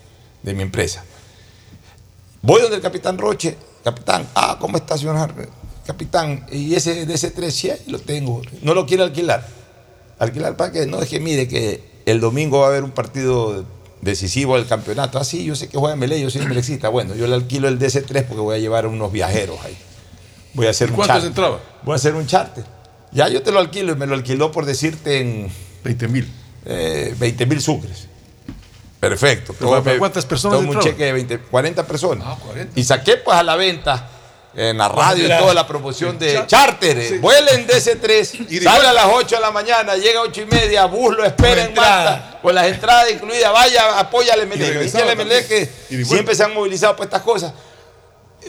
de mi empresa. Voy donde el capitán Roche, capitán, ah, ¿cómo está, señor? Capitán, y ese de ese 3 sí, lo tengo. No lo quiere alquilar. ¿Alquilar para qué? No, es que mire que el domingo va a haber un partido decisivo del campeonato. Ah, sí, yo sé que juega Melé, yo soy melexista. Bueno, yo le alquilo el DC3 porque voy a llevar unos viajeros ahí. Voy a hacer ¿Y un cuántos charter. entraba? Voy a hacer un charter. Ya yo te lo alquilo y me lo alquiló por decirte en... 20 mil. 20 mil sucres. Perfecto. Pero, Toma- ¿para cuántas personas toma un cheque de 20, 40 personas. Ah, 40. Y saqué pues a la venta en la radio y toda la promoción de Char- charter. Sí. Vuelen DC3, Y de sale a las 8 de la mañana, llega a 8 y media, bus lo espera en. Manta, con las entradas incluidas, vaya, apoya al Y MLE. regresaba Dice al MLE también. que siempre se han movilizado por estas cosas.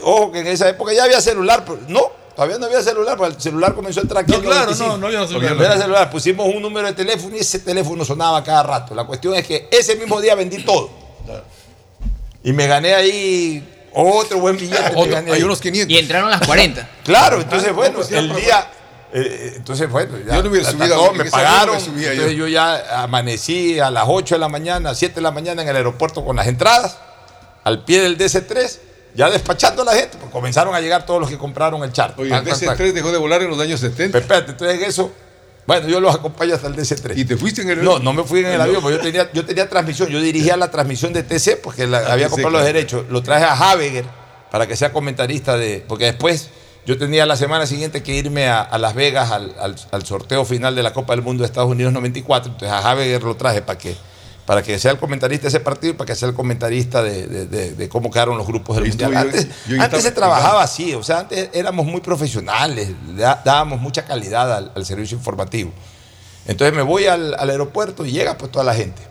Ojo que en esa época ya había celular, pero no, todavía no había celular, porque el celular comenzó a entrar aquí No, en claro, 95. no, no había celular. No era celular, pusimos un número de teléfono y ese teléfono sonaba cada rato. La cuestión es que ese mismo día vendí todo. Y me gané ahí otro buen billete. Otro- gané hay unos 500. Y entraron las 40. Claro, entonces Ah, bueno, no, pues el día, eh, entonces bueno, ya, Yo no hubiera subido, me no me pagaron, subía entonces yo ya amanecí a las 8 de la mañana, 7 de la mañana en el aeropuerto con las entradas, al pie del DC3, ya despachando a la gente, pues comenzaron a llegar todos los que compraron el charter. Oye, el Tac, tac, tac. DC-3 dejó de volar en los años 70. Pero espérate, entonces en eso, bueno, yo los acompaño hasta el DC3. ¿Y te fuiste en el No, avión? no me fui en el No. avión, porque yo tenía, yo tenía transmisión, yo dirigía la transmisión de TC porque la- Ah, había comprado los derechos. Lo traje a Habeger para que sea comentarista de. Porque después yo tenía la semana siguiente que irme a, a Las Vegas al, al- al sorteo final de la Copa del Mundo de Estados Unidos 94. Entonces a Habeger lo traje para que, para que sea el comentarista de ese partido y para que sea el comentarista de, de- de- de cómo quedaron los grupos del Mundial. yo- Antes, yo antes se trabajaba así, o sea, antes éramos muy profesionales, dábamos mucha calidad al, al servicio informativo. Entonces me voy al, al aeropuerto y llega pues toda la gente.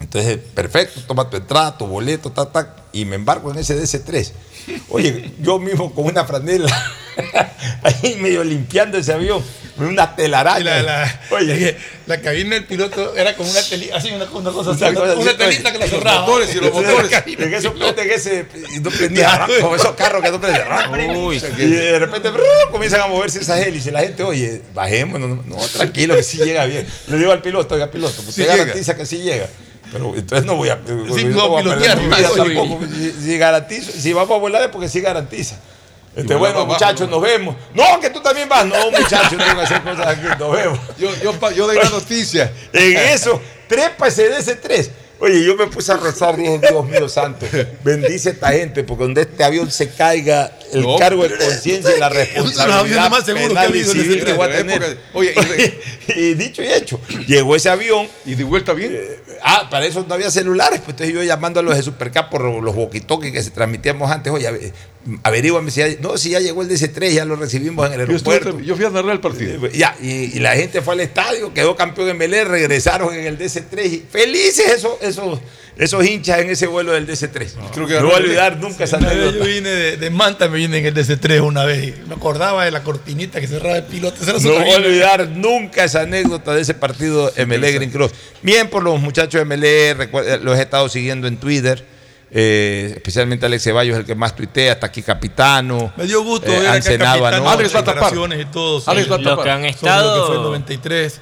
Entonces, perfecto, toma tu entrada, tu boleto, ta, ta, y me embarco en ese DC3. Oye, yo mismo con una franela, ahí medio limpiando ese avión, una telaraña. Y la, la- Oye, la cabina del piloto era como una telita, así una, una cosa así, Una una telita que la oye, los cerraba. motores y los motores. cabina- En eso prende que ese no prendía, esos carros que no prenden. Uy. y de repente comienzan a moverse esas hélices. La gente, oye, bajemos, no, no, tranquilo, que sí llega bien. Le digo al piloto, oiga, piloto, usted Sí llega. garantiza que sí llega. Pero entonces no voy a, Sí, no voy pilotear. Si, si garantizo, si vamos a volar es porque sí garantiza. Este, bueno, muchachos, ¿no? nos vemos. No, que tú también vas. No, muchachos, no tengo que hacer cosas aquí. Nos vemos. Yo, yo, yo doy la noticia. En eso, trepa ese de ese tres. Oye, yo me puse a rezar, dije, Dios mío santo, bendice a esta gente, porque donde este avión se caiga, el No, cargo de conciencia y la responsabilidad más seguros que ha habido en que voy a tren. tener. Oye, y dicho y hecho, llegó ese avión, ¿Y de vuelta bien? Ah, para eso no había celulares, pues entonces yo llamando a los de Supercap por los walkie-talkie que se transmitíamos antes, oye, ave- averígame si ya, no, si ya llegó el DC3, ya lo recibimos en el Yo, estuve- aeropuerto. yo fui a narrar el partido. Eh, Ya, y, y la gente fue al estadio, quedó campeón en Belén, regresaron en el DC3 y felices esos, esos, esos hinchas en ese vuelo del DC3. Creo que no voy a olvidar nunca esa anécdota. yo vine de, de Manta, me vine en el DC3 una vez. y Me acordaba de la cortinita que cerraba el piloto. No voy a olvidar nunca esa anécdota de ese partido MLE Green Cross. Bien por los muchachos de MLE, eh, los he estado siguiendo en Twitter. Eh, especialmente Alex Ceballos, el que más tuitea, hasta aquí Capitano. Me dio gusto eh, Ancenaba, capitán, ¿no? Alex va a tapar. y todo. Alex va a Los tapar. que han Sobre lo que estado. fue el 93.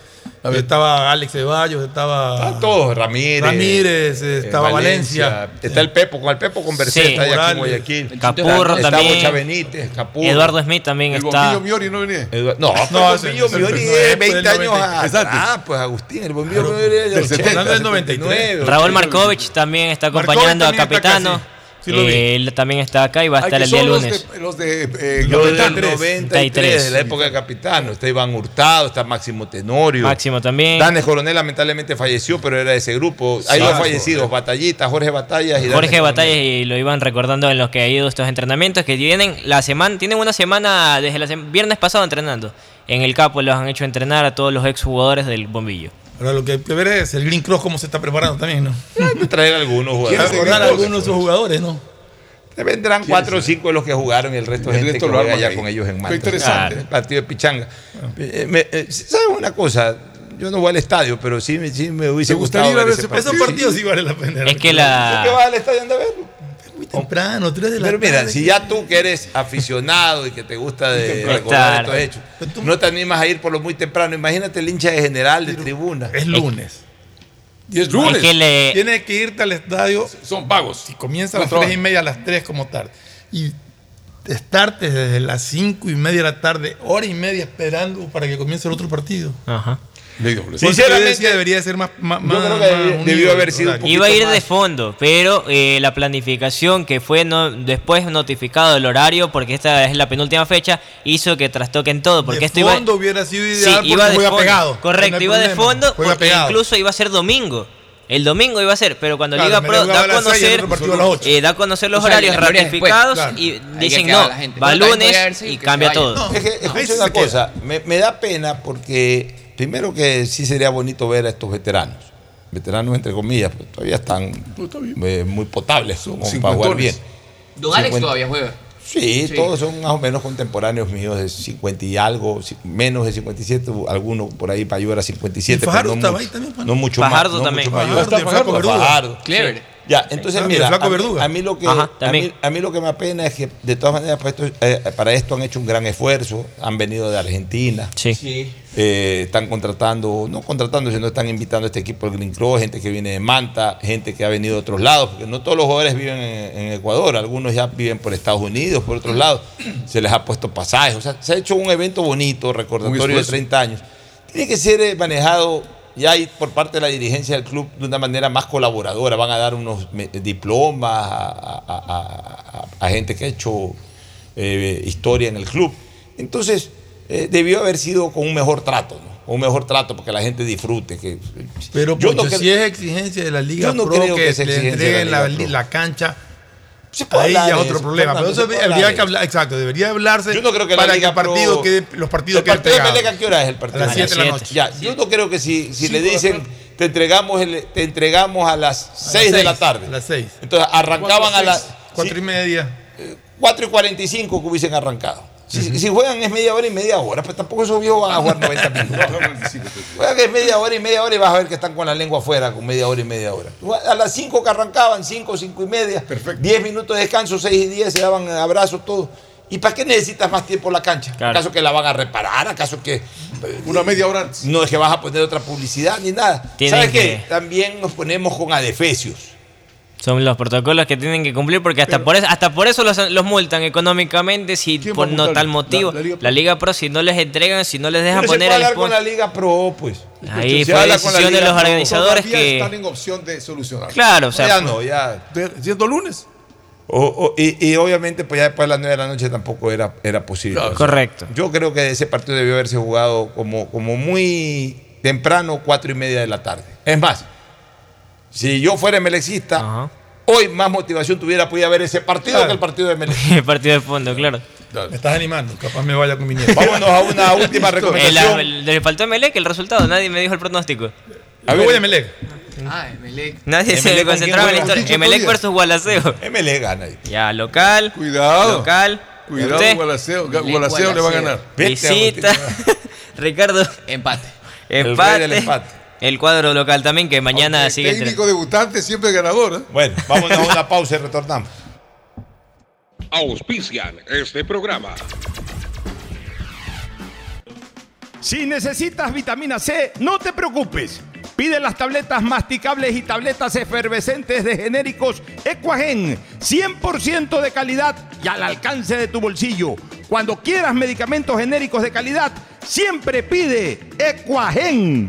Estaba Alex Ceballos, estaba Están todos, Ramírez. Ramírez, eh, estaba Valencia. Está el Pepo, con el Pepo conversé, Sí. está allá aquí. Guayaquil. Capurro está también. Bocha Benítez, Capurro. Eduardo Smith también El está. bombillo Miori no venía. No, No, el bombillo Miori no, es es 20 del años 90. atrás. Exacto. pues Agustín, el bombillo Miori es del del 80, 70, del 93. 79, Raúl 80. Markovich también está Markovich acompañando a Capitano. Sí lo vi. Eh, él también está acá y va a estar el día son los lunes. de- Los de, eh. 93, de la época de Capitano. Está Iván Hurtado, está Máximo Tenorio. Máximo también. Danes Coronel lamentablemente falleció, pero era de ese grupo. Hay Sí. dos fallecidos, Batallita, Jorge Batallas y Jorge Danes Batallas y lo iban recordando en los que ha ido estos entrenamientos que tienen la semana tienen una semana desde el viernes pasado entrenando en el Capo los han hecho entrenar a todos los exjugadores del bombillo Ahora lo que hay que ver es el Green Cross cómo se está preparando también, ¿no? Que traer algunos Quiero jugadores. recordar a algunos de esos jugadores, ¿no? Te vendrán cuatro o cinco de los que jugaron y el resto de El gente resto que lo juega ya ahí. con ellos en Qué Manta. interesante. El partido de Pichanga. Eh, me- eh, ¿Sabes una cosa? Yo no voy al estadio, pero sí, me- sí me hubiese ¿Te gustaría gustado ver ese esos partidos sí vale la pena. Es que la- ¿Tú que vas al estadio anda a verlo? Muy temprano, 3 de la Pero mira, tarde. si ya tú que eres aficionado y que te gusta de recordar estos hechos, no te animas a ir por lo muy temprano. Imagínate el hincha de general de tribuna. Es lunes. Y es lunes. Es que le- Tienes que irte al estadio. Son vagos. Si comienza a las trabajan. 3 y media, a las 3 como tarde. Y estarte desde las 5 y media de la tarde, hora y media esperando para que comience el otro partido. Ajá. Sinceramente, debería ser más. más yo creo más- que más debió haber sido un Iba a ir de fondo, pero eh, la planificación que fue no, después notificado el horario, porque esta es la penúltima fecha, hizo que trastoquen todo. Porque de esto iba, fondo hubiera sido Sí, ideal iba porque de fondo. pegado. Correcto, No iba de fondo porque pegado. incluso iba a ser domingo. El domingo iba a ser, pero cuando Claro, Liga Pro da a conocer, otro partido a las ocho. eh, da a conocer los O sea, horarios ratificados claro. y dicen no, va lunes y cambia todo. Es que, No, escucha sí una cosa, me, me da pena porque primero que sí sería bonito ver a estos veteranos. Veteranos entre comillas, pero todavía están eh, muy potables como para jugar bien. Don Alex 50. todavía juega. Sí, Sí. todos son más o menos contemporáneos míos de 50 y algo, menos de 57, algunos por ahí para ayudar a 57. Y Fajardo no estaba mucho- ahí también, Juan. No mucho Fajardo más. no también. mucho mayor. Fajardo. Clever. Ya, entonces mira, el Flaco a mí, Verduga. a mí lo que Ajá, a, mí, a mí lo que me apena es que de todas maneras para esto, eh, para esto han hecho un gran esfuerzo, han venido de Argentina, Sí. Eh, están contratando, no contratando, sino están invitando a este equipo del Green Cross, gente que viene de Manta, gente que ha venido de otros lados, porque no todos los jugadores viven en, en Ecuador, algunos ya viven por Estados Unidos, por otros lados, se les ha puesto pasajes, o sea, se ha hecho un evento bonito, recordatorio de esfuerzo. 30 años. Tiene que ser eh, manejado ya por parte de la dirigencia del club de una manera más colaboradora, van a dar unos diplomas a, a- a- a- a gente que ha hecho eh, historia en el club. Entonces, eh, debió haber sido con un mejor trato, ¿no? Un mejor trato porque la gente disfrute. Que, Pero Yo Pocho, no cre- si es exigencia de la Liga Yo no Pro creo que, que sea le la entreguen la, Pro. la cancha, Se ahí ya es otro eso, problema. Pero eso se habría que hablar, exacto, debería hablarse Yo no creo que la para Liga que el partido Pro- quede, los partidos ¿El queden partido a qué hora es el partido? A las de 7 de la noche. Ya, yo no creo que si, si le la dicen te entregamos, el, te entregamos a las 6 de la tarde. a las seis. Entonces arrancaban a las Cuatro y media. 4 y 45 que hubiesen arrancado. Si, si juegan es media hora y media hora, pues tampoco esos viejos van a jugar 90 minutos. Juegan es media hora y media hora y vas a ver que están con la lengua afuera con media hora y media hora. A las 5 que arrancaban, 5, 5 y media, 10 minutos de descanso, 6 y 10, se daban abrazos, todo. ¿Y para qué necesitas más tiempo la cancha? Claro. ¿Acaso que la van a reparar? ¿Acaso que Una media hora antes. no es que vas a poner otra publicidad ni nada? ¿Sabes qué? que- También nos ponemos con adefesios. Son los protocolos que tienen que cumplir porque hasta por eso, hasta por eso los, los multan económicamente si ¿Quién va por no tal motivo. La- la Liga La, Pro. Liga Pro si no les entregan, si no les dejan Pero se poner puede el hablar con la Liga Pro, pues. Ahí Se fue la decisión de los Pro. organizadores que están en opción de solucionar. claro, o sea, ya no, ya. Siendo lunes. O- o- y, y obviamente, pues ya después de las 9 de la noche tampoco era, era posible. Claro. correcto. Yo creo que ese partido debió haberse jugado como, como muy temprano, cuatro y media de la tarde. Es más, si yo fuera melexista, Ajá. hoy más motivación tuviera podía ver ese partido Claro. que el partido de Melec. El partido de fondo, claro. Me estás animando, capaz me vaya con mi nieto. Vámonos a una última El, recomendación. el- le faltó a Melec el resultado, nadie me dijo el pronóstico. A ver, voy a Melec. Ah, Emelec. Nadie Emelec, se ¿con concentraba en la historia. Emelec versus Gualaceo. MLE gana ahí. Ya, local. Cuidado. Local. Cuidado, Usted, Gualaceo. Gualaceo le va a ganar. Visita. Ricardo. Empate. El rey Empate. del empate. El cuadro local también que mañana Aunque sigue entre- técnico debutante siempre ganador. ¿eh? Bueno, vámonos a una pausa y retornamos. Auspician este programa. Si necesitas vitamina C, no te preocupes. Pide las tabletas masticables y tabletas efervescentes de genéricos Equagen, 100% de calidad y al alcance de tu bolsillo. Cuando quieras medicamentos genéricos de calidad, siempre pide Equagen.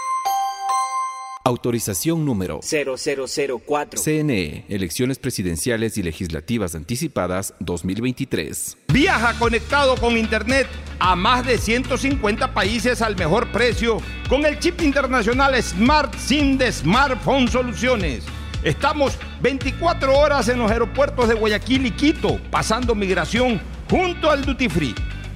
Autorización número 0004. CNE, Elecciones Presidenciales y Legislativas Anticipadas 2023. Viaja conectado con Internet a más de 150 países al mejor precio con el chip internacional Smart SIM de Smartphone Soluciones. Estamos 24 horas en los aeropuertos de Guayaquil y Quito, pasando migración junto al Duty Free.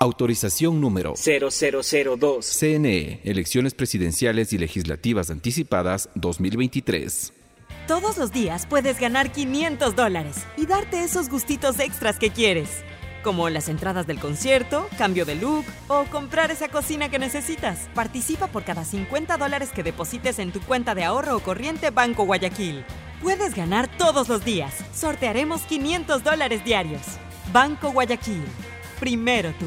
Autorización número 0002. CNE, Elecciones Presidenciales y Legislativas Anticipadas 2023. Todos los días puedes ganar 500 dólares y darte esos gustitos extras que quieres, como las entradas del concierto, cambio de look o comprar esa cocina que necesitas. Participa por cada 50 dólares que deposites en tu cuenta de ahorro o corriente Banco Guayaquil. Puedes ganar todos los días. Sortearemos 500 dólares diarios. Banco Guayaquil. Primero tú.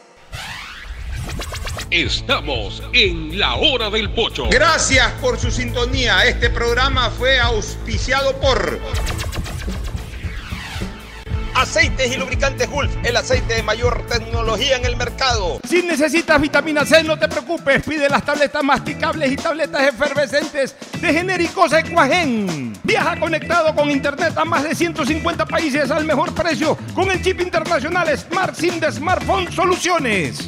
Estamos en la hora del pocho. Gracias por su sintonía. Este programa fue auspiciado por Aceites y lubricantes Gulf, el aceite de mayor tecnología en el mercado. Si necesitas vitamina C, no te preocupes. Pide las tabletas masticables y tabletas efervescentes de genéricos Equagen. Viaja conectado con internet a más de 150 países al mejor precio con el chip internacional Smart SIM de Smartphone Soluciones.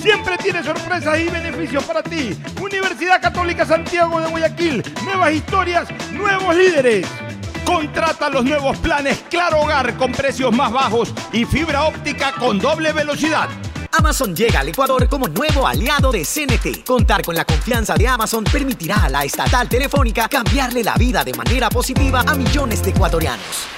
Siempre tiene sorpresas y beneficios para ti. Universidad Católica Santiago de Guayaquil. Nuevas historias, nuevos líderes. Contrata los nuevos planes Claro Hogar con precios más bajos y fibra óptica con doble velocidad. Amazon llega al Ecuador como nuevo aliado de CNT. Contar con la confianza de Amazon permitirá a la estatal telefónica cambiarle la vida de manera positiva a millones de ecuatorianos.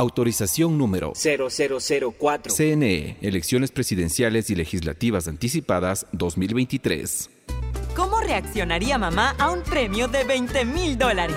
Autorización número 0004. CNE, Elecciones Presidenciales y Legislativas Anticipadas 2023. ¿Cómo reaccionaría mamá a un premio de 20 mil dólares?